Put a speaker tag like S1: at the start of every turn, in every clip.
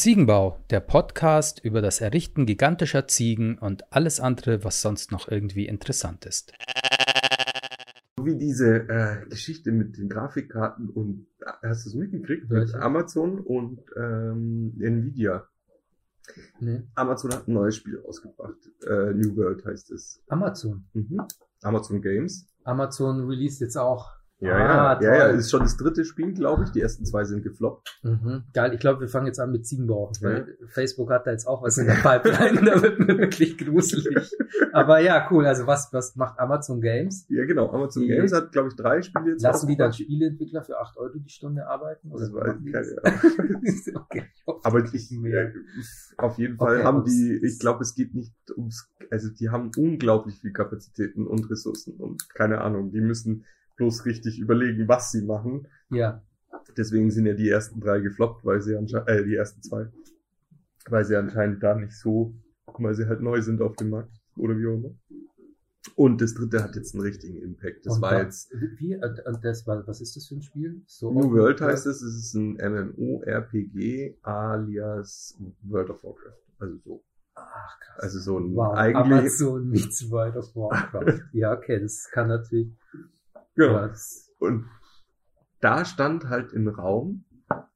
S1: Ziegenbau, der Podcast über das Errichten gigantischer Ziegen und alles andere, was sonst noch irgendwie interessant ist.
S2: Wie diese äh, Geschichte mit den Grafikkarten und äh, hast du es mitgekriegt? Mit? Amazon und ähm, Nvidia.
S1: Nee.
S2: Amazon hat ein neues Spiel ausgebracht. Äh, New World heißt es.
S1: Amazon.
S2: Mhm. Amazon Games.
S1: Amazon released jetzt auch.
S2: Ja,
S1: Ah,
S2: ja,
S1: toll.
S2: ja, ja, ist schon das dritte Spiel, glaube ich. Die ersten zwei sind gefloppt.
S1: Mhm. Geil, ich glaube, wir fangen jetzt an mit Ziegenbau.
S2: Ja.
S1: Weil Facebook hat da jetzt auch was in der Pipeline, da wird mir wirklich gruselig. Aber ja, cool. Also was, was macht Amazon Games?
S2: Ja, genau. Amazon
S1: Die-
S2: Games hat, glaube ich, drei Spiele jetzt
S1: Lassen die dann. Spieleentwickler für 8 Euro die Stunde arbeiten? Oder
S2: Das weiß ich keine
S1: okay.
S2: Aber
S1: nicht
S2: ich,
S1: mehr.
S2: äh, auf jeden Fall
S1: Okay,
S2: haben die, ich glaube, es geht nicht ums, also die haben unglaublich viel Kapazitäten und Ressourcen und keine Ahnung, die müssen bloß richtig überlegen, was sie machen.
S1: Ja,
S2: Deswegen sind ja die ersten drei gefloppt, weil sie anscheinend, äh, die ersten zwei, weil sie anscheinend da nicht so, weil sie halt neu sind auf dem Markt oder wie auch immer. Und das dritte hat jetzt einen richtigen Impact. Das
S1: Und
S2: war
S1: da-
S2: jetzt
S1: Wie, und das war, was ist das für ein Spiel? So
S2: New World heißt es, es ist ein MMORPG alias World of Warcraft. Also so.
S1: Ach, krass.
S2: Also so ein
S1: wow,
S2: eigentlich.
S1: Amazon meets World of Warcraft. ja, okay, das kann natürlich.
S2: Genau. Und da stand halt im Raum,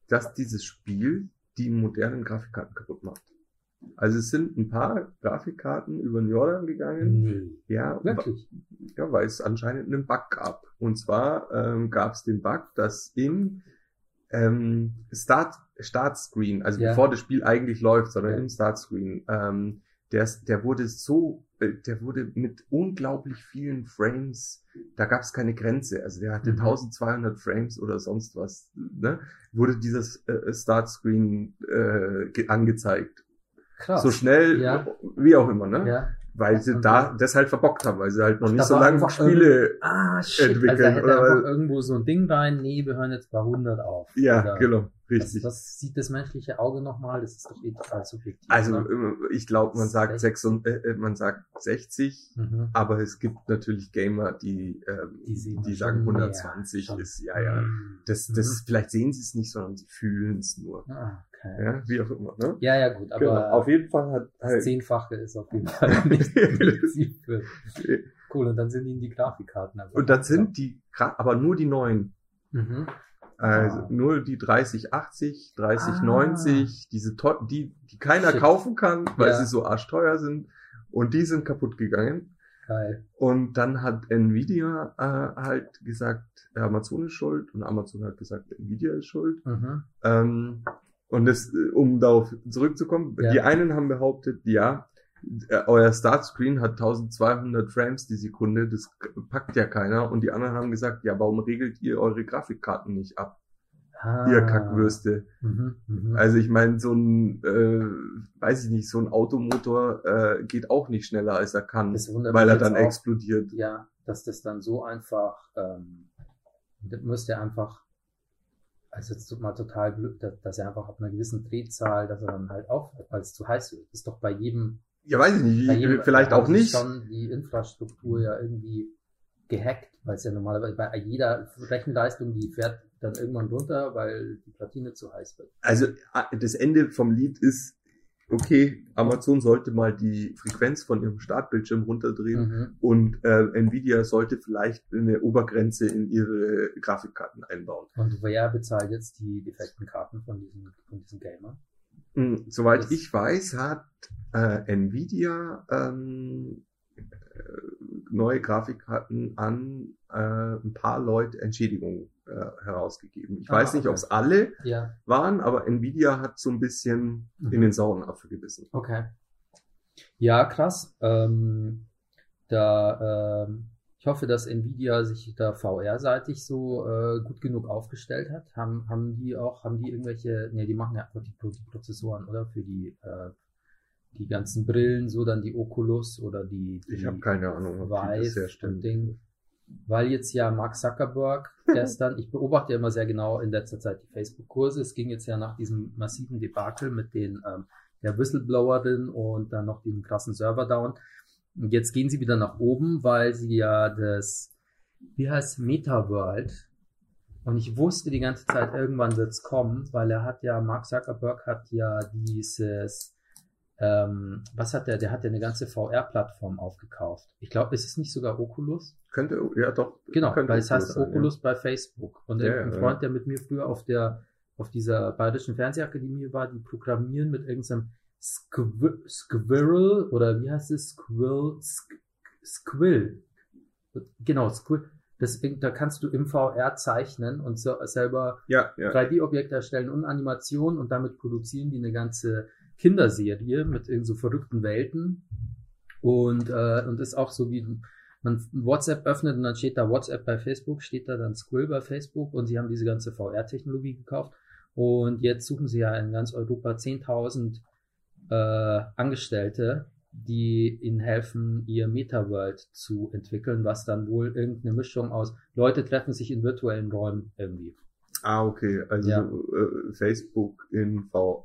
S2: dass dieses Spiel die modernen Grafikkarten kaputt macht. Also es sind ein paar Grafikkarten über den Jordan gegangen.
S1: nee,
S2: Ja,
S1: wirklich.
S2: ja, weil es anscheinend einen Bug gab. Und zwar ähm, gab es den Bug, dass im ähm, Start, Startscreen, also
S1: Ja.
S2: bevor das Spiel eigentlich läuft, sondern
S1: Ja.
S2: im Startscreen, ähm, der, der wurde so, äh, der wurde mit unglaublich vielen Frames, da gab es keine Grenze, also der hatte
S1: Mhm.
S2: 1200 Frames oder sonst was, ne, wurde dieses äh, Startscreen äh, ge- angezeigt.
S1: Krass.
S2: So schnell,
S1: Ja.
S2: wie auch immer, ne?
S1: Ja.
S2: Weil sie da
S1: dann-
S2: das halt verbockt haben, weil sie halt noch nicht so lange Spiele.
S1: Ah, shit.
S2: entwickeln,
S1: also da hätte
S2: oder
S1: irgendwo so ein Ding rein. Nee, wir hören jetzt bei 100 auf.
S2: Ja,
S1: Oder
S2: genau, richtig.
S1: was sieht das menschliche Auge nochmal? Das ist doch eh total subjektiv.
S2: Also
S1: oder?
S2: äh, ich glaube, man sagt
S1: Sech-
S2: 6 und, äh, äh, man sagt 60,
S1: Mhm.
S2: aber es gibt natürlich Gamer, die ähm,
S1: Die
S2: die sagen
S1: mehr,
S2: 120
S1: schon.
S2: ist ja ja.
S1: Mhm.
S2: Das
S1: Mhm.
S2: das vielleicht sehen sie es nicht, sondern sie fühlen es nur.
S1: Ah.
S2: Ja, wie auch immer, ne?
S1: Ja, ja, gut, aber
S2: Genau. Auf jeden Fall hat
S1: das
S2: halt,
S1: Zehnfache ist auf jeden Fall nicht flexibel. Cool, und dann sind ihnen die Grafikkarten einfach.
S2: und das sind die aber nur die neuen.
S1: Mhm.
S2: Also
S1: Ah.
S2: nur die 3080, 3090,
S1: Ah.
S2: diese die, die keiner
S1: Shit.
S2: kaufen kann, weil
S1: Ja.
S2: sie so arschteuer sind. Und die sind kaputt gegangen.
S1: Geil.
S2: Und dann hat Nvidia äh, halt gesagt, Amazon ist schuld. Und Amazon hat gesagt, Nvidia ist schuld.
S1: Mhm.
S2: Ähm, und das, äh, um darauf zurückzukommen,
S1: Ja.
S2: die einen haben behauptet, ja, äh, euer Startscreen hat 1200 Frames die Sekunde, das packt ja keiner. Und die anderen haben gesagt, ja, warum regelt ihr eure Grafikkarten nicht ab,
S1: Ah.
S2: ihr Kackwürste?
S1: Mhm. Mhm.
S2: Also ich meine, so ein, äh, weiß ich nicht, so ein Automotor äh, geht auch nicht schneller, als er kann, weil er dann
S1: auch.
S2: explodiert.
S1: ja, dass das dann so einfach, ähm, das müsste einfach, also jetzt mal total blöd, dass, er einfach ab einer gewissen Drehzahl, dass er dann halt aufhört, weil es zu heiß wird. Ist doch bei jedem,
S2: Ja, weiß ich nicht,
S1: bei jedem
S2: vielleicht auch nicht.
S1: schon die Infrastruktur ja irgendwie gehackt, weil es ja normalerweise bei jeder Rechenleistung, die fährt dann irgendwann runter, weil die Platine zu heiß wird.
S2: Also äh, das Ende vom Lied ist, okay, Amazon sollte mal die Frequenz von ihrem Startbildschirm runterdrehen
S1: Mhm.
S2: und äh, Nvidia sollte vielleicht eine Obergrenze in ihre Grafikkarten einbauen.
S1: Und wer bezahlt jetzt die defekten Karten von diesen, von diesen Gamern?
S2: Hm, soweit
S1: Das-
S2: ich weiß, hat äh, Nvidia ähm, äh, neue Grafikkarten an äh, ein paar Leute Entschädigungen äh, herausgegeben. Ich
S1: Ah,
S2: weiß nicht,
S1: okay.
S2: ob es alle
S1: Ja,
S2: waren, aber Nvidia hat so ein bisschen
S1: Mhm.
S2: in den sauren Apfel gebissen.
S1: okay. Ja, krass. Ähm, da, ähm, ich hoffe, dass Nvidia sich da VR-seitig so äh, gut genug aufgestellt hat. Haben, haben die auch, haben die irgendwelche, ne, die machen ja einfach die, Pro- die Prozessoren, oder? Für die, äh, die ganzen Brillen, so dann die Oculus oder die, die
S2: Ich habe keine Ahnung, ob die das
S1: Vive
S2: herstellen.
S1: und Ding. Weil jetzt ja Mark Zuckerberg gestern, ich beobachte ja immer sehr genau in letzter Zeit die Facebook-Kurse. Es ging jetzt ja nach diesem massiven Debakel mit den ähm, der Whistleblowerin und dann noch diesem krassen Server-Down. Und jetzt gehen sie wieder nach oben, weil sie ja das, wie heißt Metaworld, Und ich wusste die ganze Zeit, irgendwann wird's kommen, weil er hat ja, Mark Zuckerberg hat ja dieses, ähm, was hat der? Der hat ja eine ganze VR-Plattform aufgekauft. Ich glaube, ist es nicht sogar Oculus?
S2: Könnte, ja doch.
S1: Genau, weil es heißt
S2: sein,
S1: Oculus bei Facebook. Und
S2: Ja,
S1: ein
S2: ja,
S1: Freund, der mit mir früher auf der, auf dieser Bayerischen Fernsehakademie war, die programmieren mit irgendeinem Squir Squirrel oder wie heißt es? Squill, Squ Squill. Genau, Squill. Das, da kannst du im VR zeichnen und so, selber
S2: Ja, ja.
S1: 3D-Objekte erstellen und Animationen und damit produzieren die eine ganze Kinderserie mit irgend so verrückten Welten. Und, äh, und ist auch so wie man WhatsApp öffnet und dann steht da WhatsApp bei Facebook, steht da dann Squill bei Facebook und sie haben diese ganze VR-Technologie gekauft. Und jetzt suchen sie ja in ganz Europa 10.000 äh, Angestellte, die ihnen helfen, ihr Metaworld zu entwickeln, was dann wohl irgendeine Mischung aus Leute treffen sich in virtuellen Räumen irgendwie.
S2: Ah, okay. Also
S1: Ja.
S2: äh, Facebook in VR.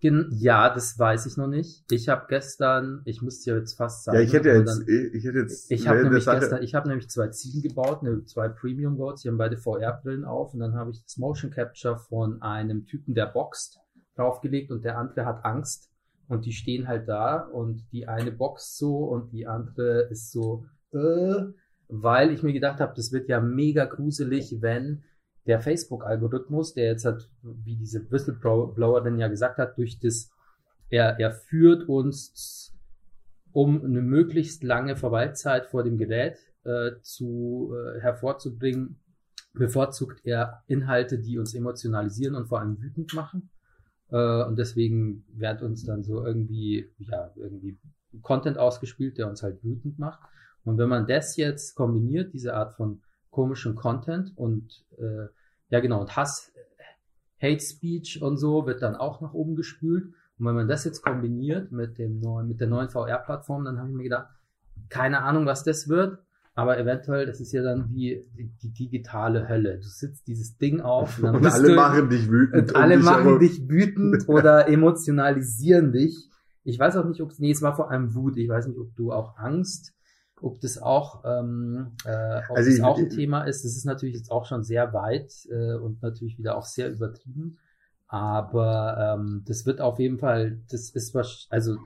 S1: Gen ja, das weiß ich noch nicht. Ich habe gestern, ich müsste ja jetzt fast sagen,
S2: Ja, ich hätte jetzt,
S1: dann-
S2: ich hätte jetzt,
S1: ich habe nämlich
S2: Sache-
S1: gestern, ich habe nämlich zwei Ziegen gebaut, ne, zwei Premium Goats, die haben beide VR-Brillen auf und dann habe ich das Motion Capture von einem Typen, der boxt, draufgelegt und der andere hat Angst und die stehen halt da und die eine boxt so und die andere ist so, äh, weil ich mir gedacht habe, das wird ja mega gruselig, wenn der Facebook-Algorithmus, der jetzt hat, wie diese Whistleblower denn ja gesagt hat, durch das, er, er führt uns um eine möglichst lange Verweilzeit vor dem Gerät äh, zu äh, hervorzubringen, bevorzugt er Inhalte, die uns emotionalisieren und vor allem wütend machen. Äh, und deswegen wird uns dann so irgendwie, ja, irgendwie Content ausgespielt, der uns halt wütend macht. Und wenn man das jetzt kombiniert, diese Art von komischen Content und äh, ja genau, und Hass, Hate Speech und so wird dann auch nach oben gespült. Und wenn man das jetzt kombiniert mit dem neuen, mit der neuen VR-Plattform, dann habe ich mir gedacht, keine Ahnung, was das wird, aber eventuell, das ist ja dann wie die, die digitale Hölle. Du sitzt dieses Ding auf und dann
S2: Und alle
S1: du,
S2: machen dich wütend.
S1: und alle machen dich wütend oder emotionalisieren dich. Ich weiß auch nicht, ob nee, es war vor allem Wut. Ich weiß nicht, ob du auch Angst, ob das auch, ähm, äh, ob
S2: Also
S1: das auch ein Thema ist. Das ist natürlich jetzt auch schon sehr weit äh, und natürlich wieder auch sehr übertrieben. Aber ähm, das wird auf jeden Fall, das ist was, also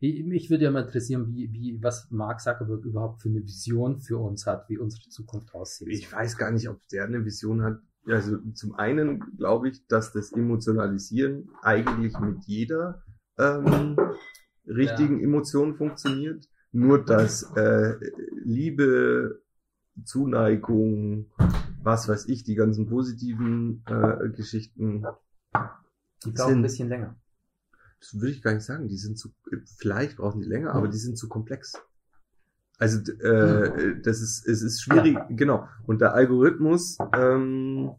S1: ich, mich würde ja mal interessieren, wie, wie, was Mark Zuckerberg überhaupt für eine Vision für uns hat, wie unsere Zukunft aussieht.
S2: Ich weiß gar nicht, ob der eine Vision hat. Also zum einen glaube ich, dass das Emotionalisieren eigentlich mit jeder ähm, richtigen Emotion funktioniert. Nur dass äh, Liebe, Zuneigung, was weiß ich, die ganzen positiven äh, Geschichten,
S1: Die brauchen
S2: sind-
S1: ein bisschen länger.
S2: das würde ich gar nicht sagen, die sind zu, vielleicht brauchen die länger, aber die sind zu komplex. Also äh, das ist, es ist schwierig, genau. Und der Algorithmus, ähm,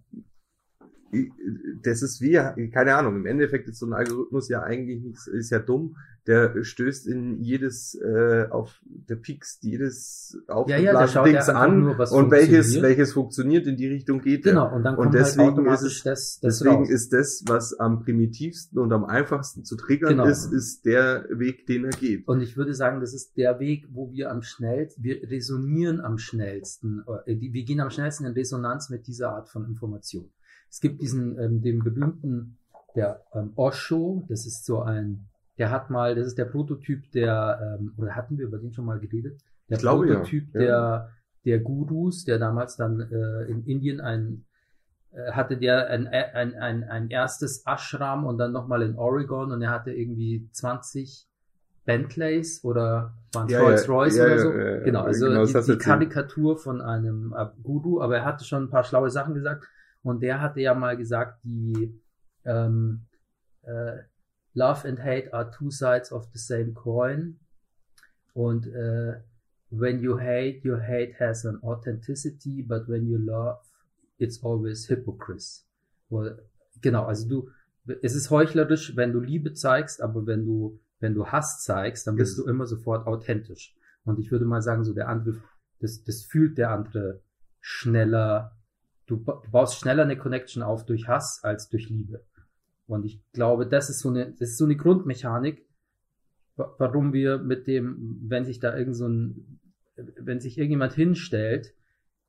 S2: das ist wie, keine Ahnung, im Endeffekt ist so ein Algorithmus ja eigentlich nichts, ist ja dumm. Der stößt in jedes, äh, auf, der piekst jedes
S1: Ja, ja, der ja
S2: Dings an
S1: nur,
S2: und welches,
S1: funktioniert.
S2: welches funktioniert in die Richtung geht der.
S1: Genau, und dann
S2: Und
S1: kommt
S2: deswegen
S1: halt automatisch
S2: ist es-
S1: das, das
S2: Deswegen
S1: raus.
S2: ist das, was am primitivsten und am einfachsten zu triggern
S1: Genau.
S2: ist, ist der Weg, den er geht.
S1: Und ich würde sagen, das ist der Weg, wo wir am schnellsten, wir resonieren am schnellsten, äh, wir gehen am schnellsten in Resonanz mit dieser Art von Information. Es gibt diesen, ähm, den berühmten, der ähm, Osho, das ist so ein, der hat mal, das ist der Prototyp der, ähm, oder hatten wir über den schon mal geredet? Der
S2: Ich glaube, ja.
S1: Prototyp
S2: Ja.
S1: der, der Gurus, der damals dann äh, in Indien ein äh, hatte der ein, ein, ein, ein erstes Ashram und dann nochmal in Oregon und er hatte irgendwie 20 Bentleys oder waren es
S2: Ja,
S1: Rolls Royce
S2: ja,
S1: oder so.
S2: ja, ja,
S1: genau, also
S2: genau,
S1: die, die. Karikatur von einem äh, Guru, aber er hatte schon ein paar schlaue Sachen gesagt und der hatte ja mal gesagt, die ähm, äh, Love and Hate are two sides of the same coin und äh, when you hate, your hate has an authenticity, but when you love, it's always hypocrisy. Well, genau, also du, es ist heuchlerisch, wenn du Liebe zeigst, aber wenn du, wenn du Hass zeigst, dann bist
S2: Yes.
S1: du immer sofort authentisch. Und ich würde mal sagen, so der andere, das, das fühlt der andere schneller. Du, du baust schneller eine Connection auf durch Hass als durch Liebe. Und ich glaube, das ist so eine, das ist so eine Grundmechanik, wa- warum wir mit dem, wenn sich da irgend so ein, wenn sich irgendjemand hinstellt,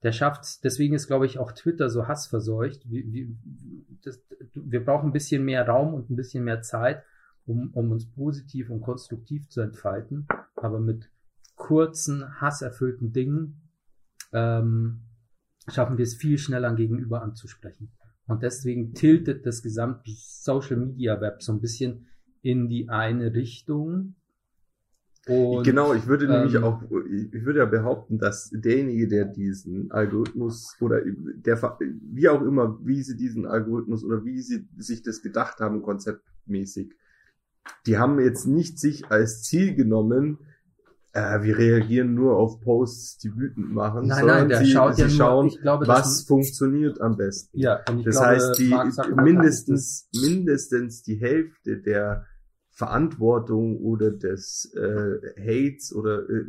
S1: der schafft, deswegen ist, glaube ich, auch Twitter so hassverseucht. Wie, wie, das, wir brauchen ein bisschen mehr Raum und ein bisschen mehr Zeit, um, um uns positiv und konstruktiv zu entfalten. Aber mit kurzen, hasserfüllten Dingen ähm, schaffen wir es viel schneller Gegenüber anzusprechen. Und deswegen tiltet das gesamte Social Media Web so ein bisschen in die eine Richtung.
S2: Und, genau, ich würde nämlich ähm, auch, ich würde ja behaupten, dass derjenige, der diesen Algorithmus oder der, wie auch immer, wie sie diesen Algorithmus oder wie sie sich das gedacht haben, konzeptmäßig, die haben jetzt nicht sich als Ziel genommen, äh, wir reagieren nur auf Posts, die wütend machen,
S1: nein, sondern nein, der sie, schaut
S2: sie
S1: ja
S2: schauen,
S1: nur, glaube,
S2: was funktioniert am besten.
S1: Ja,
S2: und das glaube, heißt, die mindestens mindestens die Hälfte der Verantwortung oder des äh, Hates oder äh,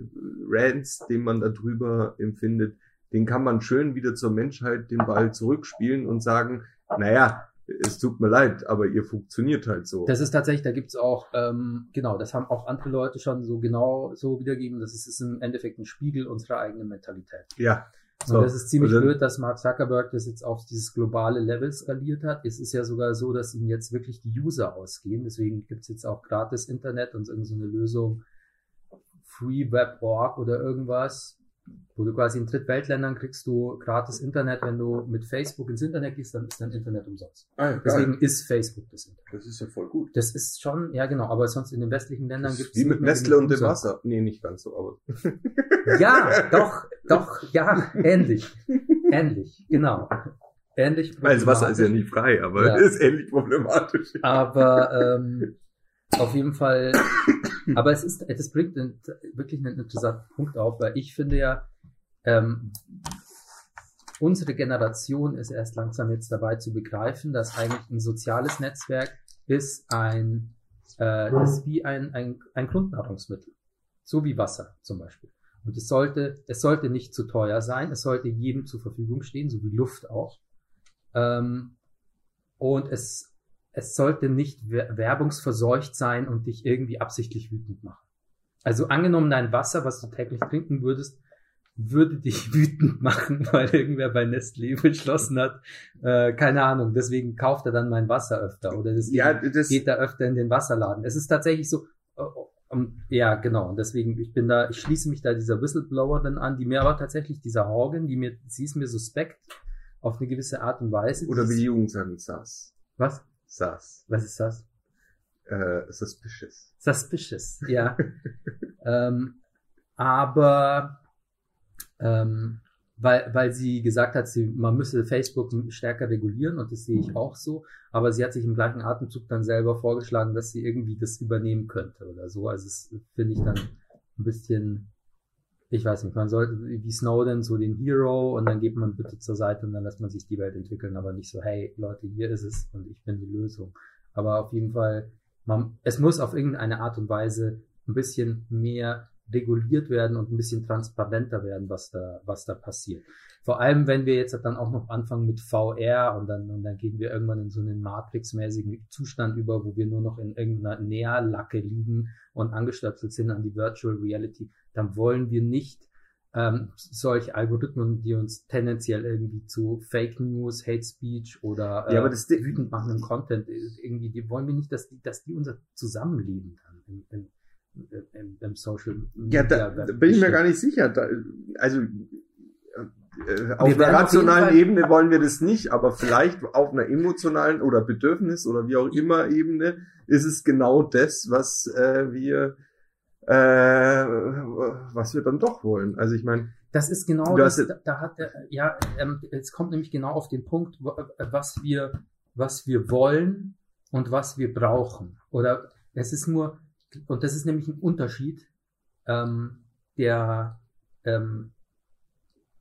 S2: Rants, den man da drüber empfindet, den kann man schön wieder zur Menschheit den Ball zurückspielen und sagen, naja, es tut mir leid, aber ihr funktioniert halt so.
S1: Das ist tatsächlich, da gibt's auch, ähm, genau, das haben auch andere Leute schon so genau so wiedergegeben, das ist, ist im Endeffekt ein Spiegel unserer eigenen Mentalität.
S2: Ja.
S1: So. Und das ist ziemlich blöd, dass Mark Zuckerberg das jetzt auf dieses globale Level skaliert hat. Es ist ja sogar so, dass ihm jetzt wirklich die User ausgehen. Deswegen gibt's jetzt auch gratis Internet und irgendeine so Lösung, FreeWeb.org oder irgendwas, wo du quasi in Drittweltländern kriegst du gratis Internet, wenn du mit Facebook ins Internet gehst, dann ist dein Internet umsonst. Ah, ja, Deswegen ist Facebook das Internet.
S2: Das ist ja voll gut.
S1: Das ist schon, ja genau, aber sonst in den westlichen Ländern gibt es.
S2: Wie mit Nestle und dem Wasser. Nee, nicht ganz so, aber.
S1: ja, doch, doch, ja, ähnlich. ähnlich, genau. Ähnlich
S2: Weil das Wasser ist ja nie frei, aber ja. ist ähnlich problematisch.
S1: Aber ähm, auf jeden Fall Aber es ist, das bringt wirklich einen interessanten Punkt auf, weil ich finde ja, ähm, unsere Generation ist erst langsam jetzt dabei zu begreifen, dass eigentlich ein soziales Netzwerk ist ein, äh, ist wie ein, ein, ein Grundnahrungsmittel. So wie Wasser zum Beispiel. Und es sollte, es sollte nicht zu teuer sein, es sollte jedem zur Verfügung stehen, so wie Luft auch. Ähm, und es es sollte nicht werbungsverseucht sein und dich irgendwie absichtlich wütend machen. Also angenommen, dein Wasser, was du täglich trinken würdest, würde dich wütend machen, weil irgendwer bei Nestlé beschlossen hat, äh, keine Ahnung, deswegen kauft er dann mein Wasser öfter oder deswegen ja, das geht er öfter in den Wasserladen. Es ist tatsächlich so, uh, um, ja, genau, und deswegen, ich bin da, ich schließe mich da dieser Whistleblower dann an, die mir aber tatsächlich, dieser Horgan, die mir, sie ist mir suspekt auf eine gewisse Art und Weise.
S2: Oder wie die Jugend sagen, saß.
S1: Was?
S2: Sass.
S1: Was ist das?
S2: Äh, suspicious.
S1: Suspicious, ja. ähm, aber ähm, weil, weil sie gesagt hat, sie, man müsse Facebook stärker regulieren und das sehe ich auch so. Aber sie hat sich im gleichen Atemzug dann selber vorgeschlagen, dass sie irgendwie das übernehmen könnte oder so. Also das finde ich dann ein bisschen ich weiß nicht, man sollte wie Snowden so den Hero und dann geht man bitte zur Seite und dann lässt man sich die Welt entwickeln, aber nicht so, hey Leute, hier ist es und ich bin die Lösung. Aber auf jeden Fall, man, es muss auf irgendeine Art und Weise ein bisschen mehr reguliert werden und ein bisschen transparenter werden, was da, was da passiert. Vor allem, wenn wir jetzt dann auch noch anfangen mit VR und dann, und dann gehen wir irgendwann in so einen Matrix-mäßigen Zustand über, wo wir nur noch in irgendeiner Nährlacke liegen und angestöpselt sind an die Virtual Reality dann wollen wir nicht ähm, solche Algorithmen, die uns tendenziell irgendwie zu Fake News, Hate Speech oder
S2: äh, ja, aber das
S1: wütend machenden Content irgendwie, die wollen wir nicht, dass die, dass die unser Zusammenleben dann im, im, im, im Social
S2: Media. Ja, da, da bin ich mir gar nicht sicher. Da, also äh, auf einer rationalen auf Ebene wollen wir das nicht, aber vielleicht auf einer emotionalen oder Bedürfnis oder wie auch immer Ebene ist es genau das, was äh, wir äh, was wir dann doch wollen. Also ich meine,
S1: das ist genau das, da, da hat er, ja, ähm, es kommt nämlich genau auf den Punkt, äh, was wir, was wir wollen und was wir brauchen. Oder es ist nur, und das ist nämlich ein Unterschied, ähm, der, ähm,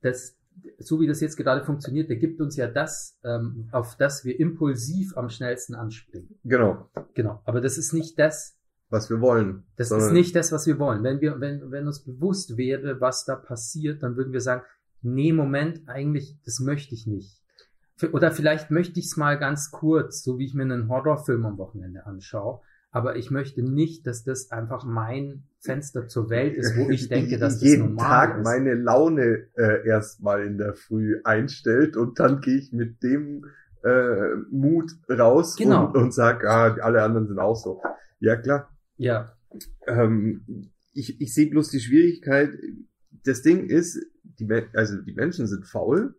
S1: das, so wie das jetzt gerade funktioniert, der gibt uns ja das, ähm, auf das wir impulsiv am schnellsten anspringen.
S2: Genau.
S1: Genau. Aber das ist nicht das,
S2: was wir wollen.
S1: Das ist nicht das, was wir wollen. Wenn wir, wenn, wenn uns bewusst wäre, was da passiert, dann würden wir sagen, nee, Moment, eigentlich, das möchte ich nicht. Oder vielleicht möchte ich es mal ganz kurz, so wie ich mir einen Horrorfilm am Wochenende anschaue. aber ich möchte nicht, dass das einfach mein Fenster zur Welt ist, wo ich denke, dass das
S2: jeden
S1: normal
S2: Tag
S1: ist.
S2: meine Laune äh, erstmal in der Früh einstellt und dann gehe ich mit dem äh, Mut raus
S1: Genau.
S2: und, und sag, ah, alle anderen sind auch so. Ja klar.
S1: Ja,
S2: Ähm, ich, ich sehe bloß die Schwierigkeit. Das Ding ist, die, also die Menschen sind faul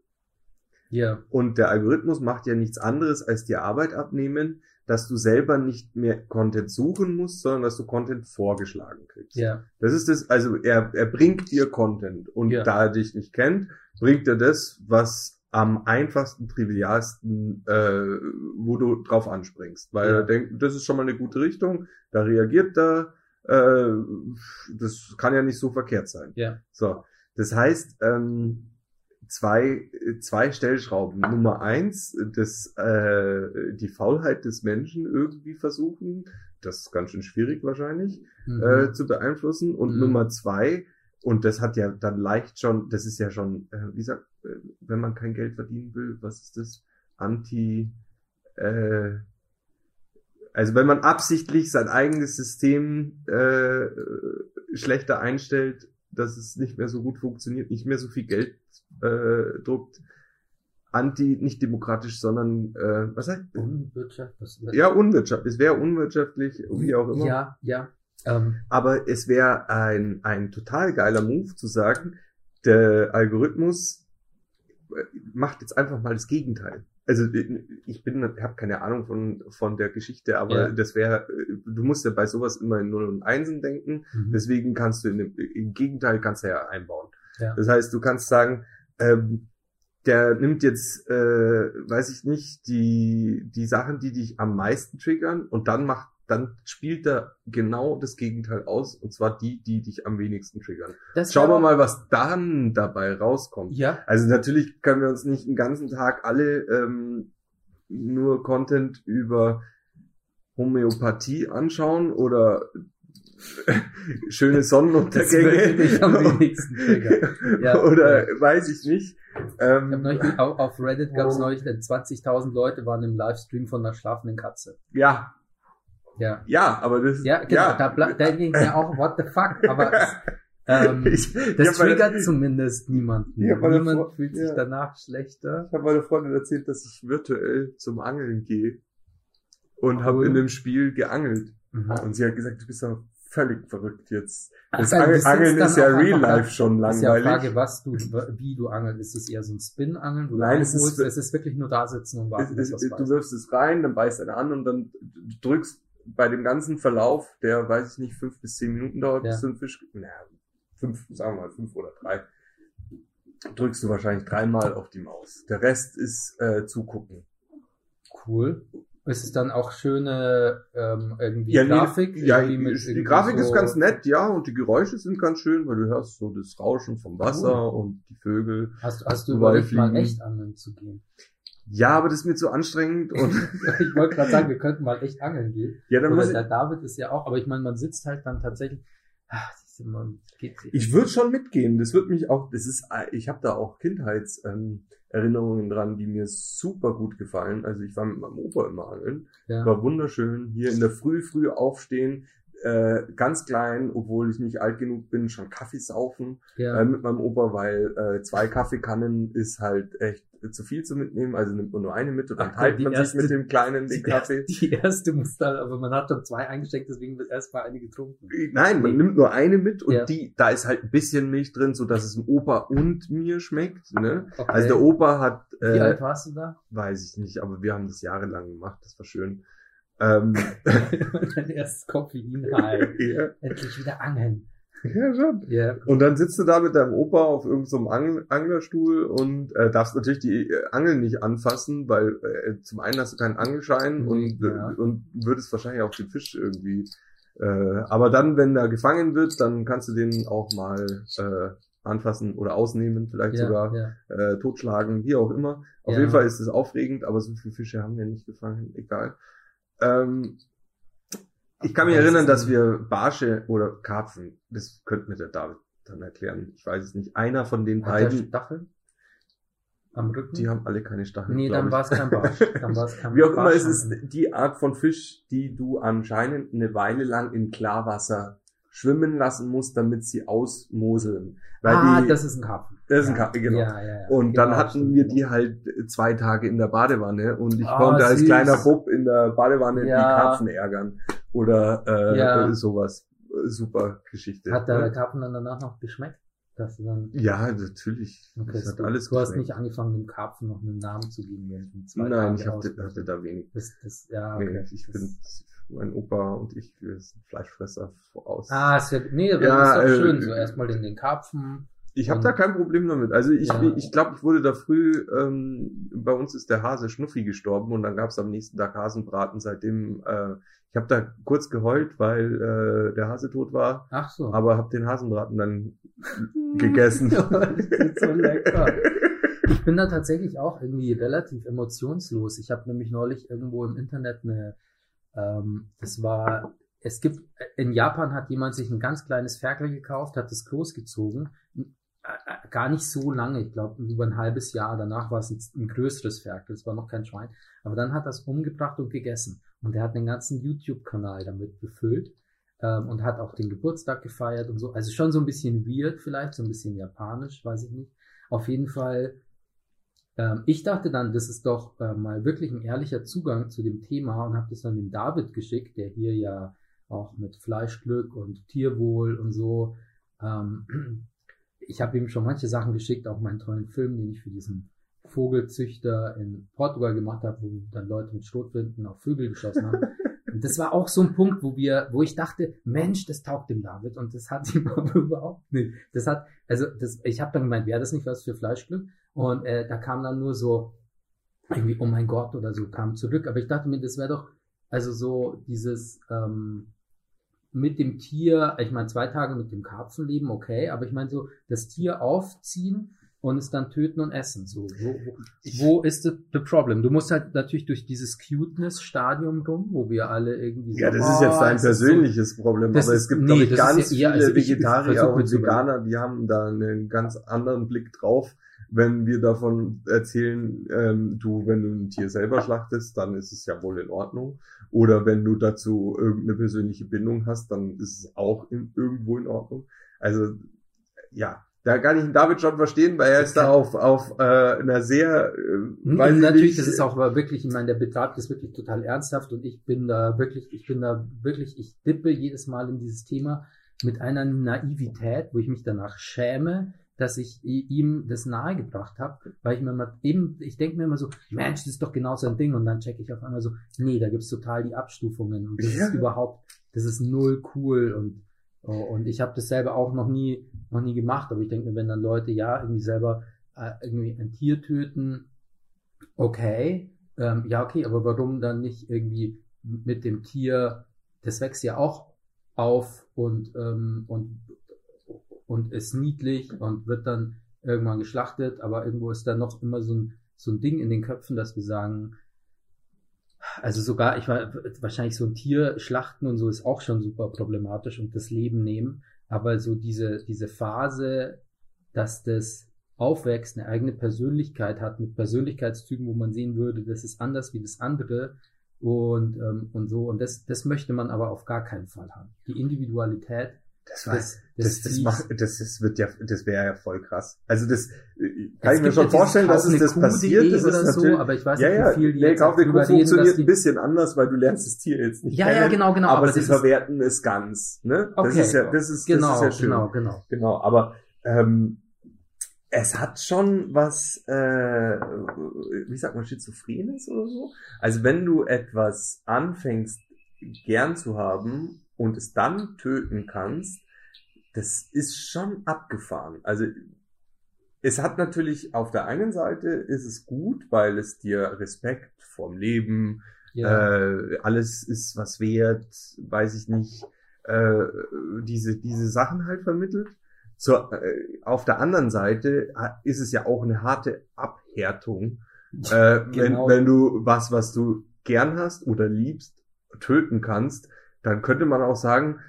S1: ja,
S2: und der Algorithmus macht ja nichts anderes als dir Arbeit abnehmen, dass du selber nicht mehr Content suchen musst, sondern dass du Content vorgeschlagen kriegst.
S1: ja,
S2: Das ist das, also er, er bringt dir Content und
S1: Ja.
S2: da er dich nicht kennt, bringt er das, was am einfachsten, trivialsten, äh, wo du drauf anspringst. Weil
S1: Ja.
S2: er denkt, das ist schon mal eine gute Richtung, da reagiert er, äh, das kann ja nicht so verkehrt sein.
S1: ja,
S2: So, das heißt, ähm, zwei, zwei Stellschrauben. Nummer eins, das, äh, die Faulheit des Menschen irgendwie versuchen. Das ist ganz schön schwierig wahrscheinlich
S1: mhm.
S2: äh, zu beeinflussen. Und
S1: Mhm.
S2: Nummer zwei, und das hat ja dann leicht schon, das ist ja schon, äh, wie sagt, äh, wenn man kein Geld verdienen will, was ist das? Anti, äh, also wenn man absichtlich sein eigenes System äh, schlechter einstellt, dass es nicht mehr so gut funktioniert, nicht mehr so viel Geld äh, druckt, anti, nicht demokratisch, sondern äh, was sagt?
S1: Unwirtschaft, was,
S2: Ja, unwirtschaftlich. Es wäre unwirtschaftlich, wie auch immer.
S1: ja, ja, ähm,
S2: Aber es wäre ein, ein total geiler Move zu sagen, der Algorithmus äh, macht jetzt einfach mal das Gegenteil. Also ich bin, habe keine Ahnung von von der Geschichte, aber
S1: Ja.
S2: das wäre, du musst ja bei sowas immer in Null und Einsen denken.
S1: mhm.
S2: Deswegen kannst du in dem, im Gegenteil kannst du ja einbauen.
S1: Ja.
S2: Das heißt, du kannst sagen, ähm, der nimmt jetzt, äh, weiß ich nicht, die die Sachen, die dich am meisten triggern und dann macht, dann spielt er genau das Gegenteil aus und zwar die, die dich am wenigsten triggern.
S1: das
S2: Schauen wir mal, was dann dabei rauskommt.
S1: Ja,
S2: Also natürlich können wir uns nicht den ganzen Tag alle ähm, nur Content über Homöopathie anschauen oder schöne
S1: mich am
S2: Sonnenuntergänge.
S1: wenigsten triggern. Ja,
S2: oder
S1: ja.
S2: weiß ich nicht.
S1: Ich
S2: Ähm,
S1: neulich, auf, Reddit gab es neulich, äh, 20.000 Leute waren im Livestream von einer schlafenden Katze.
S2: ja,
S1: Ja,
S2: ja, aber das
S1: ja, genau. Da, bla- da denke ich mir auch, what the fuck, aber ähm,
S2: ich,
S1: das
S2: hab meine-
S1: triggert zumindest niemanden.
S2: Meine
S1: Niemand
S2: Frau-
S1: fühlt sich
S2: ja.
S1: danach schlechter.
S2: Ich habe meiner Freundin erzählt, dass ich virtuell zum Angeln gehe und
S1: Cool.
S2: habe in dem Spiel geangelt.
S1: Mhm.
S2: Und sie hat gesagt, du bist doch völlig verrückt jetzt. Das
S1: also
S2: Angeln
S1: dann
S2: ist ja real
S1: da-
S2: life schon
S1: Das ist ja
S2: langweilig.
S1: Frage, was du, wie du angelst. Ist es eher so ein Spin-Angeln, wo
S2: Nein,
S1: du
S2: es ist-?
S1: Es ist wirklich nur da sitzen und warten,
S2: es, es, du wirfst es rein, dann beißt einer an und dann drückst bei dem ganzen Verlauf, der weiß ich nicht, fünf bis zehn Minuten dauert,
S1: Ja.
S2: bis du einen Fisch, naja, fünf, sagen wir mal fünf oder drei, drückst du wahrscheinlich dreimal auf die Maus. Der Rest ist äh, zugucken.
S1: Cool. Ist es dann auch schöne ähm, irgendwie
S2: Ja,
S1: Grafik?
S2: ja,
S1: irgendwie mit
S2: die Grafik
S1: so,
S2: ist ganz nett, ja, und die Geräusche sind ganz schön, weil du hörst so das Rauschen vom Wasser und die Vögel.
S1: Hast, hast du überlegt, mal echt gehen?
S2: Ja, aber das ist mir zu anstrengend und
S1: ich wollte gerade sagen, wir könnten mal echt angeln gehen.
S2: ja, dann
S1: Oder
S2: muss ich,
S1: der David ist ja auch, aber ich meine, man sitzt halt dann tatsächlich. Ach, man geht
S2: ich würde schon mitgehen. Das wird mich auch, das ist, ich habe da auch Kindheitserinnerungen ähm, dran, die mir super gut gefallen. Also ich war mit meinem Opa immer angeln,
S1: ja.
S2: war wunderschön. Hier in der Früh, früh aufstehen, äh, ganz klein, obwohl ich nicht alt genug bin, schon Kaffee saufen
S1: ja.
S2: äh, mit meinem Opa, weil äh, zwei Kaffeekannen ist halt echt zu viel zu mitnehmen. Also nimmt man nur eine mit und dann teilt man
S1: erste-
S2: sich mit dem kleinen den
S1: die,
S2: Kaffee.
S1: erste, die erste muss dann, aber man hat schon zwei eingesteckt, deswegen wird erstmal eine getrunken.
S2: Nein, man nimmt nur eine mit und
S1: Ja.
S2: die, da ist halt ein bisschen Milch drin, so dass es dem Opa und mir schmeckt. Ne?
S1: Okay.
S2: Also der Opa hat,
S1: Wie
S2: äh,
S1: alt warst du da?
S2: weiß ich nicht, aber wir haben das jahrelang gemacht, das war schön. Ähm,
S1: Dein erstes Koffein-High.
S2: ja,
S1: Endlich wieder angeln.
S2: ja, schon.
S1: Ja.
S2: Und dann sitzt du da mit deinem Opa auf irgendeinem so Angel Anglerstuhl und äh, darfst natürlich die äh, Angeln nicht anfassen, weil äh, zum einen hast du keinen Angelschein
S1: Mhm,
S2: und,
S1: ja.
S2: äh, und würdest wahrscheinlich auch den Fisch irgendwie. Äh, aber dann, wenn er gefangen wird, dann kannst du den auch mal äh, anfassen oder ausnehmen, vielleicht
S1: Ja,
S2: sogar
S1: ja.
S2: äh, totschlagen, wie auch immer. Auf
S1: Ja.
S2: jeden Fall ist es aufregend, aber so viele Fische haben wir nicht gefangen, egal. Ähm, ich kann mich erinnern, dass wir Barsche oder Karpfen, das könnte mir der David dann erklären, ich weiß es nicht, einer von den
S1: Hat
S2: beiden,
S1: Stacheln? am Rücken?
S2: Die haben alle keine Stacheln.
S1: nee, dann war es kein Barsch. Dann war's kein
S2: Wie auch immer, es
S1: Barsch.
S2: ist die Art von Fisch, die du anscheinend eine Weile lang in Klarwasser schwimmen lassen musst, damit sie ausmoseln. Weil
S1: ah,
S2: die,
S1: das ist ein Karpfen.
S2: das ist ein
S1: ja.
S2: Karpfen, genau.
S1: Ja, ja, ja.
S2: Und dann
S1: Genau,
S2: hatten
S1: stimmt,
S2: wir die halt zwei Tage in der Badewanne und ich
S1: Ah,
S2: konnte als
S1: süß.
S2: kleiner Bub in der Badewanne die. Karpfen ärgern. Oder äh, äh, sowas. Super Geschichte.
S1: Hat der
S2: ne?
S1: Karpfen dann danach noch geschmeckt? Dass du dann,
S2: Ja, natürlich.
S1: okay,
S2: das hat
S1: du,
S2: alles
S1: du hast nicht angefangen, dem Karpfen noch einen Namen zu geben,
S2: Nein, ich hatte, hatte da wenig.
S1: Das, das, ja, okay.
S2: ich bin, mein Opa und ich, wir sind Fleischfresser voraus.
S1: Ah, ist ja, nee, aber
S2: Ja,
S1: das ist doch
S2: äh,
S1: schön. So erstmal den, den Karpfen.
S2: Ich habe da kein Problem damit. Also ich
S1: Ja.
S2: ich glaube, ich wurde da früh, ähm, bei uns ist der Hase Schnuffi gestorben und dann gab es am nächsten Tag Hasenbraten. Seitdem, äh, ich habe da kurz geheult, weil äh, der Hase tot war,
S1: Ach so.
S2: aber habe den Hasenbraten dann gegessen.
S1: so lecker. Ich bin da tatsächlich auch irgendwie relativ emotionslos. Ich habe nämlich neulich irgendwo im Internet eine, ähm, das war, es gibt, in Japan hat jemand sich ein ganz kleines Ferkel gekauft, hat das Kloß gezogen, äh, äh, gar nicht so lange, ich glaube über ein halbes Jahr, danach war es ein, ein größeres Ferkel, es war noch kein Schwein, aber dann hat er es umgebracht und gegessen. Und er hat den ganzen YouTube-Kanal damit befüllt ähm, und hat auch den Geburtstag gefeiert und so, also schon so ein bisschen weird vielleicht, so ein bisschen japanisch, weiß ich nicht. Auf jeden Fall ähm, ich dachte dann, das ist doch äh, mal wirklich ein ehrlicher Zugang zu dem Thema und habe das dann dem David geschickt, der hier ja auch mit Fleischglück und Tierwohl und so. Ähm, ich habe ihm schon manche Sachen geschickt, auch meinen tollen Film, den ich für diesen Vogelzüchter in Portugal gemacht habe, wo dann Leute mit Schrotflinten auf Vögel geschossen haben. Und das war auch so ein Punkt, wo wir, wo ich dachte, Mensch, das taugt dem David und das hat ihm aber überhaupt nicht. Das hat, also das, ich habe dann gemeint, wäre das nicht was für Fleischglück? Und äh, da kam dann nur so irgendwie, oh mein Gott oder so, kam zurück. Aber ich dachte mir, das wäre doch, also so dieses ähm, mit dem Tier, ich meine, zwei Tage mit dem Karpfen leben, okay, aber ich meine so, das Tier aufziehen und es dann töten und essen. So, wo, wo, wo ist the, the problem? Du musst halt natürlich durch dieses Cuteness-Stadium rum, wo wir alle irgendwie so,
S2: Ja, das ist jetzt
S1: oh,
S2: dein
S1: es ist so-
S2: persönliches Problem,
S1: Das
S2: aber es gibt,
S1: nee,
S2: glaube ich,
S1: das
S2: ganz
S1: ja eher-
S2: viele
S1: also
S2: Vegetarier und Veganer, die haben da einen ganz anderen Blick drauf. Wenn wir davon erzählen, ähm, du, wenn du ein Tier selber schlachtest, dann ist es ja wohl in Ordnung. Oder wenn du dazu irgendeine persönliche Bindung hast, dann ist es auch in, irgendwo in Ordnung. Also, ja, da kann ich David schon verstehen, weil er ist da auf, auf äh, einer sehr, äh,
S1: Hm,
S2: weiß ich
S1: natürlich,
S2: nicht,
S1: das ist auch aber wirklich, ich meine, der betreibt das wirklich total ernsthaft und ich bin da wirklich, ich bin da wirklich, ich dippe jedes Mal in dieses Thema mit einer Naivität, wo ich mich danach schäme, dass ich ihm das nahegebracht habe, weil ich mir mal eben, ich denke mir immer so, Mensch, das ist doch genau so ein Ding. Und dann checke ich auf einmal so, nee, da gibt's total die Abstufungen. Und das
S2: Ja.
S1: ist überhaupt, das ist null cool. Und oh, und ich habe das selber auch noch nie noch nie gemacht, aber ich denke mir, wenn dann Leute ja irgendwie selber äh, irgendwie ein Tier töten, okay, ähm, ja okay, aber warum dann nicht irgendwie mit dem Tier, das wächst ja auch auf und ähm, und und ist niedlich und wird dann irgendwann geschlachtet, aber irgendwo ist da noch immer so ein so ein Ding in den Köpfen, dass wir sagen, also sogar, ich war wahrscheinlich so ein Tier schlachten und so ist auch schon super problematisch und das Leben nehmen. Aber so diese, diese Phase, dass das aufwächst, eine eigene Persönlichkeit hat, mit Persönlichkeitszügen, wo man sehen würde, das ist anders wie das andere und, ähm, und so. Und das, das möchte man aber auf gar keinen Fall haben. Die Individualität
S2: das war, Das, das,
S1: Tiers.
S2: macht, das, das wird ja, das wäre ja voll krass. Also das äh, kann ich mir schon vorstellen, dass es das
S1: Kuh.de
S2: passiert. Das ist
S1: so,
S2: natürlich,
S1: aber ich weiß
S2: ja,
S1: nicht,
S2: ja,
S1: wie viel
S2: nee,
S1: jetzt
S2: Kauf eine Kuh funktioniert ein bisschen anders, weil du lernst das Tier jetzt nicht
S1: Ja, ja, genau, genau,
S2: aber, sie
S1: das
S2: verwerten es ganz. Ne? Das
S1: Okay.
S2: ist ja, das ist,
S1: Genau,
S2: das ist ja schön.
S1: genau, genau.
S2: Genau, aber ähm, es hat schon was, äh, wie sagt man, Schizophrenes oder so. Also wenn du etwas anfängst gern zu haben und es dann töten kannst, das ist schon abgefahren. Also es hat natürlich auf der einen Seite ist es gut, weil es dir Respekt vorm Leben,
S1: Ja.
S2: äh, alles ist was wert, weiß ich nicht, äh, diese, diese Sachen halt vermittelt. Zur, äh, auf der anderen Seite ha- ist es ja auch eine harte Abhärtung, äh,
S1: Genau.
S2: wenn, wenn du was, was du gern hast oder liebst, töten kannst, dann könnte man auch sagen,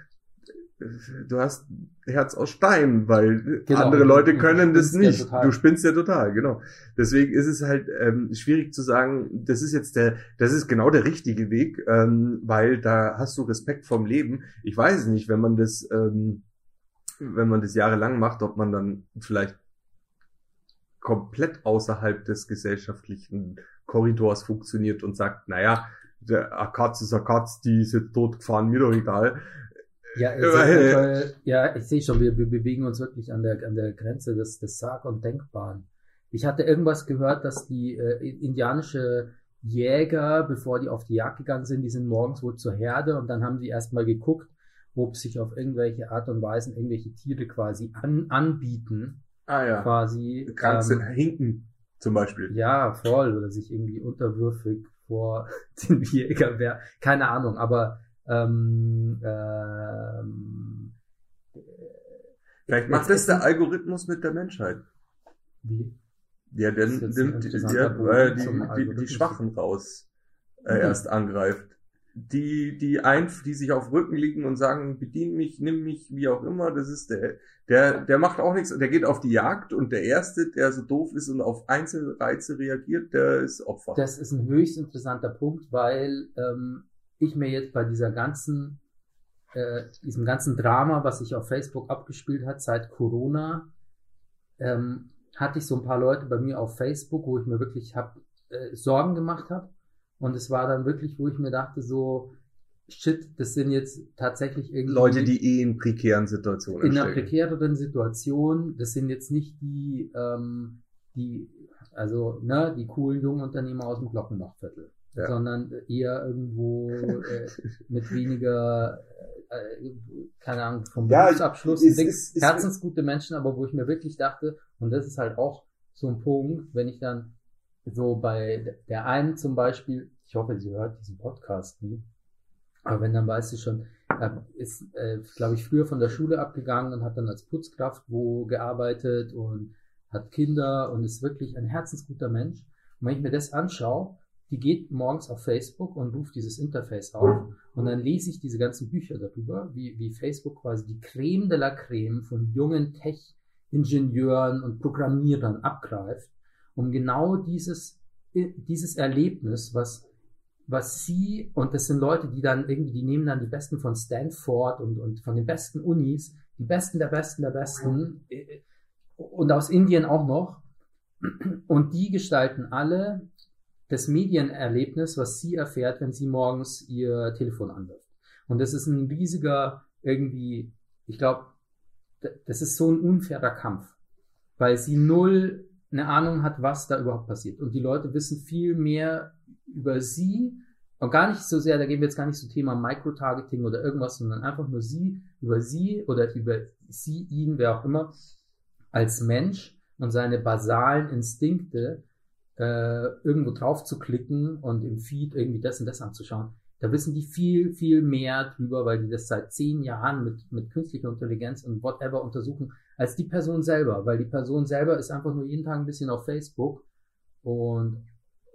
S2: du hast Herz aus Stein, weil
S1: Genau.
S2: andere Leute können das
S1: ja
S2: nicht.
S1: total.
S2: du spinnst ja total, genau. Deswegen ist es halt ähm, schwierig zu sagen, das ist jetzt der, das ist genau der richtige Weg, ähm, weil da hast du Respekt vom Leben. Ich weiß es nicht, wenn man das, ähm, wenn man das jahrelang macht, ob man dann vielleicht komplett außerhalb des gesellschaftlichen Korridors funktioniert und sagt, naja, der eine Katz ist eine Katz, die ist jetzt tot gefahren, mir doch egal.
S1: Ja, äh, ja, ich sehe schon, wir, wir bewegen uns wirklich an der, an der Grenze des, des Sag- und Denkbaren. Ich hatte irgendwas gehört, dass die äh, indianische Jäger, bevor die auf die Jagd gegangen sind, die sind morgens wohl zur Herde und dann haben sie erstmal geguckt, ob sich auf irgendwelche Art und Weise irgendwelche Tiere quasi an, anbieten,
S2: Ah ja.
S1: quasi.
S2: Ganze
S1: ähm,
S2: Hinken zum Beispiel.
S1: ja, voll. Oder sich irgendwie unterwürfig vor den Jäger wäre. Keine Ahnung, aber ähm, ähm,
S2: Vielleicht macht das der Algorithmus mit der Menschheit.
S1: wie?
S2: Ja, der nimmt die,
S1: Bogen
S2: äh, die, die, die. Schwachen raus äh,
S1: Mhm.
S2: erst angreift. Die, die ein, die sich auf Rücken liegen und sagen, bedien mich, nimm mich, wie auch immer, das ist der, der, der macht auch nichts, der geht auf die Jagd und der Erste, der so doof ist und auf Einzelreize reagiert, der ist Opfer.
S1: Das ist ein höchst interessanter Punkt, weil ähm, ich mir jetzt bei dieser ganzen, äh, diesem ganzen Drama, was sich auf Facebook abgespielt hat seit Corona, ähm, hatte ich so ein paar Leute bei mir auf Facebook, wo ich mir wirklich hab, äh, Sorgen gemacht habe. Und es war dann wirklich, wo ich mir dachte, so, shit, das sind jetzt tatsächlich irgendwie
S2: Leute, die eh in prekären Situationen
S1: in einer prekäreren Situation. Das sind jetzt nicht die, ähm, die, also ne, die coolen jungen Unternehmer aus dem Glockenbachviertel,
S2: Ja.
S1: sondern eher irgendwo äh, mit weniger, äh, keine Ahnung, vom
S2: Ja,
S1: Berufsabschluss,
S2: ist- ist- ist-
S1: herzensgute Menschen, aber wo ich mir wirklich dachte, und das ist halt auch so ein Punkt, wenn ich dann so bei der einen zum Beispiel, ich hoffe, sie hört diesen Podcast nie, aber wenn, dann weiß sie schon, ist, äh, glaube ich, früher von der Schule abgegangen und hat dann als Putzkraft wo gearbeitet und hat Kinder und ist wirklich ein herzensguter Mensch. Und wenn ich mir das anschaue, die geht morgens auf Facebook und ruft dieses Interface auf und dann lese ich diese ganzen Bücher darüber, wie, wie Facebook quasi die Creme de la Creme von jungen Tech-Ingenieuren und Programmierern abgreift, um genau dieses, dieses Erlebnis, was was sie, und das sind Leute, die dann irgendwie, die nehmen dann die Besten von Stanford und, und von den besten Unis, die Besten der Besten der Besten, äh, und aus Indien auch noch, und die gestalten alle das Medienerlebnis, was sie erfährt, wenn sie morgens ihr Telefon anwirft. Und das ist ein riesiger, irgendwie, ich glaube, das ist so ein unfairer Kampf, weil sie null eine Ahnung hat, was da überhaupt passiert. Und die Leute wissen viel mehr über sie und gar nicht so sehr, da gehen wir jetzt gar nicht so Thema Microtargeting oder irgendwas, sondern einfach nur sie, über sie oder über sie, ihn, wer auch immer, als Mensch und seine basalen Instinkte äh, irgendwo drauf zu klicken und im Feed irgendwie das und das anzuschauen. Da wissen die viel, viel mehr drüber, weil die das seit zehn Jahren mit, mit künstlicher Intelligenz und whatever untersuchen, als die Person selber, weil die Person selber ist einfach nur jeden Tag ein bisschen auf Facebook und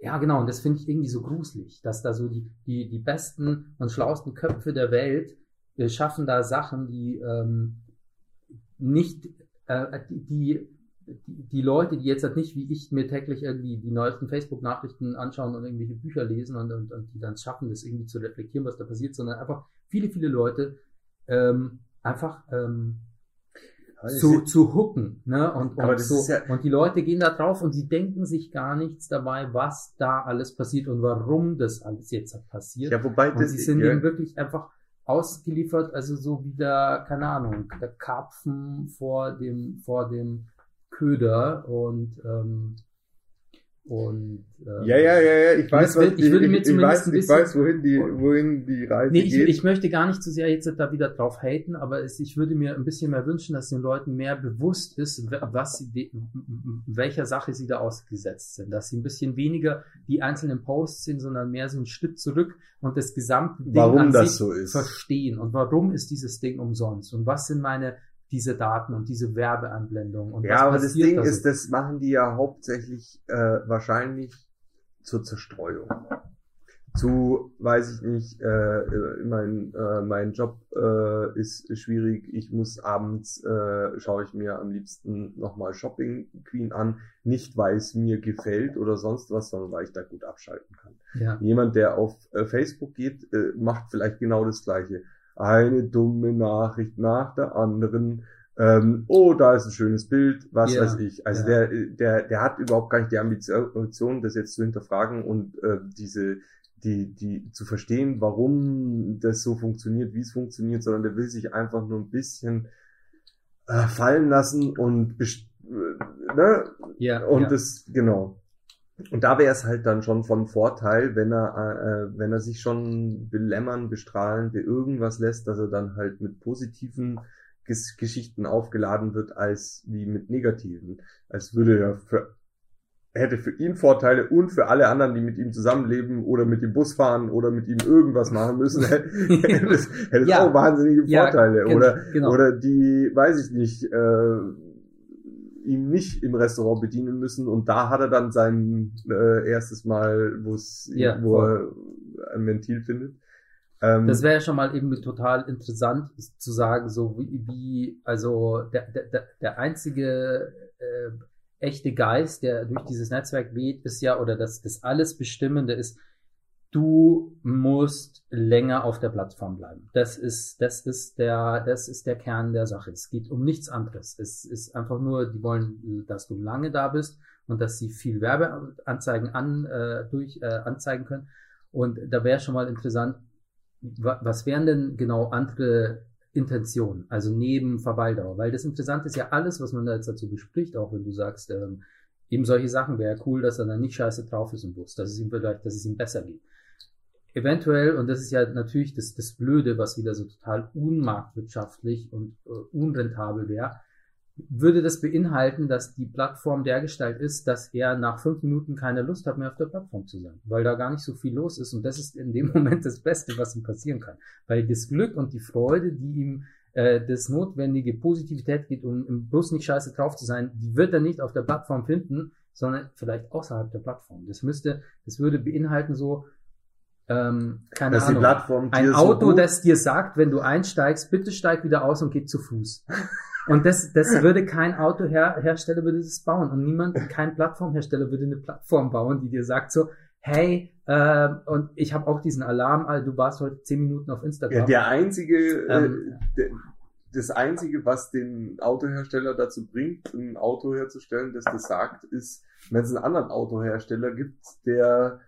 S1: ja, genau, und das finde ich irgendwie so gruselig, dass da so die, die, die besten und schlauesten Köpfe der Welt äh, schaffen da Sachen, die ähm, nicht, äh, die, die, die Leute, die jetzt halt nicht wie ich mir täglich irgendwie die neuesten Facebook-Nachrichten anschauen und irgendwelche Bücher lesen und, und, und die dann schaffen, das irgendwie zu reflektieren, was da passiert, sondern einfach viele, viele Leute ähm, einfach ähm, zu, zu hooken, ne? Und, und, so,
S2: ja-
S1: und die Leute gehen da drauf und sie denken sich gar nichts dabei, was da alles passiert und warum das alles jetzt passiert.
S2: Ja, wobei
S1: und
S2: das,
S1: sie sind
S2: ja,
S1: dem wirklich einfach ausgeliefert, also so wie der, keine Ahnung, der Karpfen vor dem, vor dem Köder und ähm, und ähm,
S2: ja, ja, ja, ja, ich weiß,
S1: will-
S2: was,
S1: ich würde mir
S2: ich,
S1: zumindest
S2: weiß, ich
S1: bisschen-
S2: weiß, wohin die, wohin die Reise
S1: Nee, ich,
S2: geht.
S1: ich möchte gar nicht zu sehr jetzt da wieder drauf haten, aber es, ich würde mir ein bisschen mehr wünschen, dass den Leuten mehr bewusst ist, was sie, welcher Sache sie da ausgesetzt sind. Dass sie ein bisschen weniger die einzelnen Posts sind, sondern mehr so einen Schritt zurück und das gesamte Ding
S2: Warum
S1: an
S2: das
S1: sich
S2: so ist.
S1: verstehen. Und warum ist dieses Ding umsonst? Und was sind meine, diese Daten und diese Werbeanblendungen? Und
S2: Ja, aber das Ding
S1: da so?
S2: ist, das machen die ja hauptsächlich äh, wahrscheinlich zur Zerstreuung. zu, weiß ich nicht, äh, mein, äh, mein Job äh, ist schwierig, ich muss abends, äh, schaue ich mir am liebsten nochmal Shopping Queen an, nicht weil es mir gefällt oder sonst was, sondern weil ich da gut abschalten kann.
S1: Ja.
S2: Jemand, der auf äh, Facebook geht, äh, macht vielleicht genau das Gleiche. Eine dumme Nachricht nach der anderen. Ähm, oh, da ist ein schönes Bild, was
S1: Ja,
S2: weiß ich. Also
S1: ja.
S2: der, der, der hat überhaupt gar nicht die Ambition, das jetzt zu hinterfragen und äh, diese, die, die zu verstehen, warum das so funktioniert, wie es funktioniert, sondern der will sich einfach nur ein bisschen äh, fallen lassen und äh, ne,
S1: Ja,
S2: und
S1: ja.
S2: das, genau. Und da wäre es halt dann schon von Vorteil, wenn er, äh, wenn er sich schon belämmern, bestrahlen, der irgendwas lässt, dass er dann halt mit positiven Ges Geschichten aufgeladen wird, als wie mit negativen. Als würde er für, hätte für ihn Vorteile und für alle anderen, die mit ihm zusammenleben oder mit ihm Bus fahren oder mit ihm irgendwas machen müssen, hätte es, hätte es
S1: Ja.
S2: auch wahnsinnige
S1: Ja,
S2: Vorteile.
S1: gen-
S2: oder,
S1: genau.
S2: oder die, weiß ich nicht, äh, ihn nicht im Restaurant bedienen müssen und da hat er dann sein äh, erstes Mal, wo es
S1: Ja,
S2: wo er ein Ventil findet. Ähm,
S1: Das wäre ja schon mal eben total interessant zu sagen, so wie, wie also der, der, der- der einzige äh, echte Geist, der durch dieses Netzwerk weht, ist ja, oder das, das alles Bestimmende ist, du musst länger auf der Plattform bleiben. Das ist, das ist der, das ist der Kern der Sache. Es geht um nichts anderes. Es ist einfach nur, die wollen, dass du lange da bist und dass sie viel Werbeanzeigen an, äh, durch, äh, anzeigen können. Und da wäre schon mal interessant, wa- was wären denn genau andere Intentionen, also neben Verweildauer? Weil das Interessante ist ja alles, was man da jetzt dazu bespricht, auch wenn du sagst, ähm, eben solche Sachen wäre cool, dass er dann nicht scheiße drauf ist im Bus, dass es ihm vielleicht, dass es ihm besser geht. Eventuell, und das ist ja natürlich das, das Blöde, was wieder so total unmarktwirtschaftlich und äh, unrentabel wäre, würde das beinhalten, dass die Plattform dergestalt ist, dass er nach fünf Minuten keine Lust hat, mehr auf der Plattform zu sein, weil da gar nicht so viel los ist. Und das ist in dem Moment das Beste, was ihm passieren kann. Weil das Glück und die Freude, die ihm äh, das notwendige Positivität gibt, um im Bus nicht scheiße drauf zu sein, die wird er nicht auf der Plattform finden, sondern vielleicht außerhalb der Plattform. Das müsste, das würde beinhalten so, ähm, keine
S2: die
S1: Ahnung.
S2: Plattform
S1: Ein Auto,
S2: so
S1: das dir sagt, wenn du einsteigst, bitte steig wieder aus und geh zu Fuß. Und das, das würde kein Autohersteller würde das bauen und niemand, kein Plattformhersteller würde eine Plattform bauen, die dir sagt so, hey, äh, und ich habe auch diesen Alarm, also du warst heute zehn Minuten auf Instagram.
S2: Ja, der einzige,
S1: Ähm,
S2: äh, der, das einzige, was den Autohersteller dazu bringt, ein Auto herzustellen, das das sagt, ist, wenn es einen anderen Autohersteller gibt, der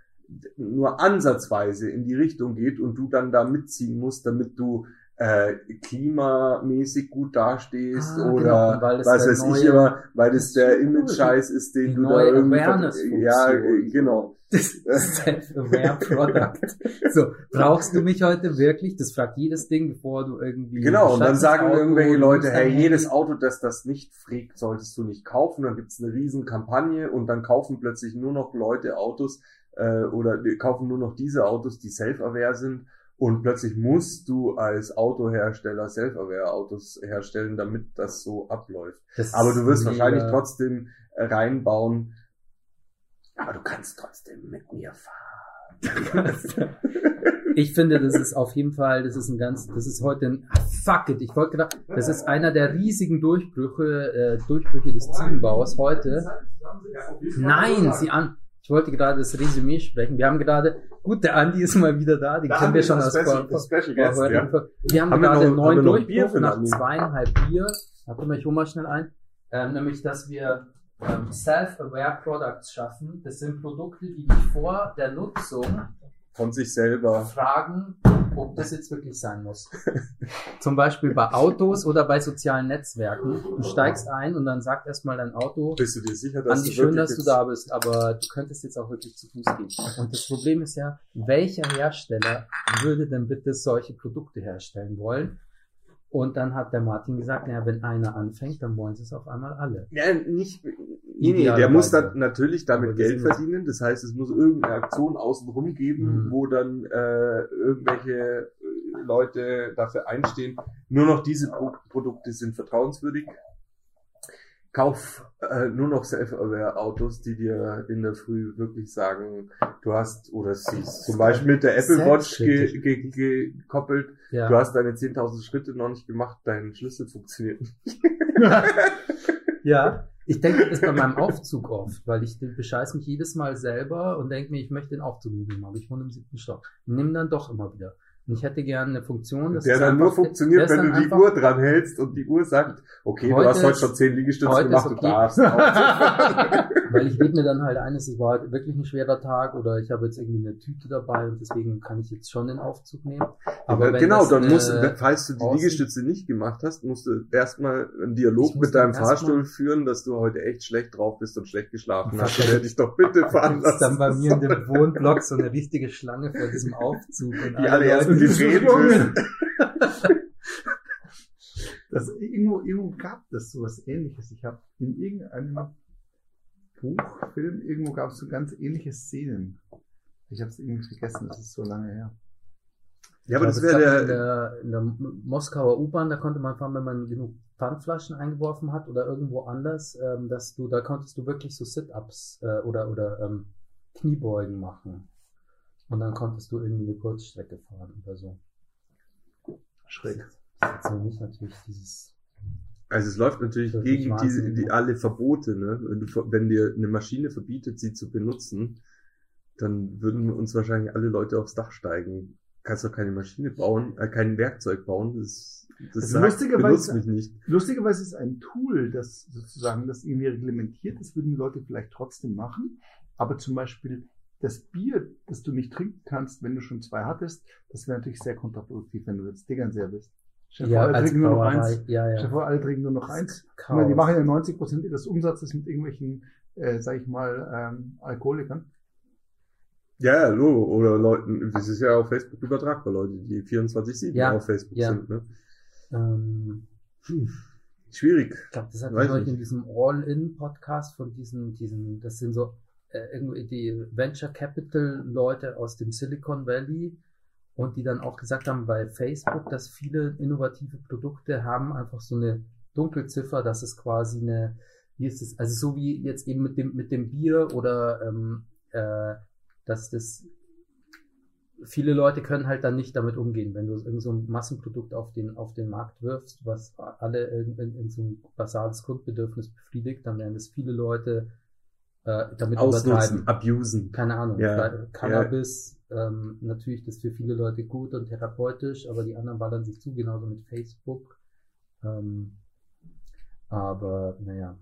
S2: nur ansatzweise in die Richtung geht und du dann da mitziehen musst, damit du äh, klimamäßig gut dastehst
S1: Ah,
S2: oder
S1: genau, weil das
S2: was
S1: der
S2: weiß ich
S1: neue-
S2: immer, weil das der. Image-Scheiß ist, den du da irgendwie ja, äh, genau.
S1: Das ist Self-Aware Product. So, brauchst du mich heute wirklich? Das fragt jedes Ding, bevor du irgendwie.
S2: Genau, und dann sagen
S1: Auto,
S2: irgendwelche Leute, hey, jedes. Auto, das das nicht fragt, solltest du nicht kaufen. Dann gibt's eine riesen Kampagne und dann kaufen plötzlich nur noch Leute Autos äh, oder kaufen nur noch diese Autos, die self-aware sind. Und plötzlich musst du als Autohersteller Self-Aware-Autos herstellen, damit das so abläuft.
S1: Das
S2: Aber du wirst wahrscheinlich trotzdem äh, reinbauen, aber du kannst trotzdem mit mir fahren.
S1: Ich finde, das ist auf jeden Fall, das ist ein ganz, das ist heute ein, ah, fuck it, ich wollte gerade, das ist einer der riesigen Durchbrüche, äh, Durchbrüche des Teambaus heute. Nein, sie an. Ich wollte gerade das Resümee sprechen. Wir haben gerade, gut, der Andi ist mal wieder da, den
S2: Da
S1: kennen wir schon aus
S2: Special-
S1: Vor-
S2: Special Guest,
S1: Vor-
S2: ja.
S1: Wir haben,
S2: Haben
S1: gerade
S2: wir noch Bier
S1: Durchbruch nach
S2: Andi?
S1: zweieinhalb Bier. Warte mal, ich hole mal schnell ein. Ähm, nämlich, dass wir ähm, Self-Aware Products schaffen. Das sind Produkte, die dich vor der Nutzung
S2: Von sich selber.
S1: fragen, ob das jetzt wirklich sein muss. Zum Beispiel bei Autos oder bei sozialen Netzwerken. Du steigst ein und dann sagt erstmal dein Auto,
S2: Bist du dir sicher, dass
S1: Andi,
S2: du
S1: schön, dass du da bist, aber du könntest jetzt auch wirklich zu Fuß gehen. Und das Problem ist ja, welcher Hersteller würde denn bitte solche Produkte herstellen wollen? Und dann hat der Martin gesagt, naja, wenn einer anfängt, dann wollen sie es auf einmal alle.
S2: Ja, nicht. Nee, nee, der muss dann natürlich damit Geld verdienen. Das heißt, es muss irgendeine Aktion außenrum geben,
S1: Mhm.
S2: wo dann äh, irgendwelche äh, Leute dafür einstehen. Nur noch diese Pro Produkte sind vertrauenswürdig. Kauf äh, nur noch Self-Aware-Autos, die dir in der Früh wirklich sagen, du hast, oder siehst, zum Beispiel mit der Apple Watch ge ge ge gekoppelt,
S1: Ja.
S2: du hast deine 10.000 Schritte noch nicht gemacht, dein Schlüssel funktioniert nicht.
S1: Ja, ich denke das bei meinem Aufzug oft, weil ich bescheiß mich jedes Mal selber und denke mir, ich möchte den Aufzug nie machen, aber ich wohne im siebten Stock. Nimm dann doch immer wieder. Und ich hätte gerne eine Funktion, dass
S2: der dann nur funktioniert, wenn du die Uhr dran hältst und die Uhr sagt, okay, du hast heute schon 10 Liegestütze gemacht,
S1: ist
S2: du
S1: okay.
S2: darfst.
S1: Weil ich rede mir dann halt ein, es war halt wirklich ein schwerer Tag oder ich habe jetzt irgendwie eine Tüte dabei und deswegen kann ich jetzt schon den Aufzug nehmen. Aber
S2: Ja, genau,
S1: das
S2: dann musst du, falls du die Liegestütze nicht gemacht hast, musst du erstmal einen Dialog mit deinem
S1: dann
S2: Fahrstuhl führen, dass du heute echt schlecht drauf bist und schlecht geschlafen hast. Und hätte ich doch bitte fahren
S1: gibt's dann bei
S2: lassen.
S1: mir in dem Wohnblock so eine richtige Schlange vor diesem Aufzug. Und
S2: Die alle erst
S1: Leute-
S2: gedreht
S3: Junge.
S2: müssen.
S3: Das, irgendwo, irgendwo gab es sowas ähnliches. Ich habe in irgendeinem Buch, Film, irgendwo gab es so ganz ähnliche Szenen. Ich habe es irgendwie vergessen, das ist so lange her.
S2: Ja, aber das wäre der,
S1: der, in der Moskauer U-Bahn, da konnte man fahren, wenn man genug Pfandflaschen eingeworfen hat oder irgendwo anders, ähm, dass du, da konntest du wirklich so Sit-Ups äh, oder, oder ähm, Kniebeugen machen. Und dann konntest du irgendwie eine Kurzstrecke fahren oder so.
S3: Schräg.
S1: Das ist jetzt nicht natürlich dieses.
S2: Also es läuft natürlich gegen die,
S1: wahnsinnig.
S2: die alle Verbote, ne? Wenn, du, wenn dir eine Maschine verbietet, sie zu benutzen, dann würden uns wahrscheinlich alle Leute aufs Dach steigen. Kannst doch keine Maschine bauen, äh, kein Werkzeug bauen. Das, das
S3: Also
S2: sagt,
S3: lustigerweise-
S2: mich nicht.
S3: Lustigerweise ist ein Tool, das sozusagen das irgendwie reglementiert, das würden die Leute vielleicht trotzdem machen. Aber zum Beispiel das Bier, das du nicht trinken kannst, wenn du schon zwei hattest, das wäre natürlich sehr kontraproduktiv, wenn du jetzt Tegernseher bist. Dir vor, alle trinken nur noch eins.
S1: Ja, ja.
S3: vor, alle trinken nur noch eins. Meine, die machen ja 90 Prozent ihres Umsatzes mit irgendwelchen, äh, sag ich mal, ähm, Alkoholikern.
S2: Ja, ja, Logo. Oder Leuten, das ist ja auf Facebook übertragbar, Leute, die 24-7
S1: Ja,
S2: auf Facebook
S1: ja.
S2: sind. Ne?
S1: Ähm,
S2: Hm. Schwierig.
S1: Ich glaube, das hat
S2: nicht.
S1: in diesem All-In-Podcast von diesen, diesen, das sind so äh, irgendwie die Venture Capital Leute aus dem Silicon Valley und die dann auch gesagt haben bei Facebook, dass viele innovative Produkte haben einfach so eine Dunkelziffer, dass es quasi eine, wie ist es, also so wie jetzt eben mit dem, mit dem Bier oder ähm, äh, dass das viele Leute können halt dann nicht damit umgehen, wenn du irgend so ein Massenprodukt auf den, auf den Markt wirfst, was alle in, in, in so ein basales Grundbedürfnis befriedigt, dann werden das viele Leute äh, damit
S2: Ausnutzen,
S1: übertreiben.
S2: abusen.
S1: Keine Ahnung.
S2: Ja,
S1: Cannabis, ähm, natürlich das für viele Leute gut und therapeutisch, aber die anderen ballern sich zu, genauso mit Facebook. Ähm, aber naja.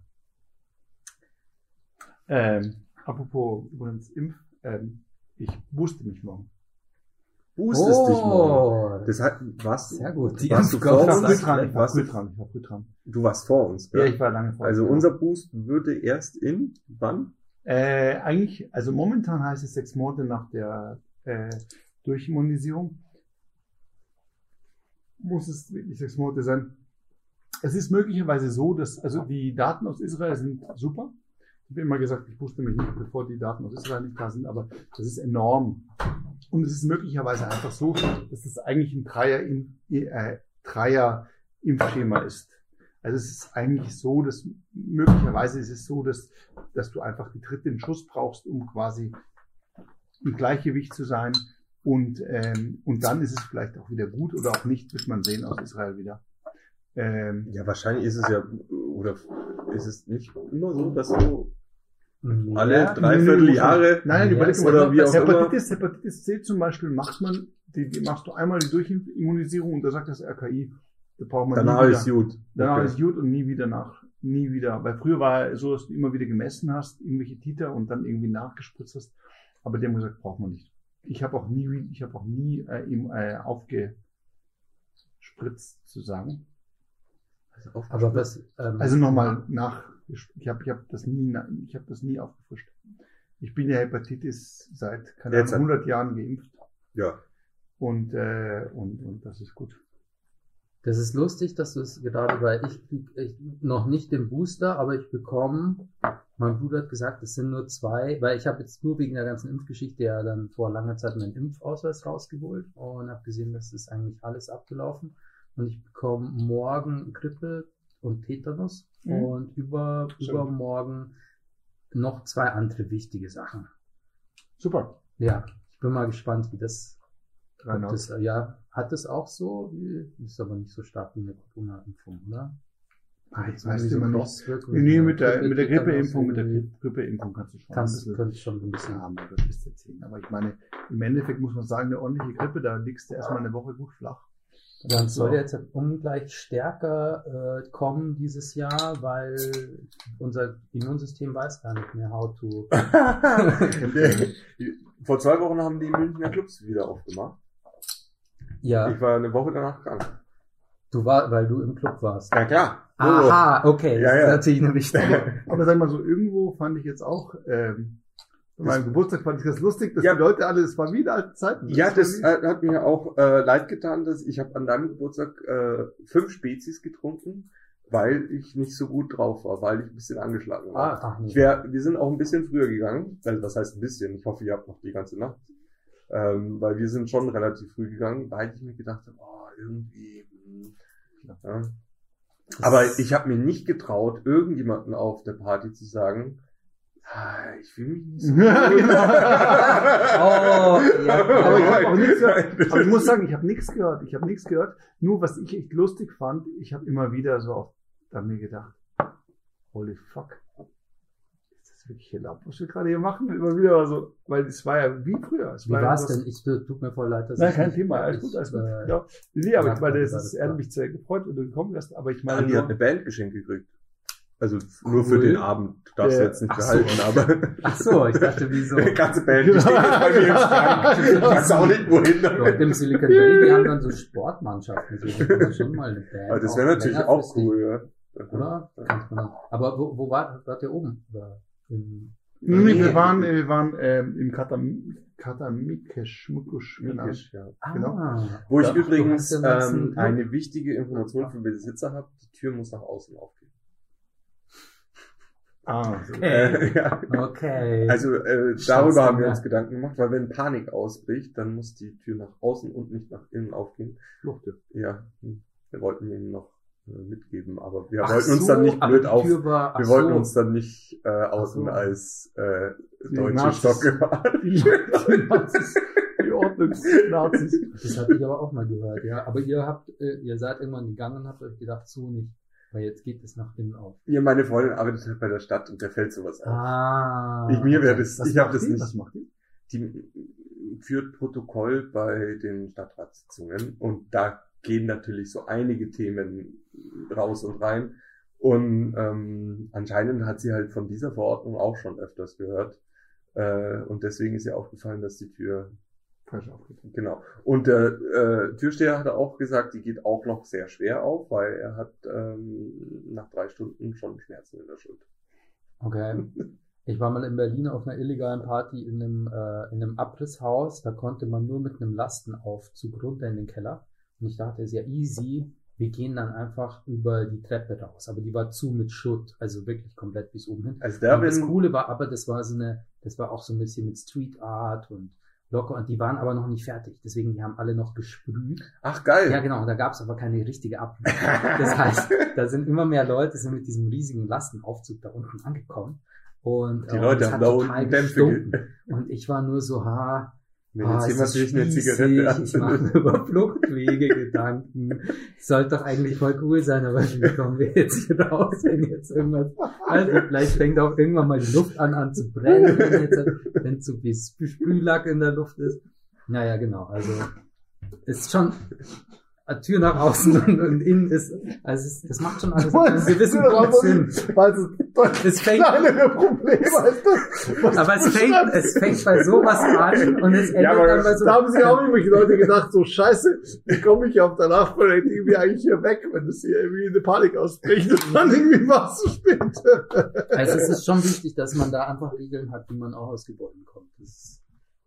S3: Ähm, apropos übrigens Impf, ähm, ich wusste mich morgen.
S2: Boostest dich morgen.
S1: Oh,
S2: Das hat, was?
S1: sehr gut.
S2: Die warst du vor
S3: Ich war
S2: uns?
S3: früh dran, ich war früh
S2: du,
S3: dran, ich war früh dran.
S2: du warst vor uns,
S3: Ja,
S2: gell?
S3: ich war lange vor.
S2: Also
S3: ja.
S2: unser Boost würde erst in, wann?
S3: Äh, eigentlich, also momentan heißt es sechs Monate nach der äh, Durchimmunisierung. Muss es wirklich sechs Monate sein. Es ist möglicherweise so, dass, also die Daten aus Israel sind super. Ich habe immer gesagt, ich wusste mich nicht, bevor die Daten aus Israel nicht da sind, aber das ist enorm. Und es ist möglicherweise einfach so, dass es eigentlich ein Dreier, äh, Dreier ist. Also es ist eigentlich so, dass möglicherweise ist es so, dass, dass du einfach die dritte Schuss brauchst, um quasi im Gleichgewicht zu sein. Und, ähm, und dann ist es vielleicht auch wieder gut oder auch nicht, wird man sehen aus Israel wieder. Ähm,
S2: Ja, wahrscheinlich ist es ja, oder ist es nicht immer so, dass du alle
S1: Ja,
S2: dreiviertel Jahre
S3: Nein, nein,
S1: Ja, ist
S2: oder wie auch immer.
S3: Hepatitis, Hepatitis C zum Beispiel macht man, die, die machst du einmal die Durchimmunisierung und da sagt das RKI, da braucht man
S2: Danach
S3: nie wieder,
S2: ist gut.
S3: Danach
S2: Okay.
S3: ist gut und nie wieder nach. Nie wieder. Weil früher war es so, dass du immer wieder gemessen hast, irgendwelche Titer und dann irgendwie nachgespritzt hast. Aber die haben gesagt, braucht man nicht. Ich habe auch nie, ich habe auch nie äh, ihm äh, aufgespritzt zu sagen.
S1: Aber was, ähm,
S3: Also nochmal nach. Ich habe ich hab das nie, ich habe das nie aufgefrischt. Ich bin ja Hepatitis seit keine Ahnung, 100 Jahren geimpft
S2: Ja.
S3: und äh, und und das ist gut.
S1: Das ist lustig, dass du es gerade, weil ich, krieg- ich noch nicht den Booster, aber ich bekomme, mein Bruder hat gesagt, es sind nur zwei, weil ich habe jetzt nur wegen der ganzen Impfgeschichte ja dann vor langer Zeit meinen Impfausweis rausgeholt und habe gesehen, das ist eigentlich alles abgelaufen und ich bekomme morgen Grippe und Tetanus
S3: Mhm.
S1: und über,
S3: Schön.
S1: übermorgen noch zwei andere wichtige Sachen.
S3: Super.
S1: Ja, ich bin mal gespannt, wie das, das ja, hat es auch so, ist aber nicht so stark wie eine Corona-Impfung, oder?
S3: Ah, ich
S1: Gibt's
S3: weiß
S1: irgendwie
S3: immer.
S1: Crosswirkungen?
S3: Nee, mit der, mit der Grippeimpfung, mit der? Grippeimpfung kannst du schon.
S1: Kannst,
S3: ein bisschen-
S1: könnte schon ein bisschen.
S3: Mein Gott, bist du zehn. Aber ich meine, im Endeffekt muss man sagen, eine ordentliche Grippe, da liegst du erstmal eine Woche gut flach.
S1: Dann soll
S3: So.
S1: jetzt ungleich stärker äh, kommen dieses Jahr, weil unser Immunsystem weiß gar nicht mehr, how to.
S2: Vor zwei Wochen haben die Münchner Clubs wieder aufgemacht.
S1: Ja,
S2: Ich war eine Woche danach krank.
S1: du war, weil du im Club warst.
S2: Ja klar.
S1: Aha, okay,
S2: Ja,
S1: das
S2: ja.
S1: ist natürlich eine wichtige.
S3: Aber sag mal so, irgendwo fand ich jetzt auch, ähm, meinem Geburtstag fand ich das lustig, dass
S2: Ja.
S3: die Leute alle, das war wieder alte Zeiten.
S2: Ja,
S3: war
S2: das
S3: wie-
S2: äh, hat mir auch äh, leid getan, dass ich habe an deinem Geburtstag äh, fünf Spezies getrunken, weil ich nicht so gut drauf war, weil ich ein bisschen angeschlagen war.
S1: Ach,
S2: Ich
S1: nicht.
S2: wär, wir sind auch ein bisschen früher gegangen. Also was heißt ein bisschen? Ich hoffe, ihr habt noch die ganze Nacht. Ähm, weil wir sind schon relativ früh gegangen, weil ich mir gedacht habe, oh, irgendwie. hm, Ja. Aber ich habe mir nicht getraut, irgendjemanden auf der Party zu sagen, ah, ich fühle mich nicht so gut.
S3: genau.
S1: Oh, ja,
S3: Aber ich habe auch nichts gehört. Aber ich muss sagen, ich habe nichts gehört. Ich habe nichts gehört. Nur was ich echt lustig fand, ich habe immer wieder so auf, an mir gedacht, holy fuck. Das wirklich laut, was wir gerade hier machen? Immer wieder war so, weil es war ja wie früher. Es
S1: Wie
S3: war was-
S1: denn? Ich tut mir voll leid, dass
S3: Nein,
S1: ich
S3: kein
S1: nicht-
S3: Thema, alles gut, alles gut.
S1: äh,
S3: Ja. Nee, aber ich meine, es
S1: klar.
S3: er hat mich sehr gefreut, wenn du gekommen wärst, aber ich meine,
S2: Andi hat eine Band geschenkt gekriegt. Also nur für
S1: Cool.
S2: den Abend. Du darfst
S3: Äh,
S2: jetzt nicht
S1: ach so.
S2: behalten, aber
S1: Ach so, ich dachte, wieso?
S2: die ganze Band, die steht jetzt bei mir im Schrank. Ich weiß auch nicht, wohin
S1: Dort
S2: damit.
S1: im Silicon Valley, die haben dann so Sportmannschaften. So, schon mal eine Band.
S2: Aber das wäre natürlich auch cool, ja.
S1: Oder? Kannst man dann- Aber wo, wo war, wart ihr oben? Oder
S3: nee, nee, wir waren, äh, wir waren ähm, im Katam, Katamikesh, Mukush, genau.
S2: Mikisch, ja.
S3: Genau.
S1: Ah,
S2: Wo ich übrigens ähm, eine wichtige Information für Besitzer habe, die Tür muss nach außen aufgehen.
S3: Ah, so.
S1: Okay.
S2: Äh, ja.
S1: Okay.
S2: Also äh, darüber haben wir uns Gedanken gemacht, weil wenn Panik ausbricht, dann muss die Tür nach außen und nicht nach innen aufgehen.
S3: Fluchte.
S2: Ja, hm. wir wollten ihm noch mitgeben, aber wir
S1: Ach
S2: wollten uns
S1: so,
S2: dann nicht blöd auf.
S1: War,
S2: Wir wollten
S1: so.
S2: uns dann nicht äh, outen
S3: so.
S2: als äh, deutsche
S3: Nazis.
S2: Stockgewahr.
S3: Die, die Nazis, die Ordnungsnazis.
S1: Das hatte ich aber auch mal gehört, ja. Aber ihr habt, äh, ihr seid irgendwann gegangen und habt euch gedacht, so nicht. Weil jetzt geht es nach innen auf.
S2: Ja, meine Freundin arbeitet halt bei der Stadt und der fällt sowas auf.
S1: Ah.
S2: Ich, mir wäre das, ich habe das nicht.
S3: Was macht die?
S2: die führt Protokoll bei den Stadtratssitzungen und da gehen natürlich so einige Themen raus und rein. Und ähm, anscheinend hat sie halt von dieser Verordnung auch schon öfters gehört. Äh, und deswegen ist ihr aufgefallen, dass die Tür,
S3: Falsch aufgetreten.
S2: genau. Und der äh, Türsteher hat auch gesagt, die geht auch noch sehr schwer auf, weil er hat ähm, nach drei Stunden schon Schmerzen in der Schulter.
S1: Okay. Ich war mal in Berlin auf einer illegalen Party in einem, äh, in einem Abrisshaus. Da konnte man nur mit einem Lastenaufzug runter in den Keller. Und ich dachte, es ist ja easy. Wir gehen dann einfach über die Treppe raus. Aber die war zu mit Schutt. Also wirklich komplett bis oben hin.
S2: Also da
S1: das Coole war aber, das war so eine, das war auch so ein bisschen mit Street Art und locker. Und die waren aber noch nicht fertig. Deswegen, die haben alle noch gesprüht.
S2: ach geil.
S1: Ja, genau. Da gab es aber keine richtige Ablösung. Das heißt, da sind immer mehr Leute sind mit diesem riesigen Lastenaufzug da unten angekommen. Und
S2: Die Leute haben
S1: hat
S2: da unten Dämpfe
S1: Und ich war nur so, ha,
S2: Wenn
S1: ah,
S2: jetzt jemand sich eine Zigarette
S1: ich mache über Fluchtwege Gedanken. Sollte doch eigentlich voll cool sein, aber wie kommen wir jetzt hier raus, wenn jetzt irgendwas, also vielleicht fängt auch irgendwann mal die Luft an, an zu brennen, wenn, jetzt, wenn zu viel Sprühlack in der Luft ist. Naja, genau, also, ist schon, eine Tür nach außen und, und innen ist, also es, das macht schon alles einen gewissen Punkt Sinn.
S3: Weil es
S1: Es fängt,
S3: kleinere Probleme als das. was
S1: aber es fängt, es fängt bei sowas an und es endet
S2: Ja,
S1: dann bei so
S3: Da haben sich auch irgendwelche Leute gedacht, so scheiße, wie komme ich auf der Nachbarin irgendwie eigentlich hier weg, wenn es hier irgendwie eine Panik ausbricht und dann irgendwie was zu spät.
S1: Also es ist schon wichtig, dass man da einfach Regeln hat, wie man auch aus Gebäuden kommt. Das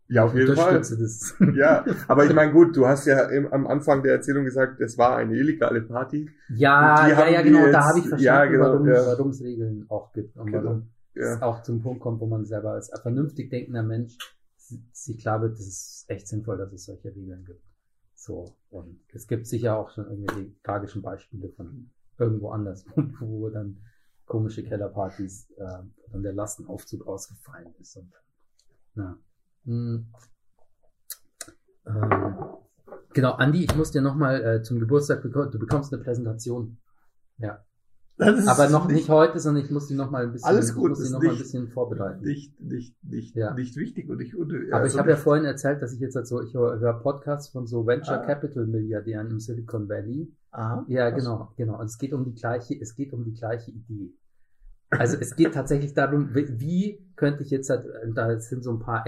S2: Ja, auf jeden Fall. Ja, aber ich meine, gut, du hast ja im, am Anfang der Erzählung gesagt, es war eine illegale Party.
S1: Ja,
S2: die
S1: ja, ja,
S2: die
S1: genau.
S2: jetzt-
S1: Da habe ich verstanden,
S2: ja, genau,
S1: warum
S2: ja.
S1: es Regeln auch gibt und
S2: Genau.
S1: warum
S2: Ja.
S1: es auch zum Punkt kommt, wo man selber als vernünftig denkender Mensch si- sich klar wird, das ist echt sinnvoll, dass es solche Regeln gibt. So. Und es gibt sicher auch schon irgendwelche tragischen Beispiele von irgendwo anders, wo dann komische Kellerpartys äh, dann der Lastenaufzug ausgefallen ist. Und, na. Hm. Ähm, genau, Andi, ich muss dir nochmal äh, zum Geburtstag bekommen, du bekommst eine Präsentation. Ja. Aber noch nicht heute, sondern ich muss die nochmal ein bisschen,
S3: Alles gut,
S1: ich muss die noch mal ein
S3: nicht-
S1: bisschen vorbereiten.
S3: nicht, nicht, nicht,
S1: Ja.
S3: nicht wichtig und ich, und,
S1: Aber
S3: also
S1: ich habe ja vorhin erzählt, dass ich jetzt halt so, ich höre Podcasts von so Venture
S3: Ah.
S1: Capital Milliardären im Silicon Valley.
S3: Aha.
S1: Ja, genau, genau. Und es geht um die gleiche, es geht um die gleiche Idee. Also es geht tatsächlich darum, wie, könnte ich jetzt halt, äh, da sind so ein paar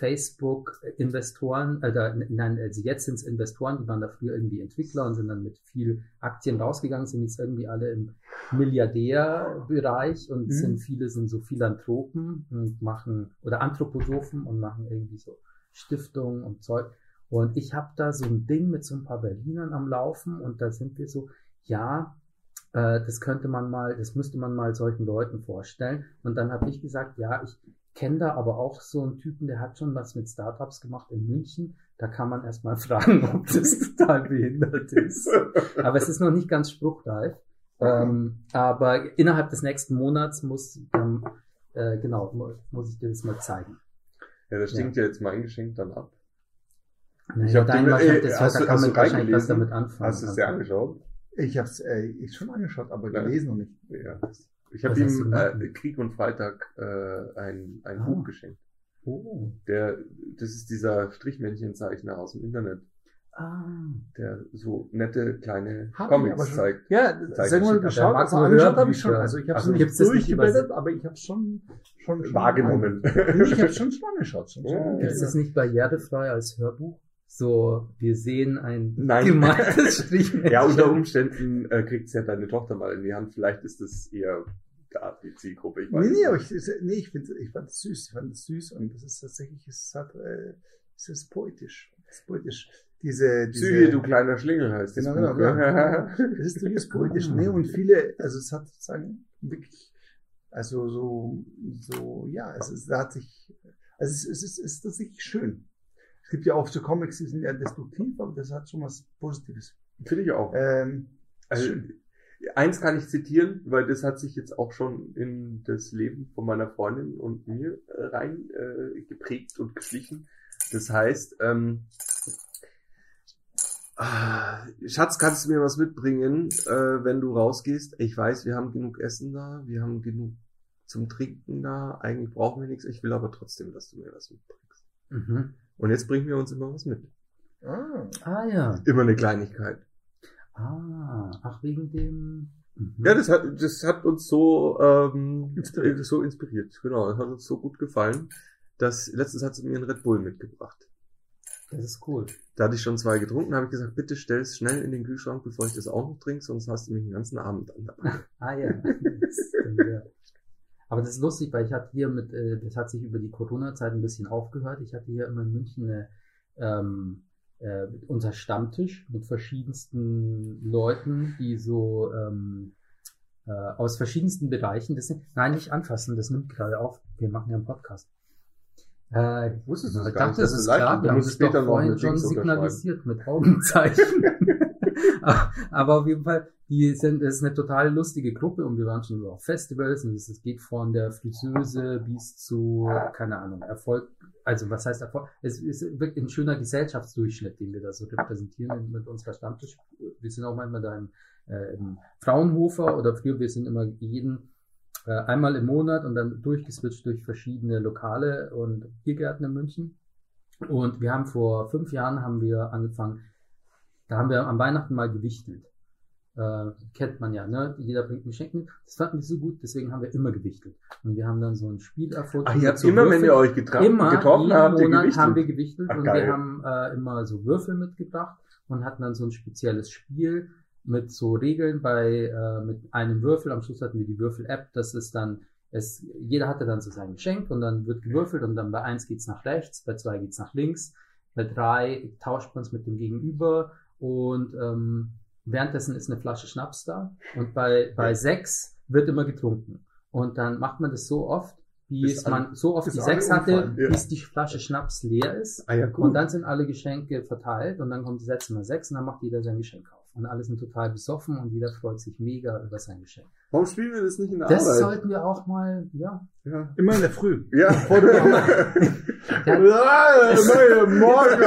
S1: Ex-Facebook-Investoren, äh, da, nein, also jetzt sind es Investoren, die waren da früher irgendwie Entwickler und sind dann mit viel Aktien rausgegangen, sind jetzt irgendwie alle im Milliardärbereich und
S3: Mhm.
S1: sind viele sind so Philanthropen und machen oder Anthroposophen und machen irgendwie so Stiftungen und Zeug. Und ich habe da so ein Ding mit so ein paar Berlinern am Laufen und da sind wir so, ja, äh, das könnte man mal, das müsste man mal solchen Leuten vorstellen. Und dann habe ich gesagt, ja, ich kenne da aber auch so einen Typen, der hat schon was mit Startups gemacht in München. Da kann man erstmal fragen, ob das total behindert ist. Aber es ist noch nicht ganz spruchreif. Ähm, aber innerhalb des nächsten Monats muss, ähm, äh, genau, mu- muss ich dir das mal zeigen.
S2: Ja, das stinkt ja. jetzt mein Geschenk dann ab.
S1: Naja,
S2: hab
S1: dein
S2: den-
S1: wahrscheinlich,
S2: äh,
S1: das,
S2: hast
S1: da
S2: du-
S1: kann
S2: hast
S1: man wahrscheinlich was damit anfangen.
S2: Hast du es dir angeschaut?
S3: Ich habe es äh, ich schon angeschaut, aber
S2: Ja.
S3: gelesen noch nicht.
S2: Ja. Ich habe ihm äh, Krieg und Freitag äh, ein, ein
S1: Ah.
S2: Buch geschenkt.
S1: Oh.
S2: Der, das ist dieser Strichmännchenzeichner aus dem Internet,
S1: Ah.
S2: der so nette kleine
S3: Hab
S2: Comics
S3: schon.
S2: zeigt.
S3: Ja, sag mal, geschaut, also angeschaut habe ich schon. Also ich habe es
S1: Also
S3: nicht durchgeblättert, aber ich habe es schon, schon, schon
S2: Wahrgenommen.
S3: Ich habe schon schon angeschaut. Schon, schon
S2: Ja,
S1: Gibt es das nicht barrierefrei als Hörbuch? So, wir sehen ein
S2: Nein.
S1: gemaltes Strichmännchen.
S2: Ja, unter Umständen äh, kriegt ja deine Tochter mal in die Hand. Vielleicht ist das eher da die Zielgruppe. Ich weiß
S3: Nee,
S2: es
S3: nee, aber ich, nee, ich, find, ich fand es süß. Ich fand es süß und das ist tatsächlich, es hat, äh, es ist poetisch. Es ist poetisch. Diese, diese,
S2: Psyche, du kleiner Schlingel heißt das
S3: Genau,
S2: Buch.
S3: genau,
S2: ja.
S3: genau. Es ist durchaus poetisch. Nee, und viele, also es hat sozusagen wirklich, also so, so, ja, es ist, da hat sich, also es, es ist, es ist tatsächlich schön. Es gibt ja auch so Comics, die sind ja destruktiv, aber das hat schon was Positives.
S2: Finde ich auch.
S3: Ähm,
S2: Also, eins kann ich zitieren, weil das hat sich jetzt auch schon in das Leben von meiner Freundin und mir äh, rein äh, geprägt und geschlichen. Das heißt, ähm, ah, Schatz, kannst du mir was mitbringen, äh, wenn du rausgehst? Ich weiß, wir haben genug Essen da, wir haben genug zum Trinken da, eigentlich brauchen wir nichts, ich will aber trotzdem, dass du mir was mitbringst.
S1: Mhm.
S2: Und jetzt bringen wir uns immer was mit.
S3: ah,
S1: Ah ja.
S2: Immer eine Kleinigkeit.
S1: Ah, ach wegen dem. Mhm.
S2: Ja, das hat, das hat uns so, ähm,
S3: Inspiriert.
S2: so inspiriert. Genau, das hat uns so gut gefallen, dass letztens hat sie mir einen Red Bull mitgebracht.
S1: das ist cool.
S2: Da hatte ich schon zwei getrunken, habe ich gesagt, bitte stell es schnell in den Kühlschrank, bevor ich das auch noch trinke, sonst hast du mich den ganzen Abend an dabei.
S1: Ah ja. Das stimmt, ja. Aber das ist lustig, weil ich hatte hier mit, äh, das hat sich über die Corona-Zeit ein bisschen aufgehört. Ich hatte hier immer in München eine, ähm, äh, unser Stammtisch mit verschiedensten Leuten, die so ähm, äh, aus verschiedensten Bereichen. Das sind, nein, nicht anfassen, das nimmt gerade auf. Wir machen ja einen Podcast. Äh, ich
S2: das gar
S1: dachte,
S2: nicht,
S1: das ist klar, wir haben es doch
S2: später noch
S1: vorhin schon signalisiert mit Augenzeichen. Aber auf jeden Fall, die sind, es ist eine total lustige Gruppe und wir waren schon auf Festivals und es es geht von der Friseuse bis zu, keine Ahnung, Erfolg, also was heißt Erfolg? Es ist wirklich ein schöner Gesellschaftsdurchschnitt, den wir da so repräsentieren mit unserer Stammtisch. Wir sind auch manchmal da im, äh, im Fraunhofer oder früher, wir sind immer jeden äh, einmal im Monat und dann durchgeswitcht durch verschiedene Lokale und Biergärten in München. Und wir haben vor fünf Jahren haben wir angefangen, da haben wir am Weihnachten mal gewichtelt. Äh, kennt man ja, ne? Jeder bringt ein Geschenk mit. Das fanden wir so gut, deswegen haben wir immer gewichtelt. Und wir haben dann so ein Spiel erfunden.
S2: Ach, ihr habt
S1: so
S2: immer, wenn
S1: Würfeln.
S2: ihr euch getra
S1: immer,
S2: getroffen
S1: jeden
S2: habt, ihr
S1: Monat
S2: gewichtet.
S1: haben wir gewichtelt
S2: Ach,
S1: und
S2: geil.
S1: wir haben äh, immer so Würfel mitgebracht und hatten dann so ein spezielles Spiel mit so Regeln bei äh, mit einem Würfel. Am Schluss hatten wir die Würfel-App. Das ist dann es, jeder hatte dann so sein Geschenk und dann wird gewürfelt und dann bei eins geht's nach rechts, bei zwei geht's nach links, bei drei tauscht man es mit dem Gegenüber und ähm, währenddessen ist eine Flasche Schnaps da und bei, bei sechs wird immer getrunken. Und dann macht man das so oft, wie
S2: Bis
S1: es
S2: alle-
S1: man so oft die sechs hatte,
S2: ja.
S1: bis die Flasche Schnaps leer ist.
S2: Ah ja,
S1: Und dann sind alle Geschenke verteilt und dann kommt die Sätze mal sechs und dann macht jeder sein Geschenk auf. und alle sind total besoffen und jeder freut sich mega über sein Geschenk.
S2: Warum spielen wir das nicht in der
S1: Das
S2: Arbeit?
S1: sollten wir auch mal, ja.
S2: ja.
S3: Immer in der Früh.
S2: Ja.
S3: Vor. Neue Morgen.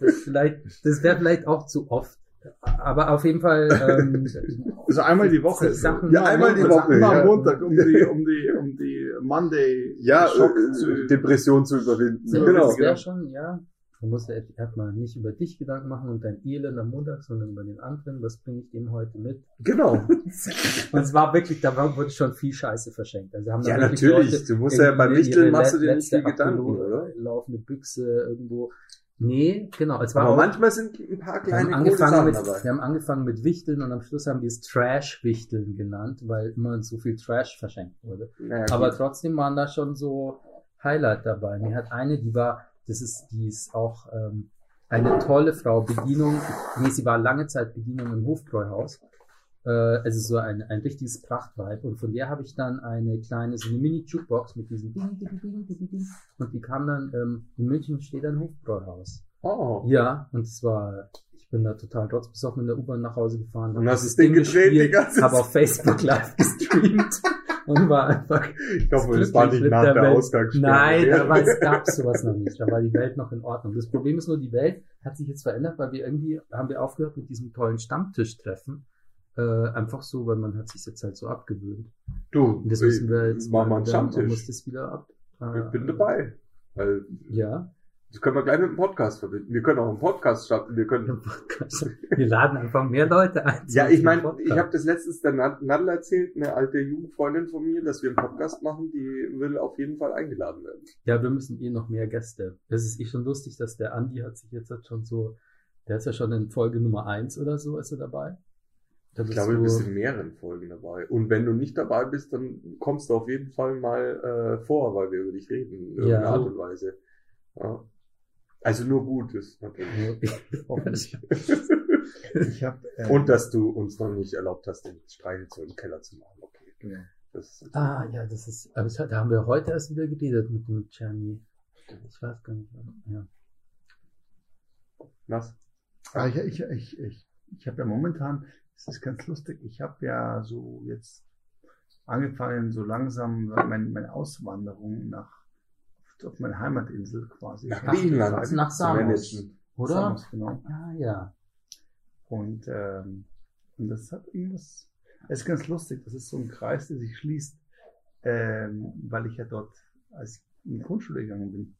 S1: Das, vielleicht, das wäre vielleicht auch zu oft. Aber auf jeden Fall, ähm,
S3: Also einmal die Woche.
S1: Sachen-
S2: Ja, einmal die Woche,
S3: Immer
S2: ja.
S3: am Montag, um die, um die, um die Monday
S2: Ja,
S3: Schock
S2: äh,
S3: zu,
S2: Depression zu überwinden.
S1: so,
S2: genau.
S1: das wäre schon, ja. Du musst ja erstmal nicht über dich Gedanken machen und dein Elend am Montag, sondern über den anderen. Was bringe ich dem heute mit?
S2: Genau.
S1: Und es war wirklich, da wurde schon viel Scheiße verschenkt. Also haben
S2: Ja, natürlich.
S1: Leute
S2: Du musst ja beim Wichteln machst du dir nicht viel Gedanken, oder?
S1: Laufende Büchse irgendwo. Nee, genau. Es war
S2: Aber
S1: auch-
S2: manchmal sind ein paar
S1: wir haben,
S2: kleine
S1: angefangen mit,
S2: dabei.
S1: wir haben angefangen mit Wichteln und am Schluss haben wir es Trash-Wichteln genannt, weil immer so viel Trash verschenkt wurde.
S2: Naja,
S1: Aber
S2: gut.
S1: trotzdem waren da schon so Highlight dabei. Mir hat eine, die war, das ist, die ist auch ähm, eine tolle Frau, Bedienung, nee, sie war lange Zeit Bedienung im Hofbräuhaus. Also so ein, ein richtiges Prachtweib. Und von der habe ich dann eine kleine, so eine Mini-Jukebox mit diesem Ding, Ding, Ding, Ding, Ding. Und die kam dann, ähm, in München steht ein Hofbräuhaus.
S2: Oh.
S1: Ja, und es war, ich bin da total rotzbesoffen in der U-Bahn nach Hause gefahren.
S2: Und hast das Ding gedreht die ganze
S1: habe auf Facebook live gestreamt und war einfach
S2: Ich hoffe, das war nicht nach der
S1: Welt.
S2: Ausgangssperre.
S1: Nein, da war, es gab sowas noch nicht. Da war die Welt noch in Ordnung. Das Problem ist nur, die Welt hat sich jetzt verändert, weil wir irgendwie haben wir aufgehört mit diesem tollen Stammtischtreffen. Äh, einfach so, weil man hat sich jetzt halt so abgewöhnt.
S2: Du,
S1: Und das müssen wir jetzt
S2: einen
S1: wieder- Man muss
S2: Stammtisch.
S1: das wieder ab. äh,
S2: Ich bin dabei. Weil,
S1: Ja.
S2: das können wir gleich mit dem Podcast verbinden. Wir können auch einen Podcast starten. Wir können,
S1: Wir laden einfach mehr Leute ein.
S2: ja, ich meine, ich habe das letztens der Nad- Nadel erzählt, eine alte Jugendfreundin von mir, dass wir einen Podcast machen, die will auf jeden Fall eingeladen werden.
S1: Ja, wir müssen eh noch mehr Gäste. Es ist eh schon lustig, dass der Andi hat sich jetzt schon so, der ist ja schon in Folge Nummer eins oder so, ist er dabei. Da
S2: Ich glaube, du bist in mehreren Folgen dabei. Und wenn du nicht dabei bist, dann kommst du auf jeden Fall mal äh, vor, weil wir über dich reden, in irgendeiner
S1: Ja.
S2: Art und Weise. Ja. Also nur Gutes, natürlich.
S1: Hoffentlich.
S3: Ich hab, äh,
S2: Und dass du uns noch nicht erlaubt hast, den Streichel im Keller zu machen. Okay. Das ist
S1: ah, ja, das ist, aber das, da haben wir heute erst wieder geredet mit dem Czerny. Ich weiß gar nicht, ja.
S2: was?
S3: Ah, ich, ich, ich, ich, ich habe ja momentan, es ist ganz lustig, ich habe ja so jetzt angefangen, so langsam meine, meine Auswanderung nach auf meine Heimatinsel quasi.
S2: Nach Griechenland.
S1: Nach Samos. Oder?
S3: Samos, genau.
S1: Ah, ja.
S3: Und, ähm, und das hat irgendwas, es ist ganz lustig, das ist so ein Kreis, der sich schließt, ähm, weil ich ja dort, als in die Grundschule gegangen bin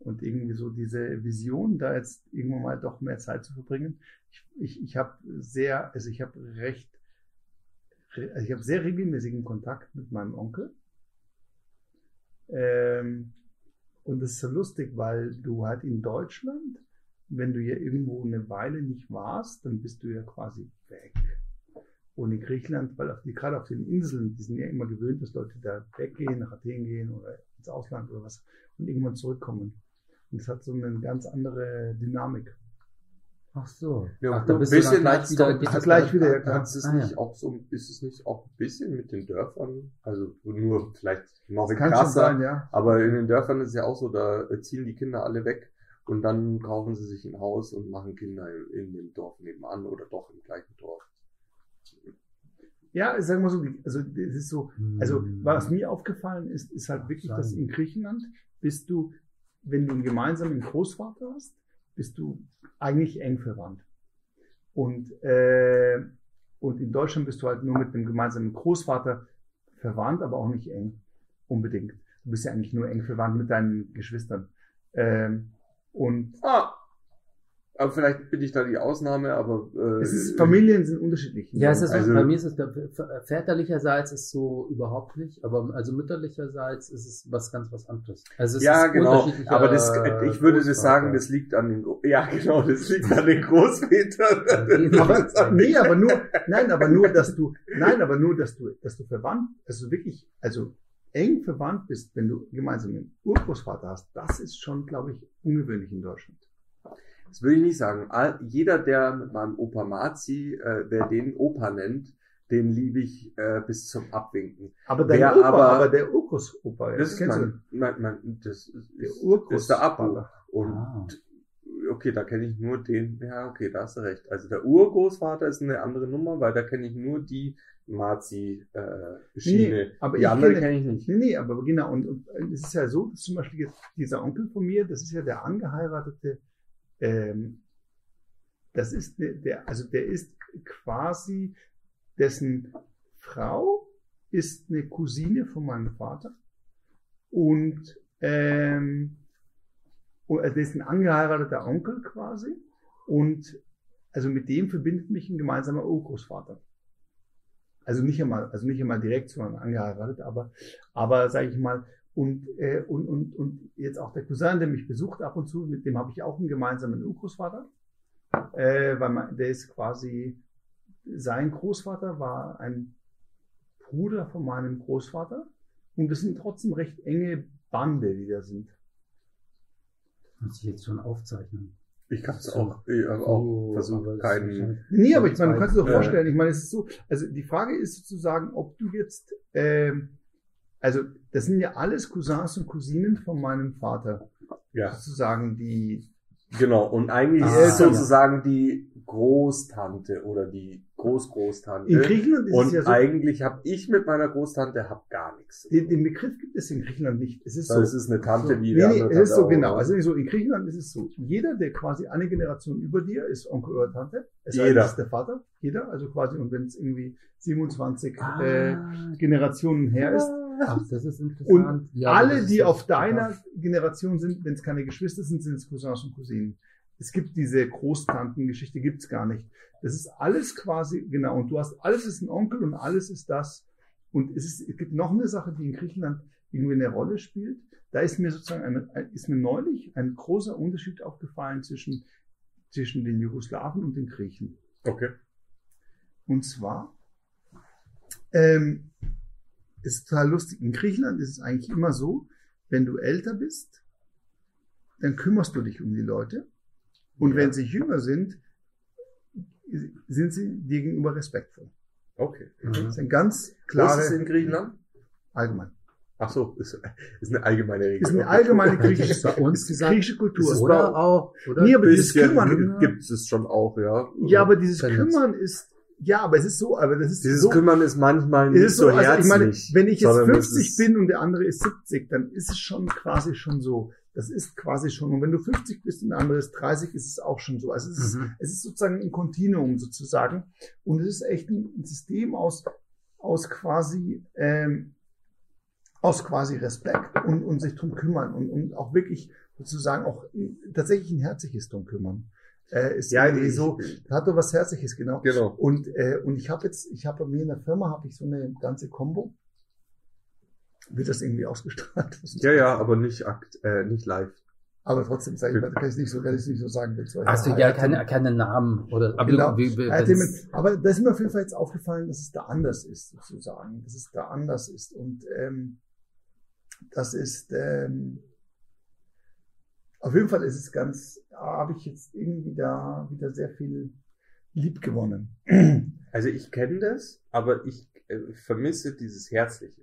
S3: und irgendwie so diese Vision, da jetzt irgendwann mal doch mehr Zeit zu verbringen. Ich, ich, ich habe sehr, also ich habe recht, re- also ich habe sehr regelmäßigen Kontakt mit meinem Onkel. Ähm, und das ist so lustig, weil du halt in Deutschland, wenn du ja irgendwo eine Weile nicht warst, dann bist du ja quasi weg. Und in Griechenland, weil auf die, gerade auf den Inseln, die sind ja immer gewöhnt, dass Leute da weggehen, nach Athen gehen oder ins Ausland oder was und irgendwann zurückkommen. Und das hat so eine ganz andere Dynamik.
S1: Ach so.
S2: Ja,
S1: Ach, da
S2: ein
S1: bist du
S2: bisschen
S1: gleich
S2: hat's
S1: wieder,
S3: hat's
S1: das
S3: gleich wieder, ja.
S2: Hat es
S1: ah,
S2: nicht
S1: ja.
S2: auch so, ist es nicht auch ein bisschen mit den Dörfern? Also nur vielleicht noch
S3: Das kann schon
S2: krasser,
S3: sein, ja.
S2: aber in den Dörfern ist es ja auch so, da ziehen die Kinder alle weg und dann kaufen sie sich ein Haus und machen Kinder in, in dem Dorf nebenan oder doch im gleichen Dorf.
S3: Ja, sagen wir so, also das ist so, also
S1: Hm.
S3: was mir aufgefallen ist, ist halt wirklich, dass in Griechenland bist du, wenn du einen gemeinsamen Großvater hast, bist du eigentlich eng verwandt. Und, äh, und in Deutschland bist du halt nur mit dem gemeinsamen Großvater verwandt, aber auch nicht eng unbedingt. Du bist ja eigentlich nur eng verwandt mit deinen Geschwistern. Ähm, und
S2: Ah, aber vielleicht bin ich da die Ausnahme, aber äh,
S3: es ist, Familien sind unterschiedlich.
S1: Ja, es ist
S2: Also-
S1: bei mir ist es der, väterlicherseits ist so überhaupt nicht, aber also mütterlicherseits ist es was ganz was anderes. Also es
S2: ja,
S1: ist
S2: genau. Aber das, ich würde das sagen, das liegt an den, ja, genau, das liegt an den Großvätern.
S3: aber, nee, aber nur, nein, aber nur, dass du, nein, aber nur, dass du, dass du verwandt, also wirklich, also eng verwandt bist, wenn du gemeinsam einen Urgroßvater hast, das ist schon, glaube ich, ungewöhnlich in Deutschland.
S2: Das würde ich nicht sagen. Jeder, der mit meinem Opa Marzi, äh, wer den Opa nennt, den liebe ich äh, bis zum Abwinken.
S3: Aber
S2: Wer
S3: Opa,
S2: aber-
S3: aber, der Urgroßopa, ja,
S2: Das ist
S3: kennst
S2: mein, mein, mein das ist,
S3: Der
S2: ist
S3: Urgroßvater.
S2: der Abu. Und
S1: Ah.
S2: okay, da kenne ich nur den, ja, okay, da hast du recht. Also der Urgroßvater ist eine andere Nummer, weil da kenne ich nur die Mazi-Schiene.
S3: Nee, aber
S2: die andere
S3: kenne-
S2: kenne ich nicht.
S3: Nee, nee, aber genau, und, und es ist ja so, dass zum Beispiel jetzt dieser Onkel von mir, das ist ja der angeheiratete, ähm, das ist der, der, also der ist quasi, dessen Frau ist eine Cousine von meinem Vater und, ähm, also der ist ein angeheirateter Onkel quasi und also mit dem verbindet mich ein gemeinsamer Urgroßvater. Also nicht einmal, also nicht einmal direkt, sondern angeheiratet, aber, aber sage ich mal, und, äh, und, und, und jetzt auch der Cousin, der mich besucht ab und zu, mit dem habe ich auch einen gemeinsamen Urgroßvater, äh, weil man, der ist quasi, sein Großvater war ein Bruder von meinem Großvater und das sind trotzdem recht enge Bande, die da sind.
S1: Muss ich jetzt schon aufzeichnen.
S2: Ich habe es auch, ich hab auch
S1: Oh,
S2: versucht, keinen.
S3: Nee, aber ich meine, du kannst dir doch
S2: Ja.
S3: vorstellen, ich meine, es ist so, also die Frage ist sozusagen, ob du jetzt, ähm, also das sind ja alles Cousins und Cousinen von meinem Vater,
S2: Ja,
S3: sozusagen, die,
S2: genau. Und eigentlich
S1: Ah,
S2: ist es
S1: ja.
S2: sozusagen die Großtante oder die Großgroßtante.
S3: in Griechenland ist es
S2: Und
S3: ja so,
S2: eigentlich habe ich mit meiner Großtante hab gar nichts.
S3: den, den Begriff gibt es in Griechenland nicht. Es ist so.
S2: Weil es ist eine Tante
S3: so,
S2: wie
S3: nee,
S2: der
S3: nee, es ist so, genau. Also so, in Griechenland ist es so, jeder, der quasi eine Generation über dir ist Onkel oder Tante, es
S2: Jeder.
S3: ist der Vater, jeder, also quasi, und wenn es irgendwie 27
S1: Ah,
S3: äh, Generationen her ist,
S1: ach, das ist interessant.
S3: Und
S1: Ja,
S3: alle, die auf deiner Generation sind, wenn es keine Geschwister sind, sind es Cousins und Cousinen. Es gibt diese Großtantengeschichte, gibt's gar nicht. Das ist alles quasi, genau, und du hast, alles ist ein Onkel und alles ist das. Und es, ist, es gibt noch eine Sache, die in Griechenland irgendwie eine Rolle spielt. Da ist mir sozusagen, eine, ein- ist mir neulich ein großer Unterschied aufgefallen zwischen, zwischen den Jugoslawen und den Griechen.
S2: Okay.
S3: Und zwar, ähm, ist total lustig. In Griechenland ist es eigentlich immer so, wenn du älter bist, dann kümmerst du dich um die Leute. Und
S2: Ja.
S3: wenn sie jünger sind, sind sie dir gegenüber respektvoll.
S2: Okay.
S1: Mhm.
S3: Das ist ein ganz
S2: Wo ist es in Griechenland?
S3: allgemein.
S2: Ach so, ist, ist eine allgemeine Regel.
S3: Ist eine allgemeine griechische,
S1: bei uns
S3: die griechische Kultur.
S2: ist
S1: Oder auch, oder?
S3: Nee, aber dieses Kümmern,
S2: gibt es schon auch, ja.
S3: ja, aber dieses Kümmern ist, ja, aber es ist so, aber das ist
S2: Dieses
S3: so,
S2: Kümmern ist manchmal nicht
S3: ist
S2: so,
S3: so, also ich meine,
S2: herzlich.
S3: wenn ich jetzt
S2: sondern es
S3: 50
S2: ist-
S3: bin und der andere ist 70, dann ist es schon quasi schon so. Das ist quasi schon. Und wenn du 50 bist und der andere ist 30, ist es auch schon so. Also es ist,
S1: Mhm.
S3: es ist sozusagen ein Kontinuum sozusagen. Und es ist echt ein ein System aus, aus quasi, ähm, aus quasi Respekt und, und sich drum kümmern und, und auch wirklich sozusagen auch tatsächlich ein herzliches drum kümmern. Äh, ist
S2: Ja,
S3: irgendwie
S2: ich-
S3: so, hat doch was Herzliches, genau.
S2: Genau.
S3: Und, äh, und ich habe jetzt, ich habe bei mir in der Firma habe ich so eine ganze Combo. Wird das irgendwie ausgestrahlt?
S2: Ja, ja, aber nicht akt, äh, nicht live.
S3: Aber trotzdem sage ich, mal, kann ich nicht so, kann ich nicht so sagen.
S1: Hast du ja keine, keine Namen oder aber
S3: Genau.
S1: du, wie, wie.
S3: Aber da ist mir auf jeden Fall jetzt aufgefallen, dass es da anders ist, sozusagen. Dass es da anders ist. Und ähm, das ist ähm, auf jeden Fall ist es ganz, habe ich jetzt irgendwie da wieder sehr viel lieb gewonnen.
S2: Also ich kenne das, aber ich äh, vermisse dieses Herzliche.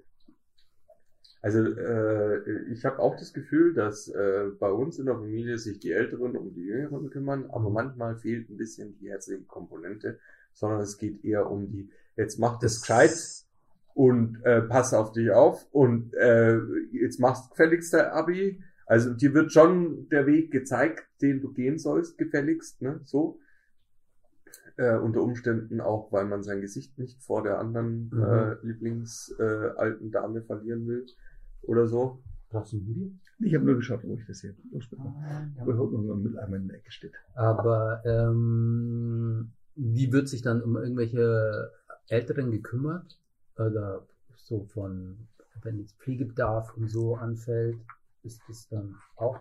S2: Also äh, ich habe auch das Gefühl, dass äh, bei uns in der Familie sich die Älteren um die Jüngeren kümmern, aber manchmal fehlt ein bisschen die herzliche Komponente, sondern es geht eher um die, jetzt mach das gescheit und äh, pass auf dich auf und äh, jetzt machst gefälligst Abi. Also dir wird schon der Weg gezeigt, den du gehen sollst, gefälligst, ne? So. Äh, unter Umständen auch, weil man sein Gesicht nicht vor der anderen
S1: Mhm.
S2: äh, Lieblings äh, alten Dame verlieren will oder so.
S1: Brauchst du ein Bier?
S3: Ich habe nur geschaut, wo ich das hier losbekomme.
S1: Ah,
S3: Ich habe überhaupt noch einen Mülleimer in der Ecke steht.
S1: Aber ähm, wie wird sich dann um irgendwelche Älteren gekümmert? Oder so von, wenn jetzt Pflegebedarf und so anfällt, ist das dann auch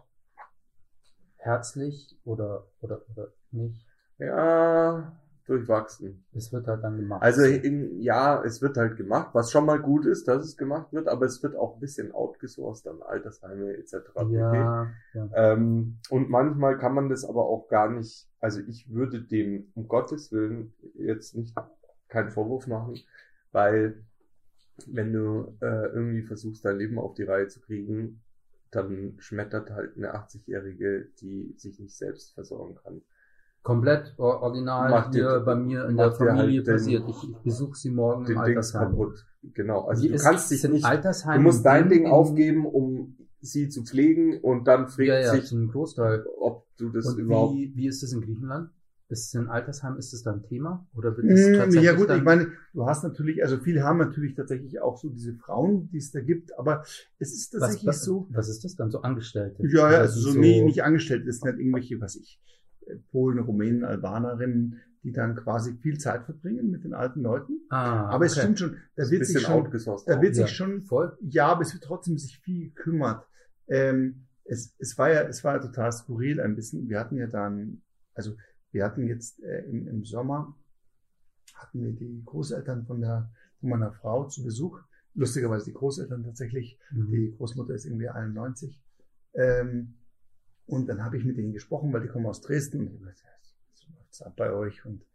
S1: herzlich oder, oder, oder nicht?
S2: Ja, durchwachsen.
S1: Es wird halt dann gemacht.
S2: Also in, ja, es wird halt gemacht, was schon mal gut ist, dass es gemacht wird, aber es wird auch ein bisschen outgesourced an Altersheime etc.
S1: ja, ja.
S2: Ähm, und manchmal kann man das aber auch gar nicht, also ich würde dem um Gottes Willen jetzt nicht keinen Vorwurf machen, weil wenn du äh, irgendwie versuchst, dein Leben auf die Reihe zu kriegen, dann schmettert halt eine 80-Jährige, die sich nicht selbst versorgen kann.
S1: Komplett or- original
S2: Macht
S1: hier
S2: dir-
S1: bei mir in der
S2: dir
S1: Familie
S2: halt den-
S1: passiert. Ich, ich besuche sie morgen im
S2: Den Dings
S1: Altersheim.
S2: kaputt. Genau. Also
S1: Wie
S2: du
S1: ist-
S2: kannst dich nicht,
S1: Altersheim
S2: du musst dein Ding
S1: in-
S2: aufgeben, um sie zu pflegen und dann fragt
S1: Ja, ja,
S2: sich,
S1: zum Großteil.
S2: ob du das
S1: Und
S2: überhaupt
S1: wie, wie ist das in Griechenland? Ist es in Altersheim, ist das dann Thema? Oder wird das
S3: Mm,
S1: tatsächlich
S3: Ja gut,
S1: dann,
S3: ich meine, du hast natürlich, also viele haben natürlich tatsächlich auch so diese Frauen, die es da gibt, aber es ist
S1: was,
S3: tatsächlich
S1: was,
S3: so.
S1: was ist das dann? So Angestellte?
S3: Ja, ja, also so, nee, nicht angestellt, das sind halt irgendwelche, was ich, äh, Polen, Rumänen, Albanerinnen, die dann quasi viel Zeit verbringen mit den alten Leuten.
S1: Ah,
S3: Aber es
S1: okay.
S3: stimmt schon, da wird sich schon, da
S2: auch.
S3: wird
S1: Ja.
S3: sich schon
S1: Voll.
S3: ja, aber es wird trotzdem sich viel gekümmert. Ähm, es, es war ja, es war ja total skurril ein bisschen. Wir hatten ja dann, also wir hatten jetzt äh, im, im Sommer hatten wir die Großeltern von der von meiner Frau zu Besuch. Lustigerweise die Großeltern tatsächlich.
S1: Mhm.
S3: Die Großmutter ist irgendwie 91. Ähm, und dann habe ich mit denen gesprochen, weil die kommen aus Dresden und ich habe gesagt, was läuft's ab bei euch und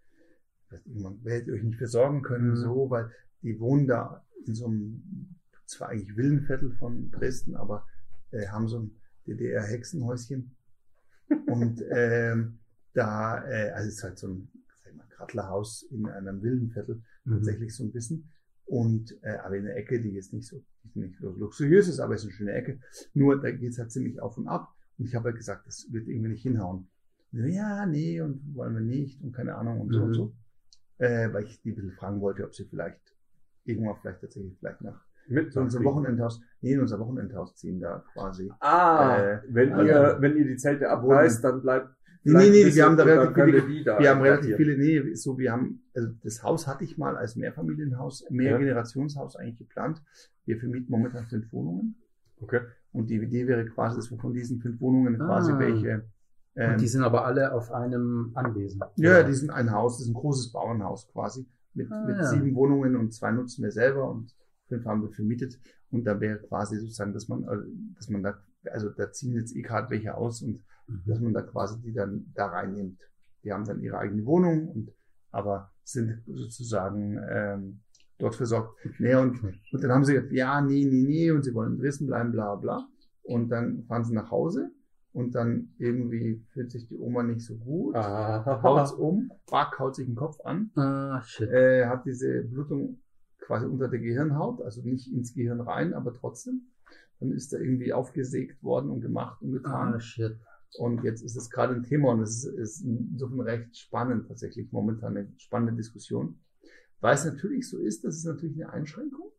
S3: werdet ihr euch nicht versorgen können,
S1: Mhm.
S3: so, weil die wohnen da in so einem, zwar eigentlich Villenviertel von Dresden, aber äh, haben so ein DDR-Hexenhäuschen. und ähm, da, äh, also es ist halt so ein sag mal, Krattlerhaus in einem Villenviertel,
S1: Mhm.
S3: tatsächlich so ein bisschen. Und äh, aber in der Ecke, die jetzt nicht so die nicht so luxuriös ist, aber ist eine schöne Ecke. Nur da geht's halt ziemlich auf und ab. Und ich habe halt gesagt, das wird irgendwie nicht hinhauen. So, ja, nee, und wollen wir nicht und keine Ahnung und so
S1: Mhm.
S3: und so. Äh, weil ich die ein bisschen fragen wollte, ob sie vielleicht irgendwann vielleicht tatsächlich vielleicht nach
S2: mit
S3: so unser Wochenendhaus, nee, in unser Wochenendhaus ziehen da quasi.
S2: Ah,
S3: Äh,
S2: wenn
S3: also-
S2: ihr, wenn ihr die Zelte abreißt, dann bleibt
S3: Nee, nee, nee, wir haben da relativ viele,
S2: die da
S3: wir haben relativ viele, nee, so wir haben, also das Haus hatte ich mal als Mehrfamilienhaus, Mehrgenerationshaus eigentlich geplant. Wir vermieten momentan fünf Wohnungen.
S2: Okay.
S3: Und die Idee wäre quasi, dass wir von diesen fünf Wohnungen quasi
S1: Ah.
S3: welche, ähm,
S1: Und die sind aber alle auf einem Anwesen.
S3: ja,
S1: Oder?
S3: die sind ein Haus, das ist ein großes Bauernhaus quasi, mit,
S1: Ah,
S3: mit
S1: ja.
S3: sieben Wohnungen und zwei nutzen wir selber und fünf haben wir vermietet. Und da wäre quasi sozusagen, dass man, äh, dass man da, also da ziehen jetzt eh gerade welche aus und dass
S1: Mhm.
S3: man da quasi die dann da reinnimmt. Die haben dann ihre eigene Wohnung und aber sind sozusagen ähm, dort versorgt. Nee, und, und dann haben sie gesagt, ja, nee, nee, nee, und sie wollen in Dresden bleiben, bla bla. Und dann fahren sie nach Hause und dann irgendwie fühlt sich die Oma nicht so gut, haut's
S2: Ah.
S3: um, Back haut sich den Kopf an,
S1: Ah,
S3: äh, hat diese Blutung quasi unter der Gehirnhaut, also nicht ins Gehirn rein, aber trotzdem. Dann ist er irgendwie aufgesägt worden und gemacht und getan.
S1: Ah, shit.
S3: Und jetzt ist es gerade ein Thema und es ist, ist insofern recht spannend tatsächlich, momentan eine spannende Diskussion. Weil es natürlich so ist, das ist natürlich eine Einschränkung.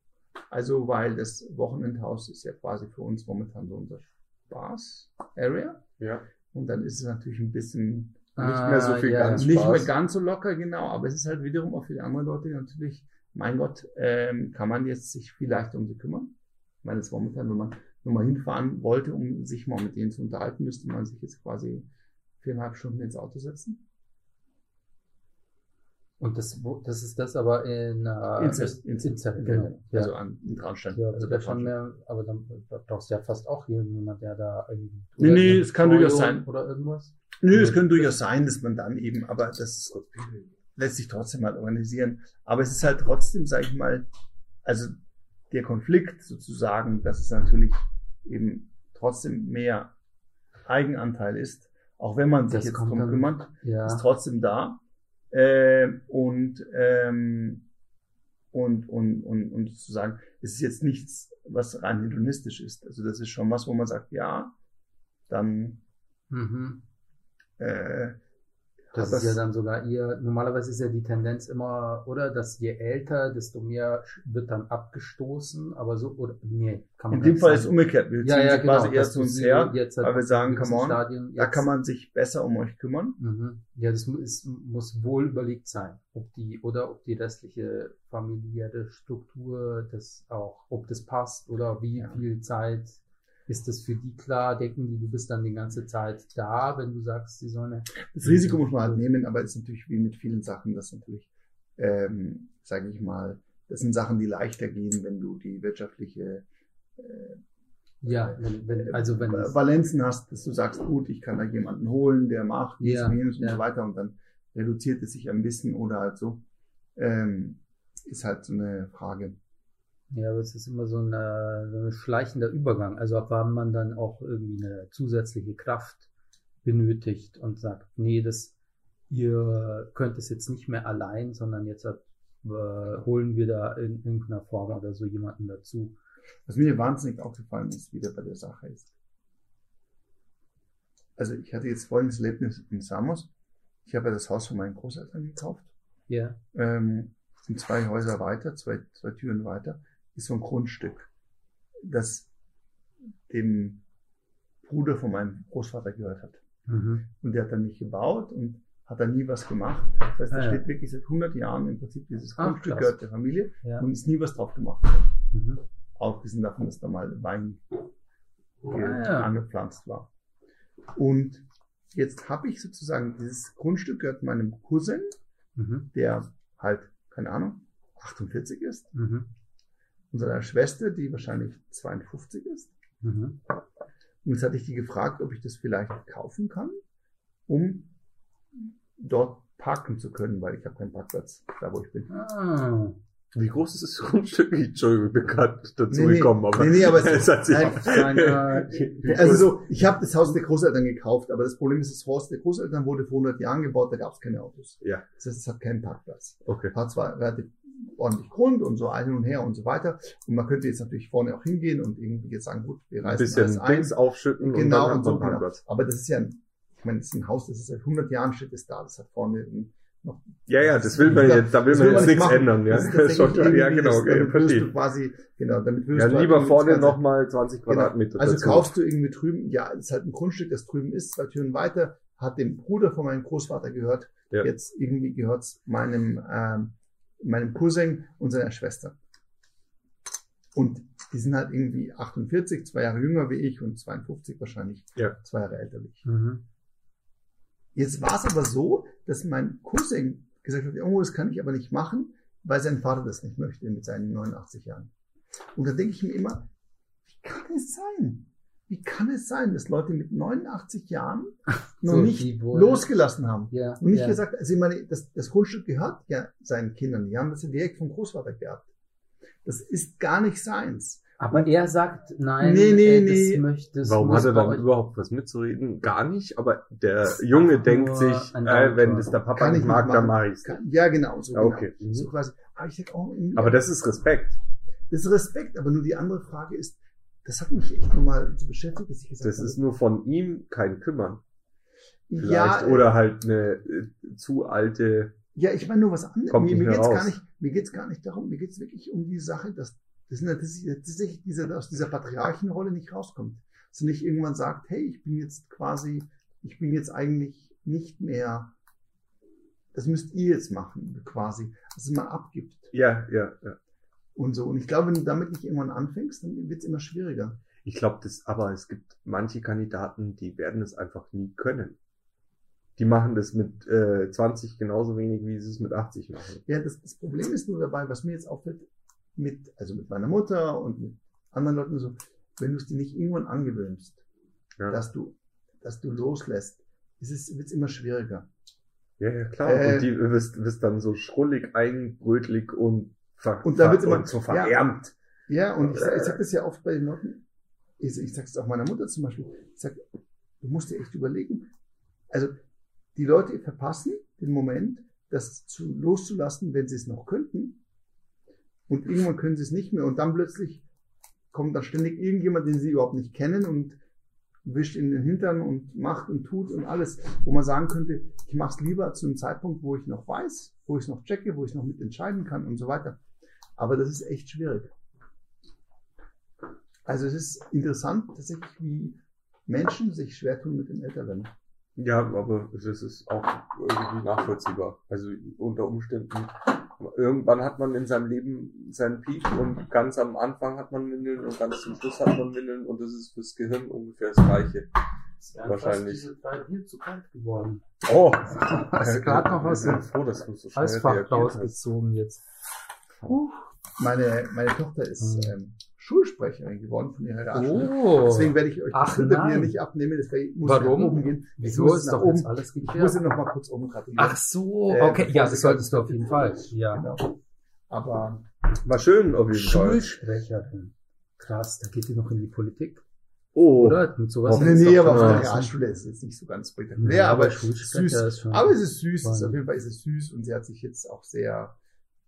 S3: Also, weil das Wochenendhaus ist ja quasi für uns momentan so unser Spaß-Area.
S2: Ja.
S3: Und dann ist es natürlich ein bisschen
S1: Ah,
S2: mehr so viel
S1: ja.
S2: ganz-
S3: nicht
S2: Spaß.
S3: mehr ganz so locker, genau. Aber es ist halt wiederum auch für die anderen Leute natürlich, mein Gott, ähm, kann man jetzt sich viel leichter um sie kümmern. Ich meine, jetzt momentan, wenn man nur mal hinfahren wollte, um sich mal mit denen zu unterhalten, müsste man sich jetzt quasi viereinhalb Stunden ins Auto setzen.
S1: Und das, das ist das aber in äh,
S3: Inzest,
S1: Inzest,
S3: Genau.
S1: genau. Ja.
S3: Also an in Traunstein.
S1: ja,
S3: also
S1: schon
S3: Traunstein.
S1: mehr, aber dann da brauchst du ja fast auch jemand, der da irgendwie.
S3: Nee, nee, es kann durchaus sein.
S1: Oder irgendwas.
S3: Nö, es könnte durchaus sein, dass man dann eben, aber das lässt sich trotzdem halt organisieren. Aber es ist halt trotzdem, sage ich mal, also der Konflikt sozusagen, dass es natürlich eben trotzdem mehr Eigenanteil ist, auch wenn man sich
S1: Das
S3: jetzt drum
S1: dann-
S3: kümmert,
S1: Ja.
S3: ist trotzdem da. Ähm, und, ähm, und, und, und, und sozusagen, es ist jetzt nichts, was rein hedonistisch ist. Also das ist schon was, wo man sagt, ja, dann
S1: Mhm.
S3: äh,
S1: Das
S3: hat
S1: ist ja dann sogar eher, normalerweise ist ja die Tendenz immer, oder, dass je älter, desto mehr wird dann abgestoßen, aber so, oder, nee, kann man
S3: In dem Fall ist es
S1: sagen.
S3: umgekehrt. Wir
S1: ja,
S3: ziehen
S1: ja, genau,
S3: quasi zu
S1: du
S3: uns her,
S1: jetzt halt
S3: weil wir sagen, come on,
S1: Stadium
S3: Da kann man sich besser um euch kümmern.
S1: Mhm. Ja, das ist, muss wohl überlegt sein, ob die oder ob die restliche familiäre Struktur das auch, ob das passt oder wie
S3: Ja.
S1: viel Zeit ist das für die klar, decken die, du bist dann die ganze Zeit da, wenn du sagst, sie sollen.
S3: Das Risiko muss man halt nehmen, aber es ist natürlich wie mit vielen Sachen, das natürlich, ähm, sage ich mal, das sind Sachen, die leichter gehen, wenn du die wirtschaftliche äh,
S1: Ja, wenn, wenn, also wenn
S3: Valenzen hast, dass du sagst, gut, ich kann da jemanden holen, der macht dies
S1: Ja,
S3: und jenes und
S1: ja.
S3: so weiter und dann reduziert es sich ein bisschen oder halt so, ähm, ist halt so eine Frage.
S1: Ja, aber es ist immer so, eine, so ein schleichender Übergang. Also ab wann man dann auch irgendwie eine zusätzliche Kraft benötigt und sagt, nee, das, ihr könnt es jetzt nicht mehr allein, sondern jetzt äh, holen wir da in irgendeiner Form oder so jemanden dazu.
S3: Was mir wahnsinnig aufgefallen ist, wieder bei der Sache ist. Also ich hatte jetzt vorhin das Erlebnis in Samos. Ich habe ja das Haus von meinen Großeltern gekauft.
S1: Ja.
S3: Ähm, sind zwei Häuser weiter, zwei, zwei Türen weiter, ist so ein Grundstück, das dem Bruder von meinem Großvater gehört hat.
S1: Mhm.
S3: Und der hat dann nicht gebaut und hat dann nie was gemacht. Das heißt, da
S1: Ah, ja.
S3: steht wirklich seit 100 Jahren im Prinzip dieses
S1: Ach,
S3: Grundstück gehört der Familie
S1: Ja.
S3: und ist nie was drauf gemacht.
S1: Mhm.
S3: Abgesehen davon, dass da mal Wein
S1: Ah, ja.
S3: angepflanzt war. Und jetzt habe ich sozusagen, dieses Grundstück gehört meinem Cousin,
S1: Mhm.
S3: der halt, keine Ahnung, 48 ist,
S1: Mhm.
S3: Und seiner Schwester, die wahrscheinlich 52 ist.
S1: Mhm.
S3: Und jetzt hatte ich die gefragt, ob ich das vielleicht kaufen kann, um dort parken zu können, weil ich habe keinen Parkplatz da, wo ich bin.
S1: Ah.
S2: Wie groß ist das Grundstück? Entschuldigung, ich bin gerade dazu
S3: Nee,
S2: gekommen, aber,
S3: Nee, nee, aber es-
S2: hat sich
S3: nein,
S2: Wie
S3: Also so, ich habe das Haus der Großeltern gekauft, aber das Problem ist, das Haus der Großeltern wurde vor 100 Jahren gebaut, da gab es keine Autos.
S2: Ja.
S3: Das heißt, es hat keinen Parkplatz.
S2: Okay.
S3: Hat zwar relativ ordentlich Grund und so hin und her und so weiter. Und man könnte jetzt natürlich vorne auch hingehen und irgendwie jetzt sagen, gut, wir
S2: Ein
S3: reißen
S2: bisschen
S3: alles ein.
S2: Dings aufschütten und
S3: Genau,
S2: dann
S3: und
S2: hat
S3: so, genau. Aber das ist ja, ein, ich meine, das ist ein Haus, das ist seit 100 Jahren steht es da. Das hat vorne ein, noch
S2: Ja, ja, das will man
S3: Ja,
S2: jetzt, da will man
S3: will
S2: jetzt
S3: man
S2: nichts
S3: machen.
S2: ändern, ja.
S3: Das ist
S2: ja, genau, okay,
S3: damit wirst du
S2: verstehe.
S3: quasi, genau, damit
S2: Ja,
S3: du halt
S2: lieber vorne nochmal 20 Quadratmeter
S3: Also
S2: dazu.
S3: kaufst du irgendwie drüben, ja, es ist halt ein Grundstück, das drüben ist, zwei Türen weiter, hat dem Bruder von meinem Großvater gehört.
S2: Ja.
S3: Jetzt irgendwie gehört's meinem, ähm, meinem Cousin und seiner Schwester. Und die sind halt irgendwie 48, zwei Jahre jünger wie ich und 52 wahrscheinlich,
S2: Ja.
S3: zwei Jahre älter wie ich.
S1: Mhm.
S3: Jetzt war es aber so, dass mein Cousin gesagt hat, oh, das kann ich aber nicht machen, weil sein Vater das nicht möchte mit seinen 89 Jahren. Und da denke ich mir immer, wie kann es sein? Wie kann es sein, dass Leute mit 89 Jahren noch
S1: So,
S3: nicht losgelassen haben?
S1: Ja.
S3: Und nicht
S1: ja.
S3: gesagt, also ich meine, das, das Grundstück gehört ja seinen Kindern, die haben das ja direkt vom Großvater geerbt. Das ist gar nicht seins.
S1: Aber er sagt, nein,
S3: Nee, nee,
S1: äh, das
S3: nee.
S1: möchte das
S2: Warum hat er dann überhaupt was mitzureden? Gar nicht, aber der Junge denkt sich, äh, wenn das der Papa nicht mag, dann mache ich's.
S3: Kann- Ja, genau, so,
S2: Ja, okay.
S3: genau.
S2: Mhm.
S3: so quasi. Aber ich sag, oh,
S2: Aber das ist Respekt.
S3: Das ist Respekt, aber nur die andere Frage ist, das hat mich echt nochmal so beschäftigt, dass ich gesagt
S2: Das
S3: habe,
S2: ist nur von ihm kein Kümmern. Vielleicht.
S3: ja,
S2: Oder halt eine äh, zu alte,
S3: ja, ich meine nur was anderes. Mir, mir geht's
S2: raus.
S3: gar nicht, mir geht's gar nicht darum, mir geht's wirklich um die Sache, dass das tatsächlich dieser aus dieser Patriarchenrolle nicht rauskommt, dass nicht irgendwann sagt, hey, ich bin jetzt quasi, ich bin jetzt eigentlich nicht mehr, das müsst ihr jetzt machen, quasi, dass es mal abgibt
S2: ja, ja, ja.
S3: und so. Und ich glaube, wenn du damit nicht irgendwann anfängst, dann wird's immer schwieriger.
S2: Ich glaube, das, aber es gibt manche Kandidaten, die werden es einfach nie können. Die machen das mit äh, 20 genauso wenig, wie sie es mit 80 machen.
S3: Ja, das, das Problem ist nur dabei, was mir jetzt auffällt, mit, also mit meiner Mutter und mit anderen Leuten so, wenn du es dir nicht irgendwann angewöhnst,
S2: Ja,
S3: dass du, dass du loslässt, ist es, wird's immer schwieriger.
S2: ja, ja klar.
S3: Äh,
S2: und die wirst, wirst dann so schrullig, eigenbrötlich und, ver
S3: Und da wird's immer-
S2: und so
S3: ja.
S2: verärmt.
S3: Ja, und ich, sag- ich sag das ja oft bei den Leuten, ich, ich sag's auch meiner Mutter zum Beispiel, ich sag, du musst dir echt überlegen, also die Leute verpassen den Moment, das zu, loszulassen, wenn sie es noch könnten. Und irgendwann können sie es nicht mehr. Und dann plötzlich kommt dann ständig irgendjemand, den sie überhaupt nicht kennen und wischt in den Hintern und macht und tut und alles, wo man sagen könnte, ich mache es lieber zu einem Zeitpunkt, wo ich noch weiß, wo ich es noch checke, wo ich noch mitentscheiden kann und so weiter. Aber das ist echt schwierig. Also es ist interessant tatsächlich, wie Menschen sich schwer tun mit dem Älterwerden.
S2: Ja, aber das ist auch irgendwie nachvollziehbar. Also unter Umständen, irgendwann hat man in seinem Leben seinen Peak und ganz am Anfang hat man Windeln und ganz zum Schluss hat man Windeln und das ist fürs Gehirn ungefähr das Gleiche.
S1: Ist ja
S2: Wahrscheinlich.
S1: diese Zeit hier zu kalt geworden.
S2: Oh!
S1: Hast gerade noch was
S2: Ich bin froh, dass du so schnell
S1: Eisfach rausgezogen jetzt.
S3: Meine, meine Tochter ist
S1: Hm.
S3: ähm, Schulsprecherin geworden von ihrer Realschule.
S1: Oh.
S3: Deswegen werde ich euch
S1: Ach,
S3: das
S1: nein.
S3: nicht abnehmen. Deswegen muss
S1: Warum?
S3: ich oben gehen. Ich
S1: Wieso ist
S3: nach
S1: doch
S3: oben.
S1: jetzt alles
S3: Ich
S1: geklärt?
S3: muss noch mal kurz oben gratulieren.
S1: Ach so,
S3: Äh,
S1: okay, ja, das solltest du auf jeden Fall. Ja.
S3: Genau. Aber
S2: War schön auf jeden Fall.
S1: Schulsprecherin. Krass, da geht die noch in die Politik.
S2: Oh,
S1: Oder? Mit sowas
S2: Oh,
S3: Nee, nee, aber auf der Realschule ist es jetzt nicht so ganz spektakulär,
S1: Ja,
S3: aber
S1: aber
S3: es ist
S1: Schulsprecher
S3: süß.
S1: ist schon-
S3: Aber es ist süß, es ist auf jeden Fall ist es süß und sie hat sich jetzt auch sehr,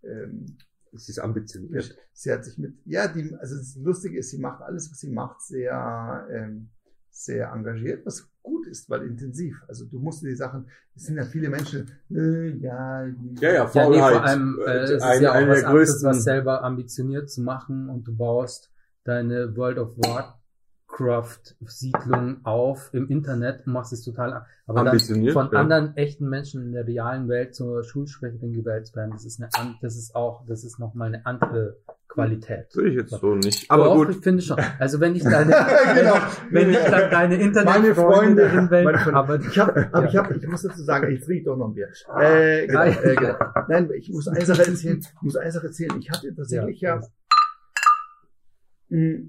S3: ähm,
S2: es ist ambitioniert.
S3: sie hat sich mit, ja, die, also das Lustige ist, sie macht alles, was sie macht, sehr, ähm, sehr engagiert, was gut ist, weil intensiv. Also du musst dir die Sachen, es sind ja viele Menschen, äh, ja, die-
S2: Ja, ja,
S1: Ja, nee,
S2: Faulheit.
S1: vor allem, äh, es ist
S2: ein,
S1: ja auch
S2: eine
S1: was
S2: der
S1: anderes,
S2: größten.
S1: was selber ambitioniert zu machen und du baust deine World of Warcraft-Siedlung auf im Internet und machst es total, ab. aber dann von
S2: ja.
S1: anderen echten Menschen in der realen Welt zur Schulsprecherin gewählt zu werden, das ist eine, das ist auch, das ist nochmal eine andere Qualität.
S2: Würde ich jetzt so nicht. Aber
S1: Doch,
S2: gut.
S1: ich finde schon. Also wenn ich deine,
S3: Genau.
S1: wenn ich dann deine
S3: Meine
S1: Internetfreunde
S3: Freunde,
S1: in Welt,
S3: meine Freunde.
S1: aber
S3: Ich habe, aber ich habe, ich muss dazu sagen, ich trinke doch noch ein Bier. Äh, genau,
S1: Ah,
S3: äh, genau. Nein, ich muss eine Sache erzählen. Ich muss eine Sache erzählen. Ich hatte tatsächlich ja, mh,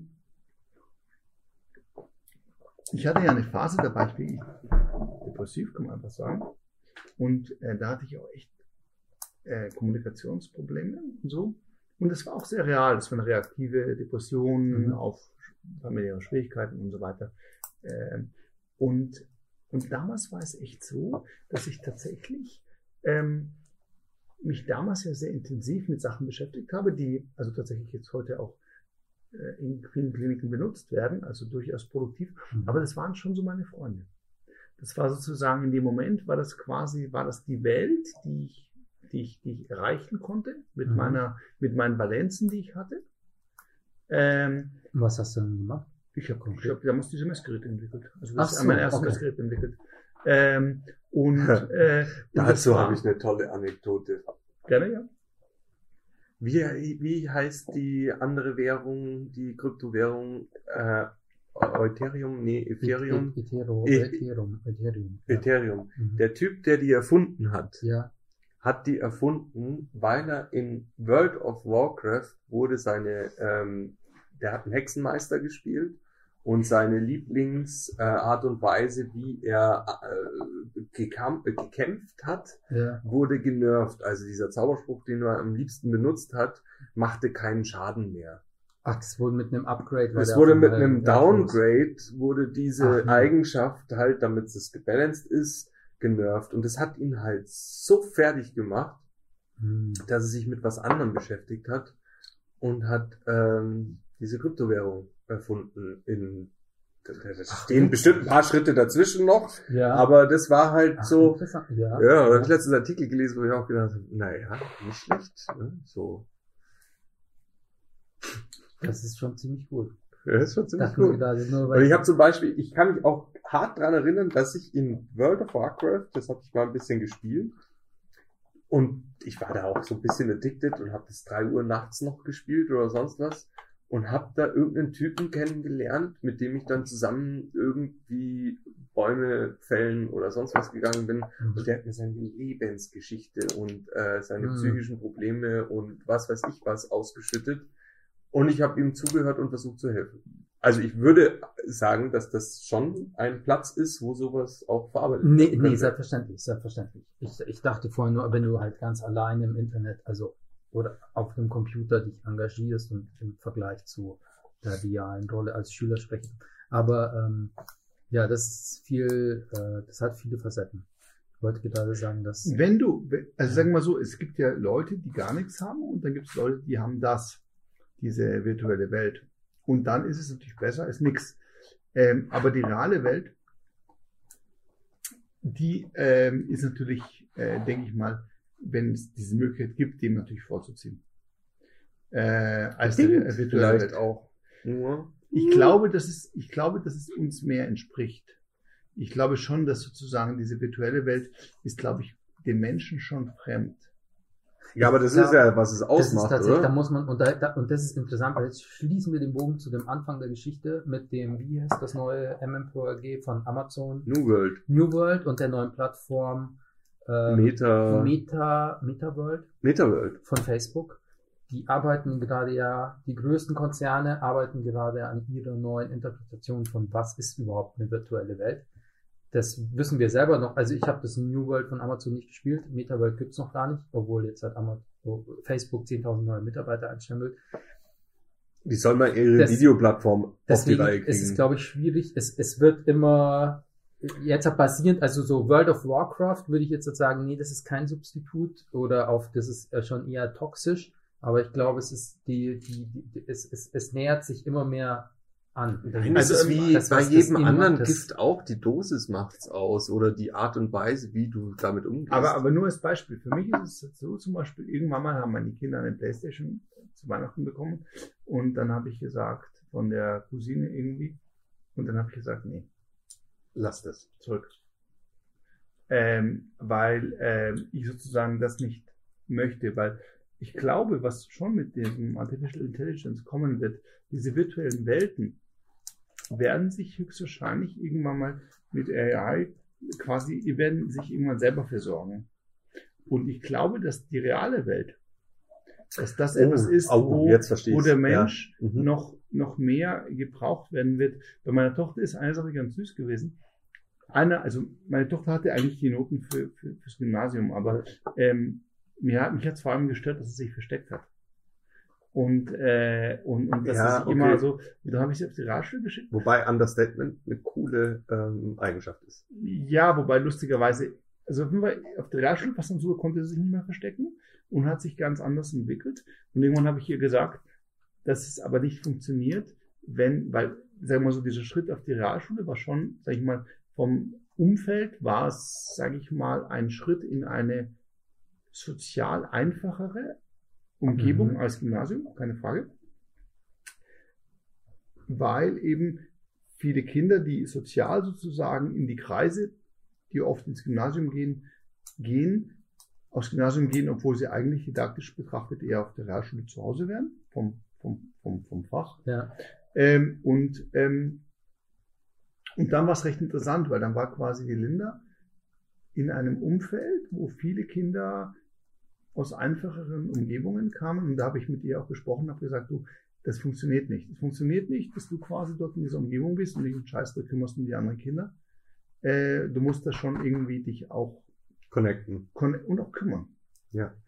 S3: ich hatte ja eine Phase, da war ich wirklich depressiv, kann man einfach sagen. Und äh, da hatte ich auch echt äh, Kommunikationsprobleme und so. Und das war auch sehr real. Das war eine reaktive Depression
S1: Mhm.
S3: auf familiäre Schwierigkeiten und so weiter. Ähm, und, und damals war es echt so, dass ich tatsächlich ähm, mich damals ja sehr intensiv mit Sachen beschäftigt habe, die also tatsächlich jetzt heute auch äh, in vielen Kliniken benutzt werden, also durchaus produktiv. Aber das waren schon so meine Freunde. Das war sozusagen in dem Moment, war das quasi, war das die Welt, die ich, die ich, die ich erreichen konnte, mit
S1: Mhm.
S3: meiner, mit meinen Valenzen, die ich hatte. Ähm,
S1: was hast du denn gemacht?
S3: ich habe ich hab damals diese Messgeräte entwickelt. Also
S1: Ach
S3: das ist
S1: so,
S3: mein erstes
S1: okay.
S3: Messgerät entwickelt. Ähm, und, äh,
S2: Dazu habe ich eine tolle Anekdote.
S3: Gerne, ja.
S2: Wie, wie heißt die andere Währung, die Kryptowährung? Äh, Ethereum? Nee, Ethereum?
S1: E- Ethereum,
S2: E-
S1: Ethereum, Ethereum. Ja.
S2: Ethereum.
S1: Mhm.
S2: Der Typ, der die erfunden hat,
S1: ja.
S2: hat die erfunden, weil er in World of Warcraft wurde seine, ähm, der hat einen Hexenmeister gespielt und seine Lieblingsart äh, und Weise, wie er äh, äh, gekämpft hat,
S1: Ja.
S2: wurde genervt. Also dieser Zauberspruch, den er am liebsten benutzt hat, machte keinen Schaden mehr.
S1: Ach, das wurde mit einem Upgrade. der
S2: wurde mit einem. Downgrade, wurde diese
S1: Ach.
S2: Eigenschaft halt, damit es gebalanced ist, genervt. Und das hat ihn halt so fertig gemacht,
S1: Hm.
S2: dass er sich mit was anderem beschäftigt hat und hat ähm, diese Kryptowährung erfunden. In
S1: Ach,
S2: stehen
S1: witzig.
S2: bestimmt ein paar Schritte dazwischen noch,
S1: Ja.
S2: aber das war halt
S1: Ach,
S2: so.
S1: Ja.
S2: Ja, da habe ich letztens einen Artikel gelesen, wo ich auch gedacht habe, naja, nicht schlecht. Ne? So.
S1: Das ist schon ziemlich gut.
S2: Ja, das ist schon ziemlich gut. Und ich habe zum Beispiel, ich kann mich auch hart dran erinnern, dass ich in World of Warcraft, das habe ich mal ein bisschen gespielt, und ich war da auch so ein bisschen addicted und habe bis drei Uhr nachts noch gespielt oder sonst was und habe da irgendeinen Typen kennengelernt, mit dem ich dann zusammen irgendwie Bäume fällen oder sonst was gegangen bin. Und der hat mir seine Lebensgeschichte und äh, seine
S1: Mhm.
S2: psychischen Probleme und was weiß ich was ausgeschüttet. Und ich habe ihm zugehört und versucht zu helfen. Also ich würde sagen, dass das schon ein Platz ist, wo sowas auch verarbeitet
S1: Nee,
S2: werden
S1: nee,
S2: könnte.
S1: selbstverständlich, selbstverständlich. Ich, ich dachte vorhin nur, wenn du halt ganz alleine im Internet, also oder auf dem Computer dich engagierst und im Vergleich zu der realen Rolle als Schüler sprechen. Aber ähm, ja, das ist viel, äh, das hat viele Facetten. Ich wollte gerade sagen, dass
S3: Wenn du, also sagen wir mal so, es gibt ja Leute, die gar nichts haben und dann gibt es Leute, die haben das, diese virtuelle Welt. Und dann ist es natürlich besser als nichts. Ähm, aber die reale Welt, die ähm, ist natürlich, äh, denke ich mal, wenn es diese Möglichkeit gibt, dem natürlich vorzuziehen. Äh, als äh, virtuelle Welt.
S2: auch. Nur.
S3: Ich glaube, dass es, ich glaube, dass es uns mehr entspricht. Ich glaube schon, dass sozusagen diese virtuelle Welt ist, glaube ich, den Menschen schon fremd.
S2: Ja, aber das
S1: Ja,
S2: ist ja, was es
S1: das ist
S2: ausmacht,
S1: tatsächlich, da
S2: oder?
S1: muss man, und, da, da, und das ist interessant, weil jetzt schließen wir den Bogen zu dem Anfang der Geschichte mit dem, wie heißt das neue MMPRG von Amazon,
S2: New World,
S1: New World und der neuen Plattform ähm,
S2: Meta,
S1: Meta, Metaworld
S2: Metaworld.
S1: von Facebook. Die arbeiten gerade ja, die größten Konzerne arbeiten gerade an ihrer neuen Interpretation von was ist überhaupt eine virtuelle Welt. Das wissen wir selber noch. Also ich habe das New World von Amazon nicht gespielt. Metaworld gibt's noch gar nicht, obwohl jetzt hat Amazon, wo Facebook 10.000 neue Mitarbeiter einstellen will.
S2: Die sollen mal ihre Videoplattform auf die Reihe
S1: ist es,
S2: kriegen.
S1: glaube ich, schwierig. Es, es wird immer jetzt basierend, also so World of Warcraft würde ich jetzt sagen, nee, das ist kein Substitut oder auf, das ist äh, schon eher toxisch. Aber ich glaube, es ist die, die, die es, es, es nähert sich immer mehr an.
S2: Nein,
S3: Also,
S2: ist wie
S1: das,
S2: bei jedem anderen
S1: macht,
S2: Gift auch. Die Dosis macht's aus oder die Art und Weise, wie du damit umgehst.
S3: Aber, aber nur als Beispiel. Für mich ist es so zum Beispiel, irgendwann mal haben meine Kinder eine Playstation zu Weihnachten bekommen und dann habe ich gesagt, von der Cousine irgendwie, und dann habe ich gesagt, nee,
S2: lass das.
S3: zurück. Ähm, weil ähm, ich sozusagen das nicht möchte, weil ich glaube, was schon mit dem Artificial Intelligence kommen wird, diese virtuellen Welten werden sich höchstwahrscheinlich irgendwann mal mit AI quasi, werden sich irgendwann selber versorgen. Und ich glaube, dass die reale Welt, dass das etwas ist,
S2: oh,
S3: wo, wo der Mensch
S2: Ja. Mhm.
S3: noch, noch mehr gebraucht werden wird. Bei meiner Tochter ist eine Sache ganz süß gewesen. Einer, also meine Tochter hatte eigentlich die Noten für, für, fürs Gymnasium, aber ähm, mir hat, mich hat vor allem gestört, dass sie sich versteckt hat. Und, äh, und, und das
S2: Ja,
S3: ist immer
S2: okay.
S3: so, und dann habe ich sie auf die Realschule geschickt.
S2: Wobei Understatement eine coole ähm, Eigenschaft ist.
S3: Ja, wobei lustigerweise, also auf der Realschule passt dann so, konnte sie sich nicht mehr verstecken und hat sich ganz anders entwickelt. Und irgendwann habe ich ihr gesagt, dass es aber nicht funktioniert, wenn, weil, sagen wir mal so, dieser Schritt auf die Realschule war schon, sag ich mal, vom Umfeld war es, sage ich mal, ein Schritt in eine sozial einfachere Umgebung
S1: Mhm.
S3: als Gymnasium, keine Frage. Weil eben viele Kinder, die sozial sozusagen in die Kreise, die oft ins Gymnasium gehen, gehen, aufs Gymnasium gehen, obwohl sie eigentlich didaktisch betrachtet eher auf der Realschule zu Hause wären, vom, vom, vom, vom Fach.
S1: Ja.
S3: Ähm, und, ähm, und dann war es recht interessant, weil dann war quasi die Linda in einem Umfeld, wo viele Kinder aus einfacheren Umgebungen kamen. Und da habe ich mit ihr auch gesprochen, habe gesagt, du, das funktioniert nicht. Es funktioniert nicht, dass du quasi dort in dieser Umgebung bist und dich um Scheiß da kümmerst um die anderen Kinder. Äh, du musst da schon irgendwie dich auch
S2: Connecten.
S3: kon- und auch kümmern.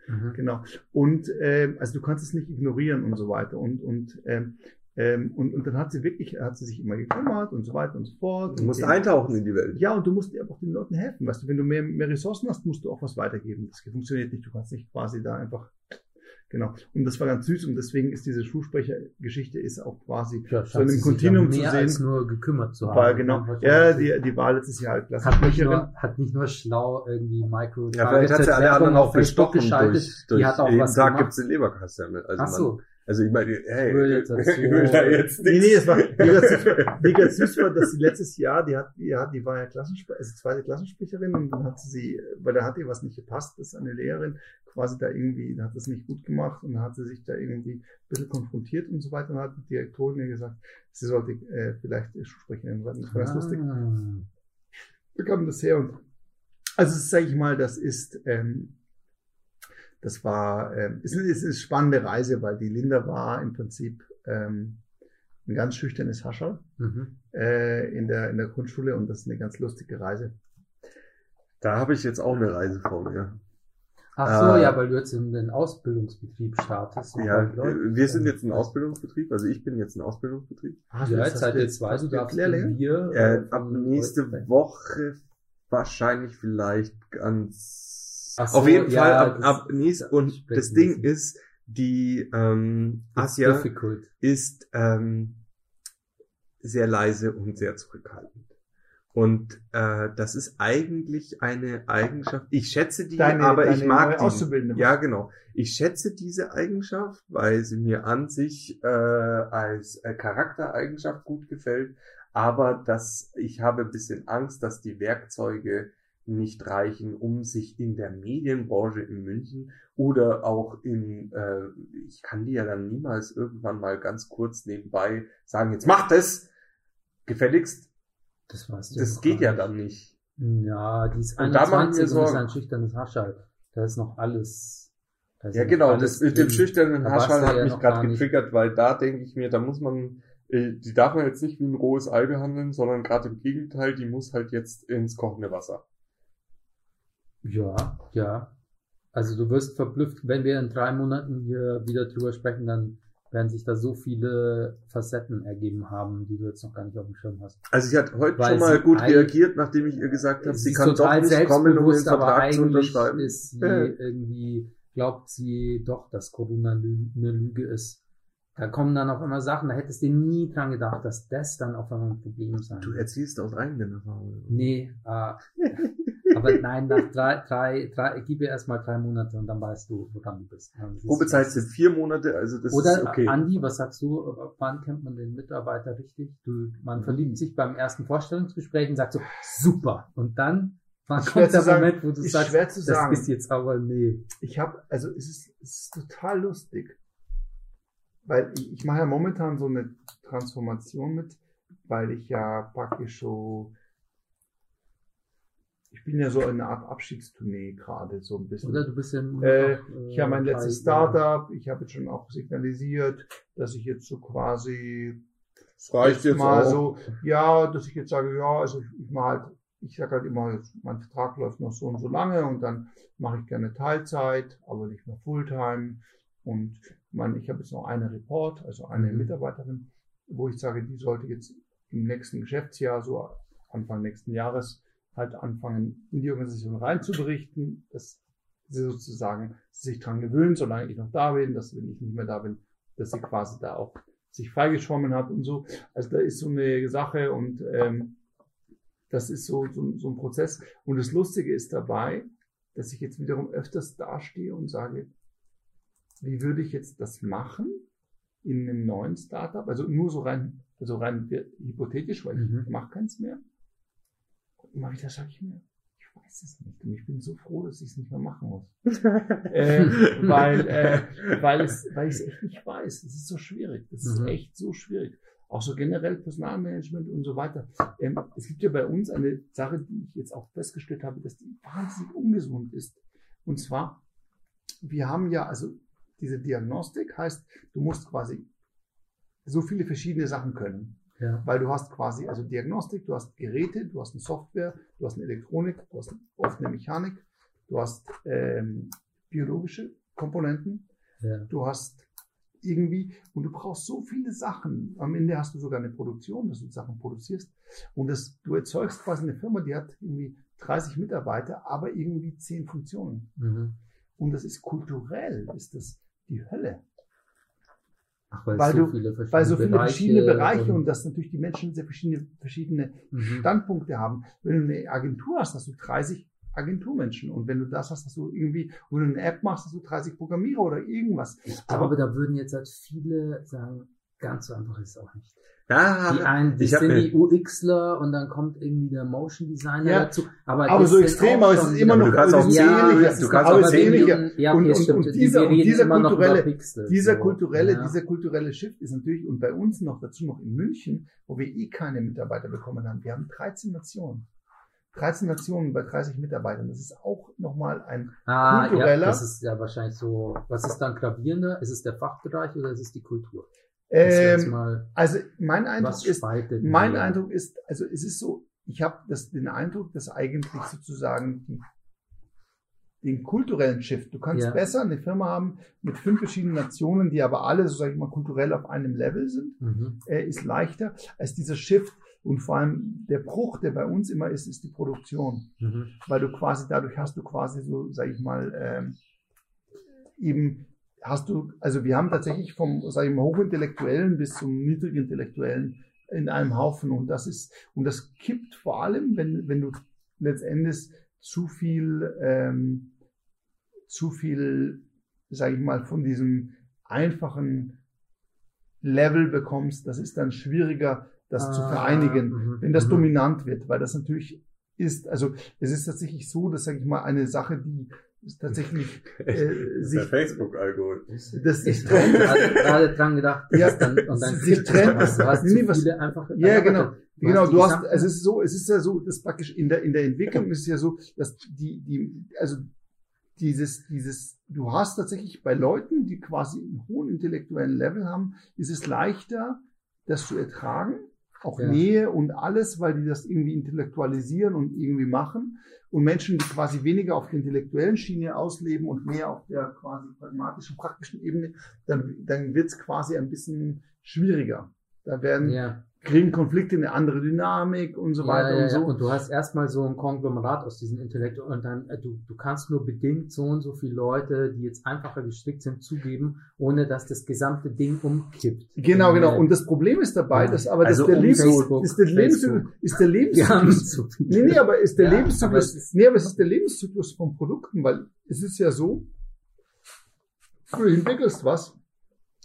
S1: Mhm.
S3: Genau. Und ähm, also du kannst es nicht ignorieren und so weiter. Und und ähm, ähm, und, und dann hat sie wirklich, hat sie sich immer gekümmert und so weiter und so fort.
S2: Du musst
S3: Und-
S2: eintauchen in die Welt.
S3: Ja, und du musst aber auch den Leuten helfen. Weißt du, wenn du mehr, mehr Ressourcen hast, musst du auch was weitergeben. Das funktioniert nicht. Du kannst nicht quasi da einfach. Genau. Und das war ganz süß und deswegen ist diese Schulsprechergeschichte ist auch quasi
S1: Ja,
S3: so in einem Kontinuum zu
S1: mehr
S3: sehen.
S1: als nur gekümmert zu haben.
S3: War genau. Ja, die, die war letztes Jahr halt
S1: hat nicht, nur, hat nicht nur schlau irgendwie Micro
S2: Ja, vielleicht hat sie alle anderen
S1: auf
S2: auch bestochen
S1: geschaltet.
S2: durch, durch
S1: die hat auch
S2: jeden
S1: was
S2: Tag
S1: gemacht.
S2: gibt's den Leberkassemmel. Also,
S1: Ach so.
S2: man, also ich meine, hey,
S1: Ich will jetzt dazu-
S2: ich will da jetzt
S3: Nee,
S2: nichts.
S3: nee, es war, ganz süß war, süß war, dass sie letztes Jahr, die hat, die hat, die war ja Klassensprecherin, also zweite Klassensprecherin und dann hat sie weil da hat ihr was nicht gepasst, dass eine Lehrerin quasi da irgendwie, da hat das nicht gut gemacht und dann hat sie sich da irgendwie ein bisschen konfrontiert und so weiter und hat die Direktorin ihr gesagt, sie sollte äh, vielleicht Schulsprecherin werden. Das war ganz lustig.
S1: Ah.
S3: Wo kam das her? Und also sage ich mal, das ist, ähm, das war, ähm, ist, ist eine spannende Reise, weil die Linda war im Prinzip ähm, ein ganz schüchternes Hascherl
S1: Mhm.
S3: äh, in der in der Grundschule und das ist eine ganz lustige Reise.
S2: Da habe ich jetzt auch eine Reise vor mir.
S1: Ach so,
S2: Äh,
S1: ja, weil du jetzt in den Ausbildungsbetrieb startest.
S2: Ja,
S1: läuft.
S2: äh, wir sind jetzt ein Ausbildungsbetrieb, also ich bin jetzt ein Ausbildungsbetrieb.
S3: Du
S1: Ja,
S3: jetzt-
S1: seid
S3: du
S1: ihr
S3: jetzt-
S1: zwei, du darfst
S3: Lehrlinge?
S1: Bier.
S2: Äh, ab nächste Woche wahrscheinlich vielleicht ganz.
S1: Ach so,
S2: auf jeden
S1: ja,
S2: Fall ab, ab nächst, und das Ding
S1: müssen.
S2: ist, die ähm, Asia
S1: difficult.
S2: ist ähm, sehr leise und sehr zurückhaltend. Und äh, das ist eigentlich eine Eigenschaft. Ich schätze die,
S3: Deine,
S2: aber
S3: deine
S2: ich mag die. Ja, genau. Ich schätze diese Eigenschaft, weil sie mir an sich äh, als äh, Charaktereigenschaft gut gefällt. Aber dass ich habe ein bisschen Angst, dass die Werkzeuge nicht reichen, um sich in der Medienbranche in München oder auch in, äh, ich kann die ja dann niemals irgendwann mal ganz kurz nebenbei sagen, jetzt macht es! Gefälligst,
S1: Das weißt du
S2: das geht ja
S1: nicht.
S2: dann nicht.
S1: Ja, die ist
S2: Und da
S1: 21 und ist ein schüchternes Hascherl. Da ist noch alles.
S2: Ja, genau,
S1: alles
S2: das mit dem schüchternen
S1: du
S2: hat
S1: ja
S2: mich gerade getriggert, weil da denke ich mir, da muss man, äh, die darf man jetzt nicht wie ein rohes Ei behandeln, sondern gerade im Gegenteil, die muss halt jetzt ins kochende Wasser.
S1: Ja, ja. Also du wirst verblüfft, wenn wir in drei Monaten hier wieder drüber sprechen, dann werden sich da so viele Facetten ergeben haben, die du jetzt noch gar nicht auf dem Schirm hast.
S2: Also sie hat heute
S1: Weil
S2: schon mal gut reagiert, nachdem ich ihr gesagt habe, sie kann doch nicht kommen, um den Vertrag zu unterschreiben.
S1: ist sie
S2: Ja.
S1: irgendwie, glaubt sie doch, dass Corona eine Lüge ist. Da kommen dann auf einmal Sachen, da hättest du nie dran gedacht, dass das dann auf einmal ein Problem sein
S2: Du erzählst aus eigenen Erfahrungen.
S1: Nee, äh, aber nein, nach drei, drei, drei, gib ihr erstmal drei Monate und dann weißt du, woran du bist. Das ist-
S2: Probezeit sind vier Monate, also das
S1: Oder
S2: ist okay.
S1: Andi, was sagst du, wann kennt man den Mitarbeiter richtig? Du, man verliebt sich beim ersten Vorstellungsgespräch und sagt so, super. Und dann
S3: schwer
S1: kommt der
S3: sagen.
S1: Moment, wo du
S3: Ist
S1: sagst,
S3: schwer zu sagen.
S1: das ist jetzt aber nee.
S3: Ich habe, also es ist, es ist total lustig, weil ich, ich mache ja momentan so eine Transformation mit, weil ich ja praktisch so, ich bin ja so in einer Art Abschiedstournee gerade so ein bisschen.
S1: Oder du bist ja nur
S3: Äh,
S1: noch, äh,
S3: Ich habe mein letztes
S1: bei-
S3: Startup, ich habe jetzt schon auch signalisiert, dass ich jetzt so quasi
S2: Das reicht jetzt
S3: mal
S2: auch.
S3: so, ja, dass ich jetzt sage, ja, also ich, ich mache halt, ich sage halt immer, mein Vertrag läuft noch so und so lange und dann mache ich gerne Teilzeit, aber nicht mehr Fulltime. Und man, ich habe jetzt noch eine Report, also eine
S1: Mhm.
S3: Mitarbeiterin, wo ich sage, die sollte jetzt im nächsten Geschäftsjahr, so Anfang nächsten Jahres, halt anfangen, in die Organisation reinzuberichten, dass sie sozusagen sich dran gewöhnt, solange ich noch da bin, dass wenn ich nicht mehr da bin, dass sie quasi da auch sich freigeschwommen hat und so. Also da ist so eine Sache und ähm, das ist so, so, so ein Prozess. Und das Lustige ist dabei, dass ich jetzt wiederum öfters dastehe und sage, wie würde ich jetzt das machen in einem neuen Startup? Also nur so rein, also rein hypothetisch, weil
S1: Mhm.
S3: ich mache keins mehr. Und immer wieder sage ich mir, ich weiß es nicht. Und ich bin so froh, dass ich es nicht mehr machen muss. äh, weil, äh, weil, es, weil ich es echt nicht weiß. Das ist so schwierig. Das ist
S1: Mhm.
S3: echt so schwierig. Auch so generell Personalmanagement und so weiter. Ähm, es gibt ja bei uns eine Sache, die ich jetzt auch festgestellt habe, dass die wahnsinnig ungesund ist. Und zwar, wir haben ja, also diese Diagnostik heißt, du musst quasi so viele verschiedene Sachen können.
S1: Ja.
S3: Weil du hast quasi, also Diagnostik, du hast Geräte, du hast eine Software, du hast eine Elektronik, du hast oft eine Mechanik, du hast ähm, biologische Komponenten,
S1: Ja.
S3: du hast irgendwie, und du brauchst so viele Sachen. Am Ende hast du sogar eine Produktion, dass du Sachen produzierst. Und das, du erzeugst quasi eine Firma, die hat irgendwie 30 Mitarbeiter, aber irgendwie 10 Funktionen.
S1: Mhm.
S3: Und das ist kulturell, ist das die Hölle.
S1: Ach, weil,
S3: Weil
S1: so
S3: du-
S1: viele verschiedene
S3: Weil so viele
S1: Bereiche
S3: verschiedene Bereiche
S1: und,
S3: und dass natürlich die Menschen sehr verschiedene, verschiedene
S1: mhm.
S3: Standpunkte haben. Wenn du eine Agentur hast, hast du 30 Agenturmenschen. Und wenn du das hast, hast du irgendwie, wenn du eine App machst, hast du 30 Programmierer oder irgendwas.
S1: Ich glaube, da würden jetzt halt viele sagen, ganz so einfach ist es auch nicht.
S2: Ja,
S1: Die einen, das sind die UXler und dann kommt irgendwie der Motion Designer
S3: Ja,
S1: dazu. Aber,
S3: aber so extrem, aber es ist immer noch
S2: du kannst auch
S3: es ist
S1: ja,
S3: ähnlich,
S2: du
S3: es ist-
S2: kannst auch
S3: es ist
S2: sehen,
S3: ähnlicher.
S1: Ja,
S3: Und-
S1: okay,
S3: und- und
S1: Die-
S3: dieser- und dieser
S1: immer noch über
S3: kulturelle-
S1: Pixel,
S3: Dieser
S1: so.
S3: kulturelle,
S1: ja.
S3: dieser kulturelle Shift ist natürlich, und bei uns noch dazu noch in München, wo wir eh keine Mitarbeiter bekommen haben. Wir haben 13 Nationen. 13 Nationen bei 30 Mitarbeitern. Das ist auch nochmal ein,
S1: Ah, ja,
S3: kultureller-
S1: das ist ja wahrscheinlich so. Was ist dann gravierender? Ist es der Fachbereich oder ist es die Kultur?
S3: Ähm, also mein Eindruck ist, Mein
S1: mehr?
S3: Eindruck ist, also es ist so, ich habe das, den Eindruck, dass eigentlich sozusagen die, den kulturellen Shift, du kannst
S1: Ja.
S3: besser eine Firma haben mit fünf verschiedenen Nationen, die aber alle, so sage ich mal, kulturell auf einem Level sind,
S1: Mhm.
S3: äh, ist leichter als dieser Shift. Und vor allem der Bruch, der bei uns immer ist, ist die Produktion.
S1: Mhm.
S3: Weil du quasi, dadurch hast du quasi so, sage ich mal, ähm, eben hast du, also wir haben tatsächlich vom, sage ich mal, Hochintellektuellen bis zum Niedrigintellektuellen in einem Haufen und das ist, und das kippt vor allem, wenn, wenn du letztendlich zu viel, ähm, zu viel, sage ich mal, von diesem einfachen Level bekommst, das ist dann schwieriger, das zu
S1: Ah,
S3: vereinigen,
S1: mhm,
S3: wenn das
S1: mhm.
S3: dominant wird, weil das natürlich ist, also es ist tatsächlich so, dass, sage ich mal, eine Sache, die ist tatsächlich äh,
S2: Das
S3: sich,
S2: der Facebook-Algorithmus.
S3: das
S1: Ich gerade gerade dran gedacht,
S3: Ja,
S1: dann, und dann
S3: sich trennt.
S1: was. Du hast
S3: Nee, was-
S1: viele einfach.
S3: Ja, genau. Genau, du hast,
S1: gesamten-
S3: es ist so, es ist ja so, dass praktisch in der, in der Entwicklung ist es ja so, dass die, die, also dieses, dieses, du hast tatsächlich bei Leuten, die quasi einen hohen intellektuellen Level haben, ist es leichter, das zu ertragen, auch
S1: Ja.
S3: Nähe und alles, weil die das irgendwie intellektualisieren und irgendwie machen. Und Menschen, die quasi weniger auf der intellektuellen Schiene ausleben und mehr auf der quasi pragmatischen, praktischen Ebene, dann, dann wird es quasi ein bisschen schwieriger. Da werden,
S1: Ja.
S3: Kriegen Konflikte eine andere Dynamik und so weiter
S1: ja, ja,
S3: und so.
S1: Ja. Und du hast erstmal so ein Konglomerat aus diesen Intellektuellen und dann, äh, du, du kannst nur bedingt so und so viele Leute, die jetzt einfacher gestrickt sind, zugeben, ohne dass das gesamte Ding umkippt.
S3: Genau, genau.
S1: Äh,
S3: Und das Problem ist dabei, dass aber
S2: Also
S3: das der
S2: um
S1: Facebook,
S3: ist der Lebenszyklus, ist der Lebenszyklus. Nee, nee, aber ist der
S1: Ja, aber
S3: Lebenszyklus,
S1: ist-
S3: nee, aber es ist der Lebenszyklus von Produkten, weil es ist ja so, du entwickelst was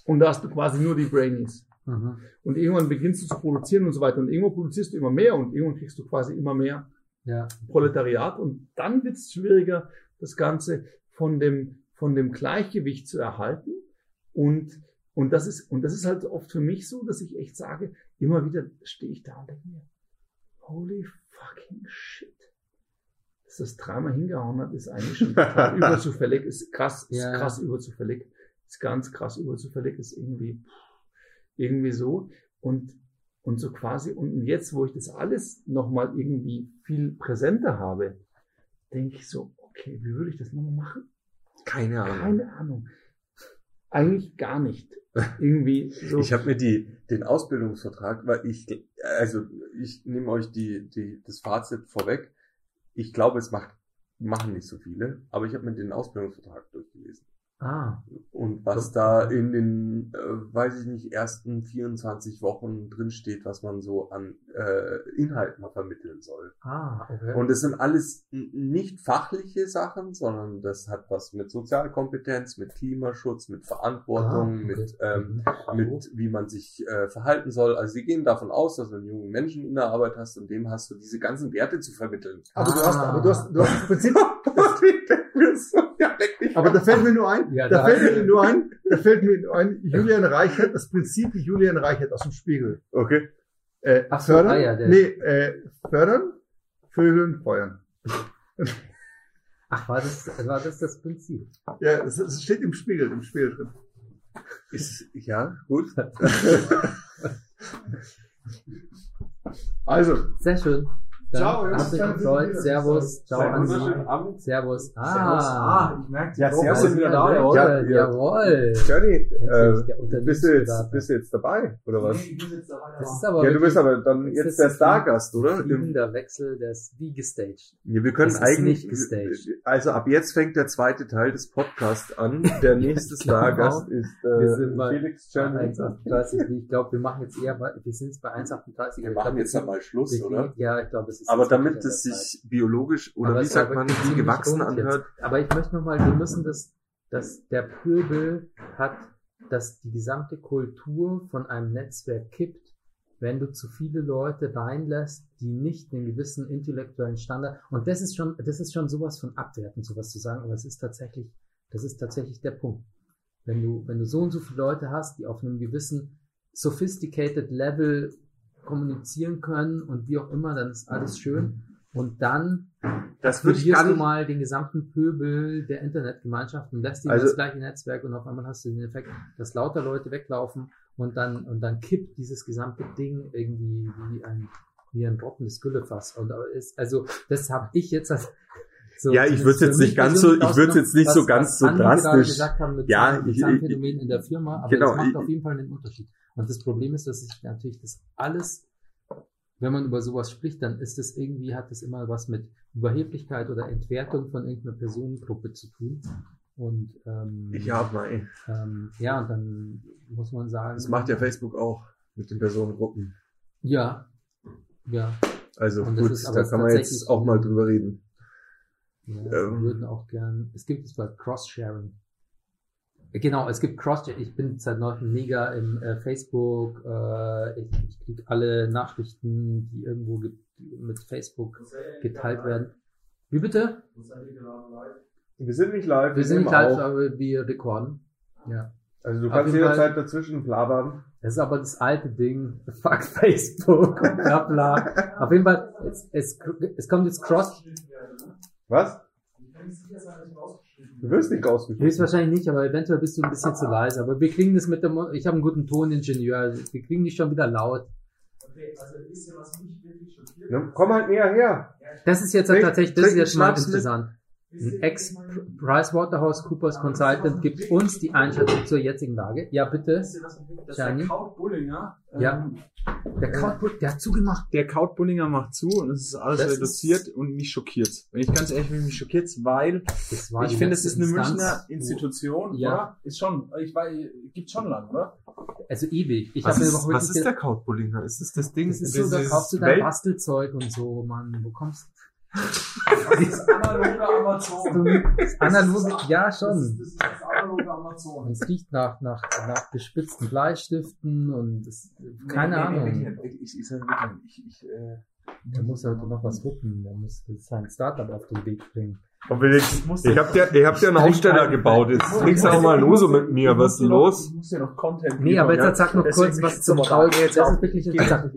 S3: und da hast du quasi nur die Brainies.
S1: Mhm.
S3: Und irgendwann beginnst du zu produzieren und so weiter und irgendwann produzierst du immer mehr und irgendwann kriegst du quasi immer mehr
S1: Ja.
S3: Proletariat und dann wird es schwieriger, das Ganze von dem, von dem Gleichgewicht zu erhalten und und das ist, und das ist halt oft für mich so, dass ich echt sage, immer wieder stehe ich da und denke mir, holy fucking shit. Dass das dreimal hingehauen hat, ist eigentlich schon überzufällig, ist krass, ist
S1: Ja.
S3: krass überzufällig, ist ganz krass überzufällig, ist irgendwie, irgendwie so. Und, und so quasi, und jetzt, wo ich das alles nochmal irgendwie viel präsenter habe, denke ich so, okay, wie würde ich das nochmal machen?
S2: Keine Ahnung.
S3: Keine Ahnung. Eigentlich gar nicht. Irgendwie so.
S2: Ich habe mir die, den Ausbildungsvertrag, weil ich, also ich nehme euch die, die, das Fazit vorweg. Ich glaube, es macht, machen nicht so viele, aber ich habe mir den Ausbildungsvertrag durchgelesen.
S1: Ah,
S2: Und was
S1: So.
S2: da in den, äh, weiß ich nicht, ersten 24 Wochen drin steht, was man so an äh, Inhalten vermitteln soll.
S1: ah, okay.
S2: Und es sind alles nicht fachliche Sachen, sondern das hat was mit Sozialkompetenz, mit Klimaschutz, mit Verantwortung,
S1: Ah, okay.
S2: mit, ähm,
S1: Mhm.
S2: mit wie man sich äh, verhalten soll. Also sie gehen davon aus, dass du einen jungen Menschen in der Arbeit hast und dem hast du diese ganzen Werte zu vermitteln.
S3: aber du hast,
S1: Ah.
S3: aber du hast, du hast das Prinzip,
S2: Und ich denk mir so, ja, leck mich
S3: aber da fällt mir nur ein,
S1: Ja,
S3: da
S1: da-
S3: fällt mir nur ein, da fällt mir nur ein, Julian Reichert, das Prinzip Julian Reichert aus dem Spiegel.
S2: Okay.
S3: Äh,
S1: Ach so,
S3: fördern,
S1: ah ja, der-
S3: nee, äh, fördern, vögeln, feuern.
S1: Ach, war das, war das das Prinzip?
S3: Ja, das, das steht im Spiegel, im Spiegel drin.
S2: Ist, ja, gut.
S3: Also,
S1: Sehr schön. Dann
S3: Ciao, Jungs.
S1: Gefreut.
S3: fürs
S1: Servus. Ciao an Sie.
S2: Abend.
S1: Servus.
S4: Servus.
S1: Ah.
S4: Ah, ich merke,
S2: Ja, Servus.
S4: Servus sind wieder da,
S1: Ja,
S4: jawohl.
S2: Ja, ja.
S1: Jawohl.
S2: Johnny,
S1: der
S2: äh, bist du jetzt, bist du jetzt dabei, oder was?
S4: Nee, ich bin jetzt dabei.
S1: Das ist
S4: aber-
S2: Ja, du bist aber dann jetzt
S1: ist
S2: der Stargast, oder?
S1: fliegender Wechsel, der ist wie gestaged.
S2: Ja, wir können
S1: ist
S2: eigentlich,
S1: nicht gestaged.
S2: also ab jetzt fängt der zweite Teil des Podcasts an. Der nächste
S1: glaube
S2: Stargast ist
S1: Wir sind
S2: äh,
S1: bei
S2: Felix Johnny.
S1: 1,38. Ich glaube, wir machen jetzt eher, bei, wir sind jetzt bei 1,38.
S2: Wir machen jetzt einmal Schluss, oder?
S1: Ja, ich glaube, es ist.
S2: Aber damit es sich biologisch oder
S1: Aber
S2: wie sagt man,
S1: ziemlich
S2: gewachsen
S1: rund jetzt.
S2: anhört.
S1: Aber ich möchte nochmal, wir müssen das, dass der Pöbel hat, dass die gesamte Kultur von einem Netzwerk kippt, wenn du zu viele Leute reinlässt, die nicht den gewissen intellektuellen Standard, und das ist schon, das ist schon sowas von abwertend, sowas zu sagen, aber es ist tatsächlich, das ist tatsächlich der Punkt. Wenn du, wenn du so und so viele Leute hast, die auf einem gewissen sophisticated Level kommunizieren können und wie auch immer, dann ist alles schön. Und dann
S2: Das würde ich gar
S1: du
S2: nicht.
S1: mal den gesamten Pöbel der Internetgemeinschaft und lässt ihn
S2: Also-
S1: das gleiche Netzwerk und auf einmal hast du den Effekt, dass lauter Leute weglaufen und dann und dann kippt dieses gesamte Ding irgendwie wie ein wie ein trockenes Güllefass und aber ist also das habe ich jetzt als so
S2: Ja, ich würd's
S1: für
S2: jetzt nicht ganz so- ich würd's jetzt nicht so
S1: was-
S2: ganz so
S1: Andi gerade
S2: drastisch.
S1: gesagt haben
S2: Ja, ich-
S1: Phänomen in der Firma, aber
S2: Genau,
S1: das macht
S2: ich-
S1: auf jeden Fall einen Unterschied. Und das Problem ist, dass sich natürlich das alles wenn man über sowas spricht, dann ist es irgendwie, hat es immer was mit Überheblichkeit oder Entwertung von irgendeiner Personengruppe zu tun. Und ähm,
S2: Ja, mei.
S1: ähm, ja, und dann muss man sagen.
S2: Das macht ja Facebook auch mit den Personengruppen.
S1: Ja, ja.
S2: Also
S1: Und das
S2: gut, da kann man jetzt auch mal drüber reden.
S1: ja
S2: Ähm.
S1: wir würden auch gern. Es gibt es bei Cross-Sharing. Genau, es gibt Cross. Ich bin seit neuestem mega im äh, Facebook. Äh, ich ich kriege alle Nachrichten, die irgendwo ge mit Facebook geteilt werden. Wie bitte?
S2: Wir sind nicht live.
S1: Wir sind nicht live,
S2: auf.
S1: aber wir rekorden. Ja.
S2: Also du
S1: Auf
S2: kannst jederzeit dazwischen blabbern.
S1: Das ist aber das alte Ding. Fuck Facebook und bla bla. Auf jeden Fall, es, es, es kommt jetzt Cross.
S2: Was? Du wirst nicht rausgeschmissen.
S1: Höchstwahrscheinlich nicht, aber eventuell bist du ein bisschen zu leise. Aber wir kriegen das mit dem, ich habe einen guten Toningenieur. Wir kriegen dich schon wieder laut.
S3: also wisst ihr, was mich wirklich schockiert?
S2: Ja, komm halt näher her.
S1: Das ist jetzt
S2: Trink-
S1: tatsächlich, das ist jetzt mal
S2: mit-
S1: interessant. Ein Ex-PricewaterhouseCoopers Consultant gibt uns die Einschätzung zur jetzigen Lage. Ja, bitte.
S3: Das ist der Kaut Bullinger.
S1: Ja.
S3: Ähm,
S1: Der Krautbull, der hat zugemacht.
S4: Der Kaut Bullinger macht zu und es ist alles
S1: Das
S4: reduziert und mich schockiert's. Wenn ich ganz ehrlich bin, mich schockiert's, weil
S1: Das war
S4: ich finde, es ist eine
S1: Instanz,
S4: Münchner Institution,
S1: Ja.
S4: oder? Ist schon, ich weiß, gibt schon lang, oder?
S1: Also ewig. Ich
S2: Was
S1: habe mir
S2: ist, was ist der Krautbullinger? Ist das das Ding?
S1: Das ist so, da kaufst du dein
S2: Welt-
S1: Bastelzeug und so, Mann. Wo kommst
S3: Das ist analoge Amazon.
S1: Das analoge, ja
S3: Das ist,
S1: schon.
S3: das ist das analoge Amazon.
S1: Es riecht nach, nach, nach gespitzten Bleistiften und es, keine Ahnung.
S4: Ich, ich, ich, sag ich, ich, äh,
S1: Der muss halt noch was wuppen. Der muss sein Startup auf den Weg bringen.
S2: Und wenn ich, ich hab dir, ihr habt ja einen Aufsteller gebaut. Jetzt trinkst du auch mal Lose mit mir. Was ist denn los?
S4: Ich muss ja noch Content
S1: Nee, aber jetzt sag noch kurz was
S4: ich
S1: zum
S4: jetzt mal-
S1: Jetzt das ist wirklich interessant.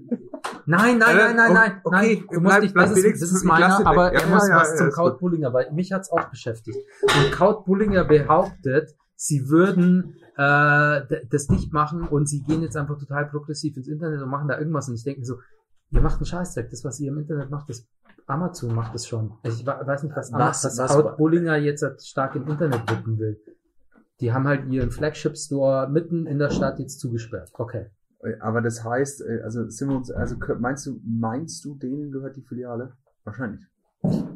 S1: Nein, nein, nein, nein, nein,
S2: Okay,
S1: nein. Du musst
S2: bleib-
S1: nicht,
S2: bleib
S1: das ist, das ist meiner, aber er muss was zum
S2: gut.
S1: Bullinger, weil mich hat's auch beschäftigt. Und Kraut Bullinger behauptet, sie würden äh, das nicht machen und sie gehen jetzt einfach total progressiv ins Internet und machen da irgendwas und ich denke so, ihr macht einen Scheißdreck, das was ihr im Internet macht, das Amazon macht das schon. Also ich weiß nicht, was,
S4: Was-
S1: was,
S4: was-
S1: Kraut Bullinger jetzt halt stark im Internet wuppen will. Die haben halt ihren Flagship Store mitten in der Stadt jetzt zugesperrt. Okay.
S4: Aber das heißt, äh, also sind wir uns, also meinst du, meinst du, denen gehört die Filiale? Wahrscheinlich.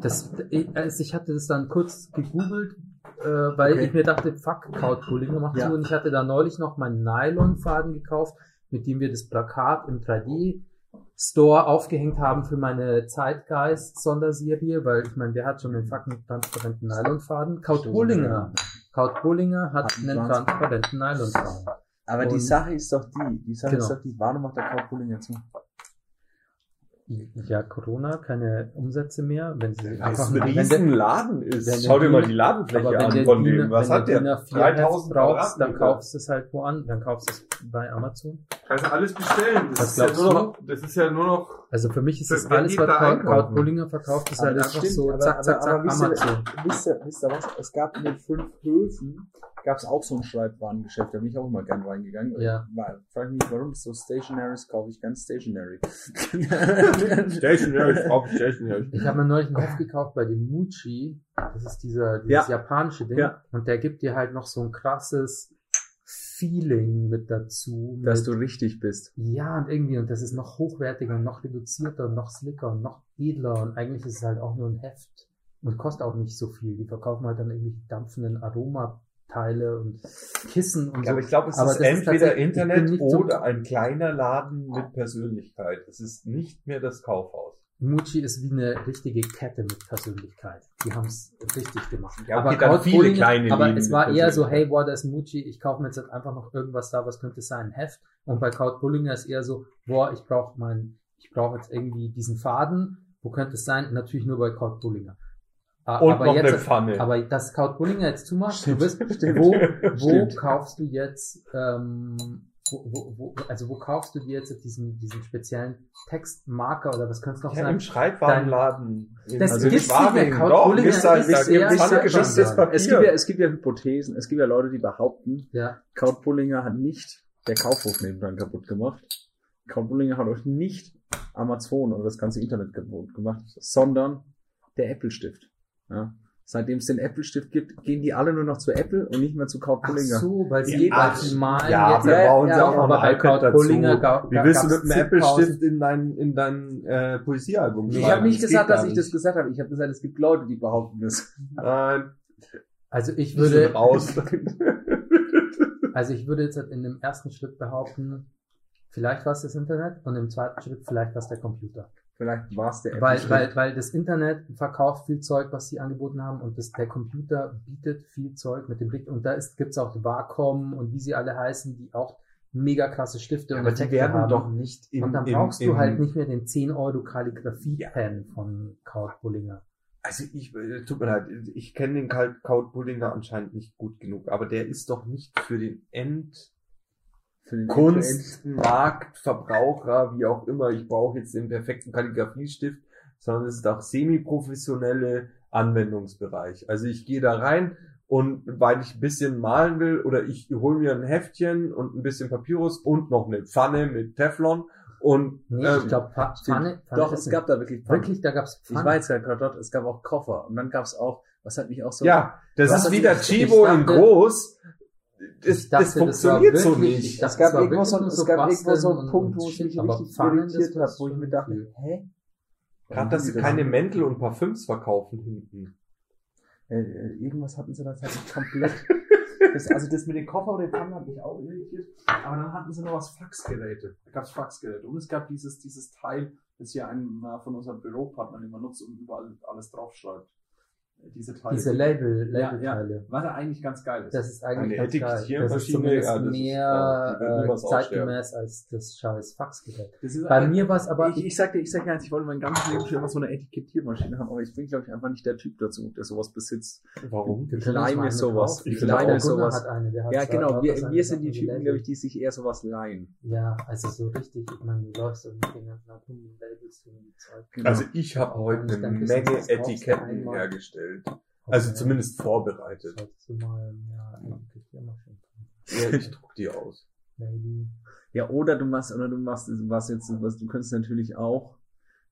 S1: Das, ich- also ich hatte das dann kurz gegoogelt, äh, weil
S4: Okay.
S1: ich mir dachte, fuck, Kraut Bullinger macht
S4: Ja.
S1: zu. Und ich hatte da neulich noch meinen Nylonfaden gekauft, mit dem wir das Plakat im 3D-Store aufgehängt haben für meine Zeitgeist-Sonderserie, weil ich meine, wer hat schon einen fucking transparenten Nylonfaden? Kraut Bullinger. Kraut Bullinger hat
S4: einen
S1: einen
S4: trans-
S1: transparenten Nylonfaden.
S4: Aber die
S1: Und-
S4: Sache ist doch die, die Sache
S1: Genau.
S4: ist doch die, warum macht der Kraut Bullinger zu?
S1: Ja, Corona, keine Umsätze mehr, wenn sie
S2: es
S1: einfach
S2: ein
S1: wenn
S2: Riesenladen
S1: wenn
S2: ist.
S1: der
S2: Schau dir mal die Ladenfläche
S1: wenn
S2: an
S1: der
S2: von
S1: Diener,
S2: dem. Was
S1: wenn
S2: hat
S1: der 4 Heft
S2: 3000
S1: brauchst, dann kaufst du es halt wo an, dann kaufst du es bei Amazon.
S2: Kannst du alles bestellen. Das
S1: Was
S2: ist, ja
S1: glaubst
S2: nur
S1: du?
S2: noch, das ist ja nur noch.
S1: Also für mich ist das alles, was Kraut, Bullinger verkauft, ist
S4: Aber
S1: halt
S4: das
S1: einfach
S4: stimmt,
S1: so
S4: aber-
S1: zack, zack,
S4: aber-
S1: zack,
S4: aber wisst ihr-
S1: Amazon.
S4: Wisst ihr, wisst ihr was? Es gab in den fünf Höfen, gab es auch so ein Schreibwarengeschäft, da bin ich auch immer gern reingegangen.
S1: Ja.
S4: Weil, frag mich nicht, warum es so Stationaries kaufe ich ganz Stationary.
S2: Stationary, ich brauche Stationary.
S1: Ich habe mir neulich ein Heft gekauft bei dem Muji, das ist dieser, dieses
S4: Ja.
S1: japanische Ding,
S4: Ja.
S1: und der gibt dir halt noch so ein krasses Feeling mit dazu.
S4: Dass
S1: mit,
S4: du richtig bist.
S1: Ja, und irgendwie, und das ist noch hochwertiger und noch reduzierter und noch slicker und noch edler und eigentlich ist es halt auch nur ein Heft und kostet auch nicht so viel. Die verkaufen halt dann irgendwie dampfenden Aromateile und Kissen und
S2: Ja,
S1: so.
S2: aber ich glaube, es
S1: Aber
S2: ist
S1: ist
S2: entweder
S1: bin
S2: Internet
S1: nicht so-
S2: oder ein kleiner Laden mit Persönlichkeit. Es ist nicht mehr das Kaufhaus.
S1: Muji ist wie eine richtige Kette mit Persönlichkeit. Die haben es richtig gemacht.
S2: Ja, okay, dann viele kleine
S1: aber es war eher so, hey, boah, da ist Muji, ich kaufe mir jetzt halt einfach noch irgendwas da, was könnte es sein, ein Heft. Und bei Kraut Bullinger ist eher so, boah, ich brauche mein, ich brauche jetzt irgendwie diesen Faden. Wo könnte es sein? Natürlich nur bei Kraut Bullinger.
S2: Und
S1: aber
S2: noch
S1: jetzt,
S2: eine Pfanne.
S1: aber dass Kraut Bullinger jetzt zumacht, du wirst,
S4: stimmt,
S1: wo, wo
S4: stimmt.
S1: kaufst du jetzt, ähm, wo, wo, wo, also wo kaufst du dir jetzt diesen, diesen speziellen Textmarker oder was könnte es noch
S2: ja,
S1: sein?
S2: im Schreibwarenladen.
S1: Das
S2: also
S1: gibt's nicht mehr.
S2: Doch, ihr,
S1: ist sehr
S2: geschissenes
S1: geworden.
S2: Papier.
S4: Es gibt, ja, es gibt ja Hypothesen, es gibt ja Leute, die behaupten,
S1: Ja,
S4: Kraut Bullinger hat nicht der Kaufhof nebendran kaputt gemacht. Kraut Bullinger hat euch nicht Amazon oder das ganze Internet kaputt gemacht, sondern der Apple-Stift. Ja. Seitdem es den Apple-Stift gibt, gehen die alle nur noch zu Apple und nicht mehr zu Kraut
S1: Ach
S4: Bullinger.
S1: so, weil sie,
S4: ach,
S1: sie malen
S2: Ja,
S1: jetzt.
S2: wir
S4: Ja,
S2: brauchen
S4: ja,
S2: auch noch ein
S1: bei
S2: iPad dazu. Wie willst du mit einem
S1: zigtausend-
S2: Apple-Stift in dein, in dein äh, Poesiealbum
S4: Ich habe nicht
S2: Das
S4: gesagt, dass ich das gesagt habe. Ich habe gesagt, es gibt Leute, die behaupten das.
S2: Nein,
S1: Also ich würde,
S2: raus.
S1: also ich würde jetzt in dem ersten Schritt behaupten, vielleicht war es das Internet und im zweiten Schritt vielleicht war es der Computer.
S4: Vielleicht war es der
S1: Weil,
S4: Apple-Stift.
S1: weil, weil das Internet verkauft viel Zeug, was sie angeboten haben und das, der Computer bietet viel Zeug mit dem Blick und da ist, gibt's auch Wacom und wie sie alle heißen, die auch mega krasse Stifte und
S2: aber die
S1: Effekte
S2: werden
S1: haben.
S2: doch nicht in,
S1: und dann
S2: in,
S1: brauchst
S2: in,
S1: du halt nicht mehr den 10 Euro Kalligrafie-Pen von Kraut Bullinger.
S2: Also ich, äh, tut mir leid, ich kenne den Kaut Bullinger anscheinend nicht gut genug, aber der ist doch nicht für den End
S4: Für den
S2: Kunstmarkt, Verbraucher, wie auch immer, ich brauche jetzt den perfekten Kalligrafiestift, sondern es ist auch semi-professionelle Anwendungsbereich. Also ich gehe da rein und weil ich ein bisschen malen will oder ich hole mir ein Heftchen und ein bisschen Papyrus und noch eine Pfanne mit Teflon Und
S1: Nee,
S2: ähm,
S1: ich glaube, Pfanne, Pfanne
S4: Doch, es gab da wirklich Pfannen.
S1: wirklich, da gab's
S4: Ich
S1: Pfanne.
S4: war jetzt gerade dort, es gab auch Koffer und dann gab es auch, was hat mich auch so.
S2: ja, das ist
S1: ich-
S2: wieder
S1: ich
S2: Chibo in groß. Das,
S1: Ich dachte,
S2: das
S1: das
S2: funktioniert so
S1: wirklich-
S2: nicht.
S1: ich dachte,
S4: es gab
S1: das
S4: irgendwo so, es gab
S1: so
S4: irgendwo so einen Punkt, wo
S1: Shit,
S4: mich richtig
S1: das
S4: irritiert
S1: ist
S4: wo ich mir dachte,
S1: viel.
S4: hä?
S2: Gerade, dass sie keine Mäntel und Parfüms verkaufen hinten.
S4: Äh, äh, irgendwas hatten sie da tatsächlich komplett. Das, also das mit den Koffer und den Pfannen hat mich auch irritiert. Aber dann hatten sie noch was Faxgeräte. Da gab es Faxgeräte. Und es gab dieses, dieses Teil, das hier einer von unseren Büropartnern immer nutzt und überall alles draufschreibt. Äh, Diese Teile.
S1: Diese Label,
S4: Ja, ja.
S1: Labelteile.
S4: Was ja eigentlich ganz geil ist.
S1: Das ist eigentlich
S2: Eine
S1: ganz geil. Das ist
S2: Etikettiermaschine,
S1: zumindest
S2: ja, das ist-
S1: mehr
S2: ja, wird
S1: äh,
S2: niemals
S1: zeitgemäß als das scheiß Faxgerät.
S4: Das ist
S1: Bei
S4: ein-
S1: mir war es aber,
S4: ich, ich sag dir, ich sag dir eins, ich wollte mein ganzes Leben schon immer so eine Etikettiermaschine haben, aber ich bin, glaube ich, einfach nicht der Typ dazu, der sowas besitzt.
S2: Warum?
S4: ich leih mir sowas.
S2: Ich
S1: leih Gunnar
S4: sowas.
S1: hat eine, der hat
S4: Ja,
S1: zwar
S4: genau, wir, wir sind die Typen, glaube ich, die sich eher sowas leihen.
S1: Ja, also so richtig, ich meine, du läufst und mit den ganzen Labels und die Zeug.
S2: Also ich habe heute eine Menge Etiketten
S1: einmal.
S2: Hergestellt. Also zumindest vorbereitet.
S1: Mal, ja,
S2: ich druck die aus.
S1: Maybe.
S4: Ja, oder du machst, oder du machst, was jetzt, was, du könntest natürlich auch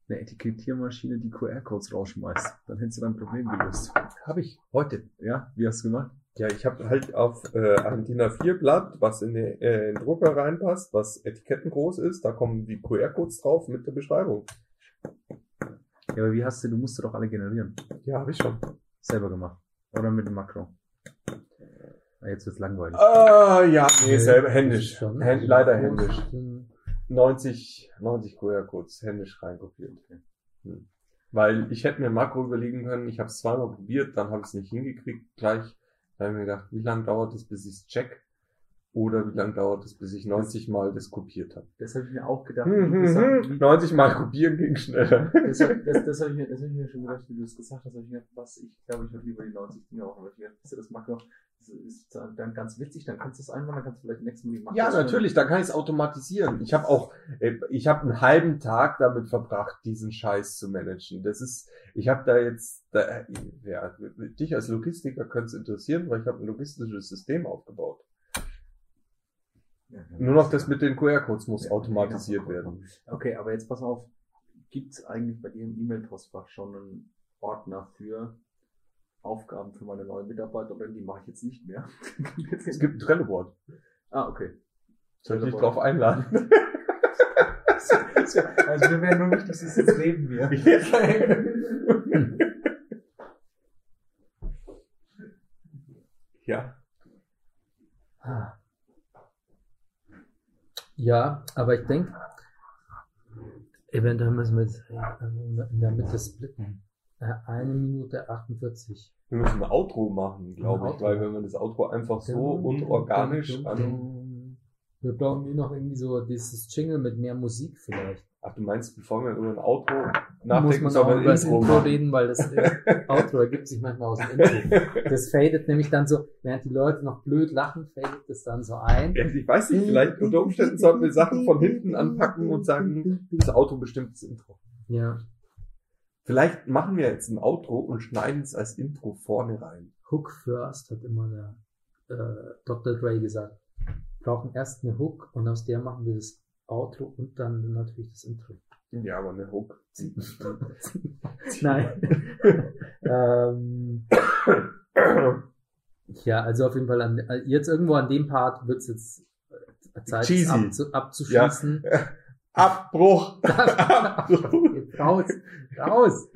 S4: eine Etikettiermaschine, die QR-Codes rausschmeißt. Dann hättest du dein Problem gelöst.
S2: Habe ich heute.
S4: Ja, wie hast du gemacht?
S2: Ja, ich habe halt auf äh, ein DIN A4-Blatt, was in, den, äh, in den Drucker reinpasst, was etikettengroß ist, da kommen die QR-Codes drauf mit der Beschreibung.
S4: Ja, aber wie hast du, du musst doch alle generieren.
S2: Ja, habe ich schon.
S4: Selber gemacht. Oder mit dem Makro. Ah, Jetzt wird's langweilig.
S2: Ah, ja, nee,
S1: Nee,
S2: selber händisch.
S1: ist schon-
S2: Hän leider händisch.
S1: ähm,
S2: 90, 90 QR-Codes händisch reinkopiert. Hm. Weil ich hätte mir ein Makro überlegen können, ich habe es zweimal probiert, dann habe ich es nicht hingekriegt gleich. Da habe ich mir gedacht, wie lange dauert es, bis ich es check? Oder wie lange dauert es, bis ich 90 Mal das kopiert habe?
S4: Das habe ich mir auch gedacht.
S2: Hm, hm,
S4: gesagt-
S2: hm.
S4: wie-
S2: 90 Mal kopieren ging schneller.
S4: Das, das, das habe ich, mir- das hab ich mir schon gedacht, wie du es gesagt hast. Hab ich gedacht, was, ich glaube, ich würde lieber die 90 Dinger machen. Weil ich gedacht, das Makro das ist dann ganz witzig, dann kannst du es einmal, dann kannst du vielleicht nächstes Mal die Makros
S2: Ja, natürlich, dann kann ich es automatisieren. Ich habe auch, äh, ich habe einen halben Tag damit verbracht, diesen Scheiß zu managen. Das ist, ich habe da jetzt, da, ja, dich als Logistiker könnte es interessieren, weil ich habe ein logistisches System aufgebaut.
S4: Ja, ja.
S2: Nur noch das mit den QR-Codes muss automatisiert werden.
S4: Okay, aber jetzt pass auf. Gibt es eigentlich bei im E-Mail-Postfach schon einen Ordner für Aufgaben für meine neuen Mitarbeiter? Oder die mache ich jetzt nicht mehr.
S2: Es gibt ein Trello-Board.
S4: ah, okay.
S2: Soll ich dich drauf einladen?
S4: Also mir wäre nur wichtig, dass es jetzt neben mir.
S2: ja.
S1: Ah. Ja, aber ich denke, eventuell müssen wir jetzt in der Mitte splitten. Äh, Eine Minute 48.
S2: Wir müssen ein Outro machen, glaube ich, weil wenn man das Outro einfach so unorganisch an,
S1: Wir brauchen nur noch irgendwie so dieses Jingle mit mehr Musik vielleicht.
S2: ach du meinst, bevor wir über ein Outro
S1: Muss
S2: nachdenken,
S1: man
S2: soll
S1: auch
S2: man
S1: über das
S2: ein Intro
S1: Intro reden, weil das äh, Outro ergibt sich manchmal aus dem Intro. Das fadet nämlich dann so, während die Leute noch blöd lachen, fadet das dann so ein.
S2: Ja, ich weiß nicht, vielleicht unter Umständen sollten wir Sachen von hinten anpacken und sagen, das Auto bestimmt das Intro.
S1: Ja.
S2: Vielleicht machen wir jetzt ein Outro und schneiden es als Intro vorne rein.
S1: Hook first, hat immer der äh, Dr. Dre gesagt. Brauchen erst eine Hook und aus der machen wir das Outro und dann natürlich das Intro.
S2: Ja, aber eine Hook.
S1: Nein. ähm, ja, also auf jeden Fall an, jetzt irgendwo an dem Part wird es jetzt äh, Zeit es
S2: Cheesy.
S1: abzu, abzuschließen.
S2: Abbruch!
S1: raus, raus.